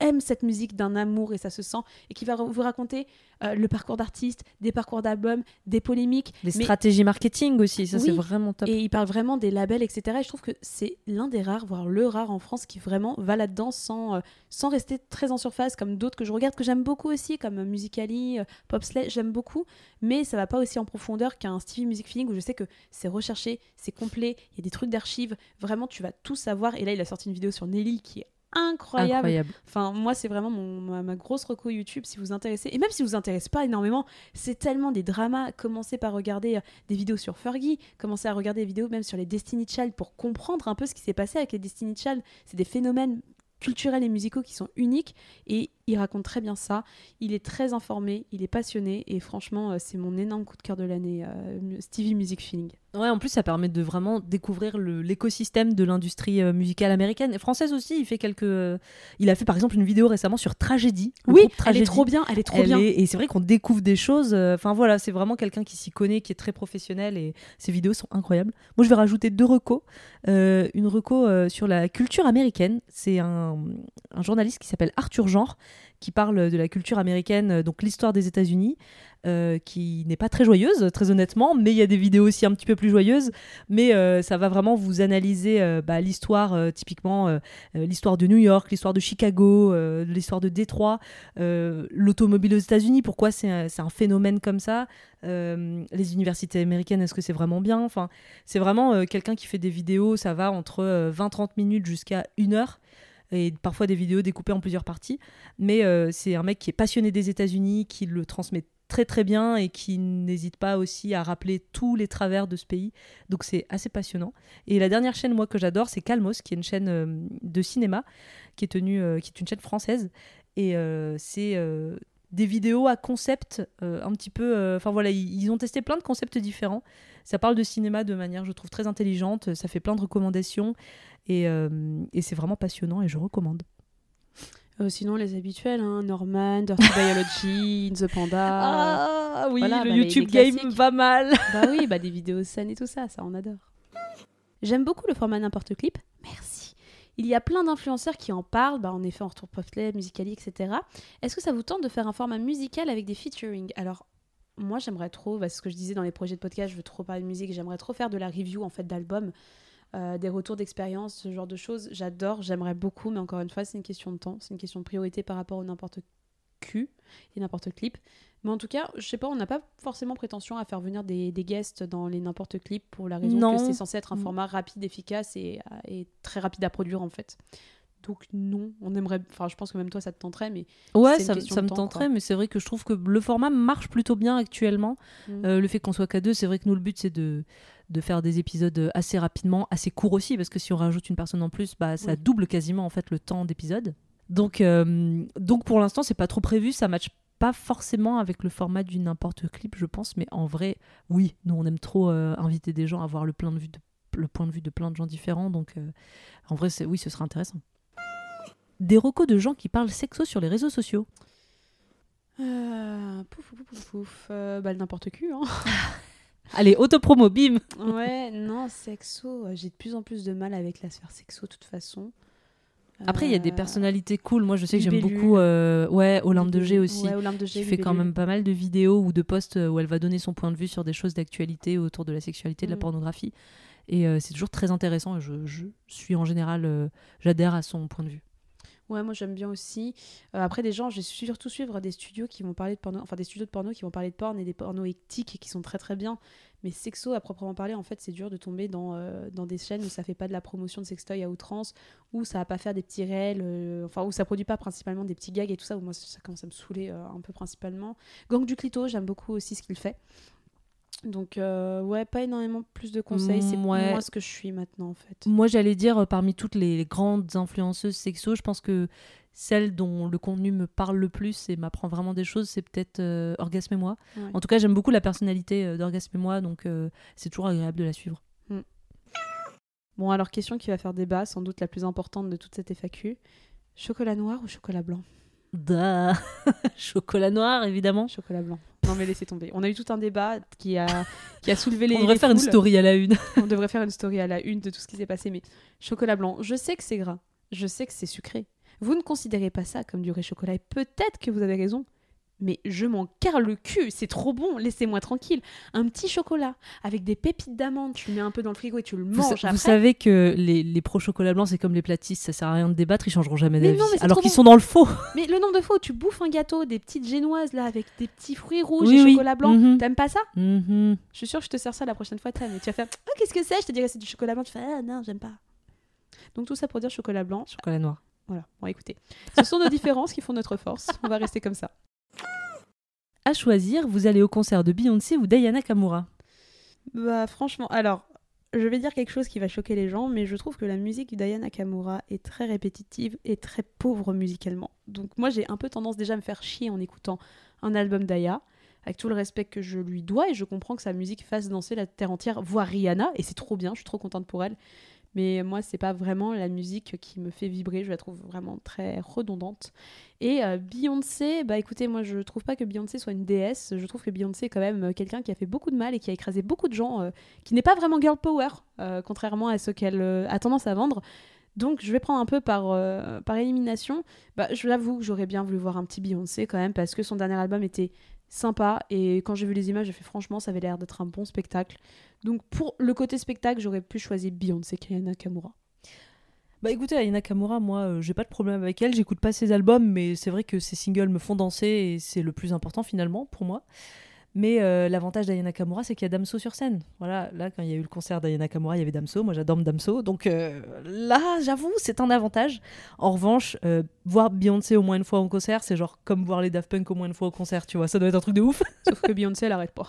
B: aime cette musique d'un amour et ça se sent, et qui va vous raconter euh, le parcours d'artiste, des parcours d'albums, des polémiques.
A: Les
B: mais-
A: stratégies marketing aussi, ça c'est vraiment top.
B: et il parle vraiment des labels, etc. Et je trouve que c'est l'un des rares, voire le rare en France, qui vraiment va là-dedans sans, euh, sans rester très en surface, comme d'autres que je regarde, que j'aime beaucoup aussi, comme euh, Musically, euh, Popslay, j'aime beaucoup. Mais ça va pas aussi en profondeur qu'un Stevie Music Feeling, où je sais que c'est recherché, c'est complet, il y a des trucs d'archives. Vraiment, tu vas tout savoir. Et là, il a sorti une vidéo sur Nelly qui est incroyable.
A: Incroyable.
B: Enfin, moi, c'est vraiment mon, ma, ma grosse reco YouTube si vous vous intéressez. Et même si vous vous intéressez pas énormément, c'est tellement des dramas. Commencez par regarder euh, des vidéos sur Fergie, commencez à regarder des vidéos même sur les Destiny Child pour comprendre un peu ce qui s'est passé avec les Destiny Child. C'est des phénomènes culturels et musicaux qui sont uniques et il raconte très bien ça. Il est très informé, il est passionné et franchement, euh, c'est mon énorme coup de cœur de l'année, euh, Stevie Music Feeling.
A: Ouais, en plus, ça permet de vraiment découvrir l'écosystème de l'industrie euh, musicale américaine et française aussi. Il fait quelques. il a fait par exemple une vidéo récemment sur Tragédie.
B: Oui, elle est trop bien, elle est trop
A: Elle
B: bien.
A: est- et c'est vrai qu'on découvre des choses. Enfin voilà, c'est vraiment quelqu'un qui s'y connaît, qui est très professionnel et ses vidéos sont incroyables. Moi, je vais rajouter deux recos. Euh, une reco euh, sur la culture américaine. C'est un, un journaliste qui s'appelle Arthur Genre qui parle de la culture américaine, euh, donc l'histoire des États-Unis, euh, qui n'est pas très joyeuse, très honnêtement, mais il y a des vidéos aussi un petit peu plus joyeuses. Mais euh, ça va vraiment vous analyser bah, l'histoire, typiquement l'histoire de New York, l'histoire de Chicago, l'histoire de Détroit, l'automobile aux États-Unis, pourquoi c'est un, phénomène comme ça. Les universités américaines, est-ce que c'est vraiment bien? Enfin, c'est vraiment quelqu'un qui fait des vidéos, ça va entre euh, 20-30 minutes jusqu'à une heure et parfois des vidéos découpées en plusieurs parties. Mais euh, c'est un mec qui est passionné des États-Unis, qui le transmet très très bien et qui n'hésite pas aussi à rappeler tous les travers de ce pays. Donc c'est assez passionnant. Et la dernière chaîne moi que j'adore, c'est Calmos, qui est une chaîne euh, de cinéma, qui est tenue, euh, qui est une chaîne française. Et c'est des vidéos à concept un petit peu. Enfin voilà, ils ont testé plein de concepts différents. Ça parle de cinéma de manière, je trouve, très intelligente. Ça fait plein de recommandations et, euh, et c'est vraiment passionnant et je recommande.
B: Euh, sinon, les habituels, hein, Norman, Dirty Biology, In the Panda. <laughs>
A: Ah oui,
B: Voilà,
A: le
B: bah,
A: YouTube Game va mal. <laughs>
B: Bah oui, bah des vidéos saines et tout ça, ça on adore. J'aime beaucoup le format n'importe clip. Merci. Il y a plein d'influenceurs qui en parlent, bah en effet en retour poplet, musicali, etc. Est-ce que ça vous tente de faire un format musical avec des featuring? Alors moi j'aimerais trop, c'est ce que je disais dans les projets de podcast, je veux trop parler de musique, j'aimerais trop faire de la review en fait d'albums, euh, des retours d'expérience, ce genre de choses. J'adore, j'aimerais beaucoup, mais encore une fois c'est une question de temps, c'est une question de priorité par rapport au n'importe cul et n'importe clip. Mais en tout cas, je sais pas, on n'a pas forcément prétention à faire venir des, des guests dans les n'importe clip pour la raison
A: Non.
B: que c'est censé être un
A: Mm.
B: format rapide, efficace et, et très rapide à produire en fait. Donc non, on aimerait, enfin je pense que même toi ça te tenterait, mais
A: Ouais, ça, ça me
B: temps,
A: tenterait,
B: quoi.
A: mais c'est vrai que je trouve que le format marche plutôt bien actuellement.
B: Mm.
A: Euh, le fait qu'on soit qu'à deux, c'est vrai que nous, le but, c'est de, de faire des épisodes assez rapidement, assez courts aussi, parce que si on rajoute une personne en plus, bah, ça
B: Oui.
A: double quasiment en fait le temps d'épisode. Donc, euh, donc pour l'instant, c'est pas trop prévu, ça matche pas forcément avec le format du n'importe clip, je pense, mais en vrai, oui, nous, on aime trop euh, inviter des gens à voir le, plein de vue de, le point de vue de plein de gens différents, donc euh, en vrai, c'est, oui, ce serait intéressant. Des recos de gens qui parlent sexo sur les réseaux sociaux.
B: Euh, pouf, pouf, pouf, pouf. Euh, bah, n'importe qui, hein. <laughs>
A: Allez, autopromo, bim
B: ouais, non, sexo, euh, j'ai de plus en plus de mal avec la sphère sexo, de toute façon.
A: Après, il y a des
B: Euh,
A: personnalités cool. Moi, je sais que j'aime beaucoup euh, ouais, Olympe de G aussi.
B: Ouais, Olympe de G,
A: qui fait quand même pas mal de vidéos ou de posts où elle va donner son point de vue sur des choses d'actualité autour de la sexualité, de la
B: Mm.
A: pornographie. Et euh, c'est toujours très intéressant. Je, je suis en général, euh, j'adhère à son point de vue.
B: Ouais, moi j'aime bien aussi. Euh, après, des gens, j'ai surtout suivre des studios qui vont parler de porno, enfin des studios de porno qui vont parler de porn et des pornos éthiques qui sont très très bien. Mais sexo, à proprement parler, en fait, c'est dur de tomber dans, euh, dans des chaînes où ça fait pas de la promotion de sextoy à outrance, où ça va pas faire des petits réels, euh, enfin où ça produit pas principalement des petits gags et tout ça, où moi ça, commence à me saouler un peu principalement. Gang du Clito, j'aime beaucoup aussi ce qu'il fait. Donc, euh, ouais, pas énormément plus de conseils, c'est
A: Mm, ouais.
B: moi ce que je suis maintenant en fait.
A: Moi, j'allais dire, euh, parmi toutes les grandes influenceuses sexo, je pense que celle dont le contenu me parle le plus et m'apprend vraiment des choses, c'est peut-être euh, Orgasme et moi.
B: Ouais.
A: En tout cas, j'aime beaucoup la personnalité d'Orgasme et moi, donc euh, c'est toujours agréable de la suivre.
B: Bon, alors question qui va faire débat, sans doute la plus importante de toute cette FAQ. Chocolat noir ou chocolat blanc?
A: Da <laughs> Chocolat noir, évidemment.
B: Chocolat blanc. Non mais laissez tomber. On a eu tout un débat qui a, qui a soulevé les
A: On devrait
B: les
A: faire une story à la une.
B: On devrait faire une story à la une de tout ce qui s'est passé. Mais chocolat blanc, je sais que c'est gras. Je sais que c'est sucré. Vous ne considérez pas ça comme du vrai chocolat. Et peut-être que vous avez raison. Mais je m'en carre le cul. C'est trop bon. Laissez-moi tranquille. Un petit chocolat avec des pépites d'amande. Tu le mets un peu dans le frigo et tu le
A: Vous,
B: manges
A: sa-
B: après.
A: vous savez que les, les pro chocolat blanc, c'est comme les platistes, ça sert à rien de débattre, ils changeront jamais
B: Mais
A: d'avis. Alors qu'ils
B: bon.
A: sont dans le faux. <laughs>
B: Mais le nombre de fois où tu bouffes un gâteau, des petites génoises là, avec des petits fruits rouges
A: Oui,
B: et
A: oui.
B: chocolat blanc,
A: Mhm.
B: t'aimes pas ça?
A: Mhm.
B: Je suis sûre que je te sers ça la prochaine fois, t'aimes. Et tu vas faire Oh, qu'est-ce que c'est? Je te dirais c'est du chocolat blanc. Tu fais Ah non, j'aime pas. Donc tout ça pour dire chocolat blanc.
A: Chocolat noir.
B: Voilà, bon écoutez. Ce sont nos différences qui font notre force. On va rester comme ça.
A: À choisir, vous allez au concert de Beyoncé ou d'Ayana Kamura.
B: Bah franchement, alors, je vais dire quelque chose qui va choquer les gens, mais je trouve que la musique d'Aya Nakamura est très répétitive et très pauvre musicalement. Donc moi j'ai un peu tendance déjà à me faire chier en écoutant un album d'Aya, avec tout le respect que je lui dois, et je comprends que sa musique fasse danser la terre entière, voire Rihanna, et c'est trop bien, je suis trop contente pour elle. Mais moi, c'est pas vraiment la musique qui me fait vibrer, je la trouve vraiment très redondante. Et euh, Beyoncé, bah écoutez, moi je trouve pas que Beyoncé soit une déesse, je trouve que Beyoncé est quand même euh, quelqu'un qui a fait beaucoup de mal et qui a écrasé beaucoup de gens, euh, qui n'est pas vraiment girl power, contrairement à ce qu'elle a tendance à vendre. Donc je vais prendre un peu par, par élimination. Bah, je l'avoue j'aurais bien voulu voir un petit Beyoncé quand même parce que son dernier album était sympa et quand j'ai vu les images j'ai fait franchement ça avait l'air d'être un bon spectacle. Donc pour le côté spectacle j'aurais pu choisir Beyoncé qu'Aya Nakamura.
A: Bah écoutez, Aya Nakamura, moi, euh, j'ai pas de problème avec elle. J'écoute pas ses albums, mais c'est vrai que ses singles me font danser et c'est le plus important finalement pour moi. Mais euh, l'avantage d'Aya Nakamura, c'est qu'il y a Damso sur scène. Voilà, là, quand il y a eu le concert d'Aya Nakamura, il y avait Damso. Moi, j'adore Damso. Donc euh, là, j'avoue, c'est un avantage. En revanche, euh, voir Beyoncé au moins une fois en concert, c'est genre comme voir les Daft Punk au moins une fois au concert, tu vois. Ça doit être un truc de ouf. <laughs>
B: Sauf que Beyoncé elle arrête pas.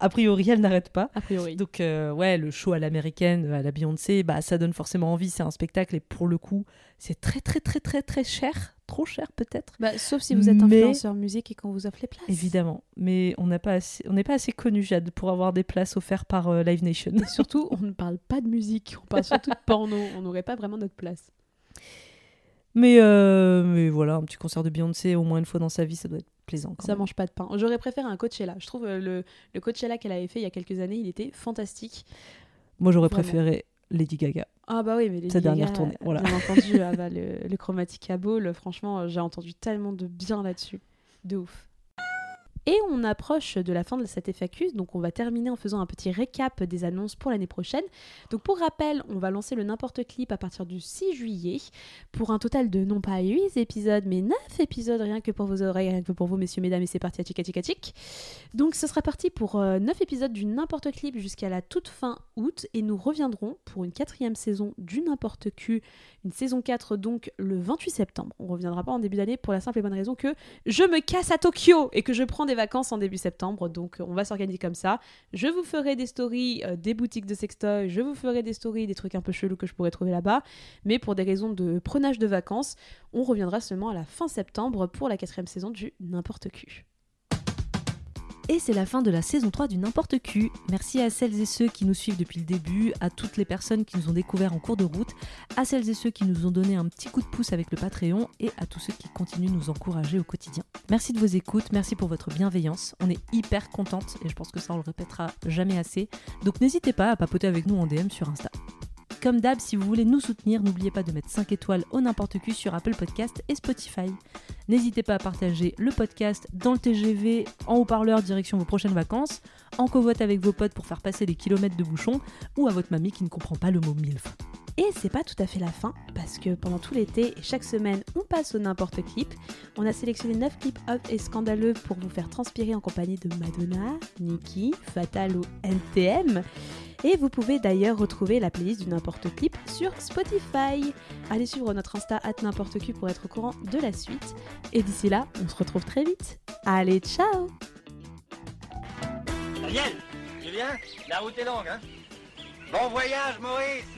A: A priori, elle n'arrête pas.
B: A priori.
A: Donc, ouais, le show à l'américaine, à la Beyoncé, bah, ça donne forcément envie. C'est un spectacle et pour le coup, c'est très, très, très, très, très cher. Trop cher, peut-être.
B: Bah, sauf si vous êtes
A: Mais-
B: influenceur musique et qu'on vous offre les places.
A: Évidemment. Mais on n'a pas assez- on n'est pas assez connu, Jade, pour avoir des places offertes par euh, Live Nation.
B: Et surtout, on ne parle pas de musique, on parle surtout de porno. On n'aurait pas vraiment notre place.
A: Mais, euh, mais voilà, un petit concert de Beyoncé au moins une fois dans sa vie, ça doit être plaisant. Quand
B: Ça
A: même.
B: mange pas de pain. J'aurais préféré un Coachella. Je trouve euh, le, le Coachella qu'elle avait fait il y a quelques années, il était fantastique.
A: Moi, j'aurais préféré Lady Gaga.
B: Ah bah oui, mais les
A: Sa dernière tournée, voilà.
B: Bien entendu, <laughs> ah bah, le, le Chromatica Ball, franchement, euh, j'ai entendu tellement de bien là-dessus. De ouf. Et on approche de la fin de cette FAQ, donc on va terminer en faisant un petit récap des annonces pour l'année prochaine. Donc pour rappel, on va lancer le n'importe clip à partir du 6 juillet pour un total de non pas 8 épisodes mais 9 épisodes rien que pour vos oreilles, rien que pour vous messieurs, mesdames et c'est parti à tic à tic. Donc ce sera parti pour 9 épisodes du n'importe clip jusqu'à la toute fin août et nous reviendrons pour une quatrième saison du n'importe Q, une saison 4 donc le 28 septembre. On reviendra pas en début d'année pour la simple et bonne raison que je me casse à Tokyo et que je prends des vacances en début septembre donc on va s'organiser comme ça. Je vous ferai des stories euh, des boutiques de sextoy, je vous ferai des stories des trucs un peu chelous que je pourrais trouver là-bas, mais pour des raisons de prenage de vacances, on reviendra seulement à la fin septembre pour la quatrième saison du n'importe Q.
A: Et c'est la fin de la saison 3 du N'importe Q. Merci à celles et ceux qui nous suivent depuis le début, à toutes les personnes qui nous ont découvert en cours de route, à celles et ceux qui nous ont donné un petit coup de pouce avec le Patreon et à tous ceux qui continuent de nous encourager au quotidien. Merci de vos écoutes, merci pour votre bienveillance. On est hyper contente et je pense que ça on le répétera jamais assez. Donc n'hésitez pas à papoter avec nous en DM sur Insta. Comme d'hab, si vous voulez nous soutenir, n'oubliez pas de mettre 5 étoiles au n'importe qui sur Apple Podcast et Spotify. N'hésitez pas à partager le podcast dans le TGV, en haut-parleur direction vos prochaines vacances, en covoite avec vos potes pour faire passer des kilomètres de bouchons, ou à votre mamie qui ne comprend pas le mot MILF.
B: Et c'est pas tout à fait la fin, parce que pendant tout l'été et chaque semaine, on passe au n'importe clip. On a sélectionné 9 clips hot et scandaleux pour vous faire transpirer en compagnie de Madonna, Nicki, Fatal ou NTM. Et vous pouvez d'ailleurs retrouver la playlist du n'importe clip sur Spotify. Allez suivre notre Insta at n'importe qui pour être au courant de la suite. Et d'ici là, on se retrouve très vite. Allez, ciao
F: Daniel Julien La route est longue, hein? Bon voyage, Maurice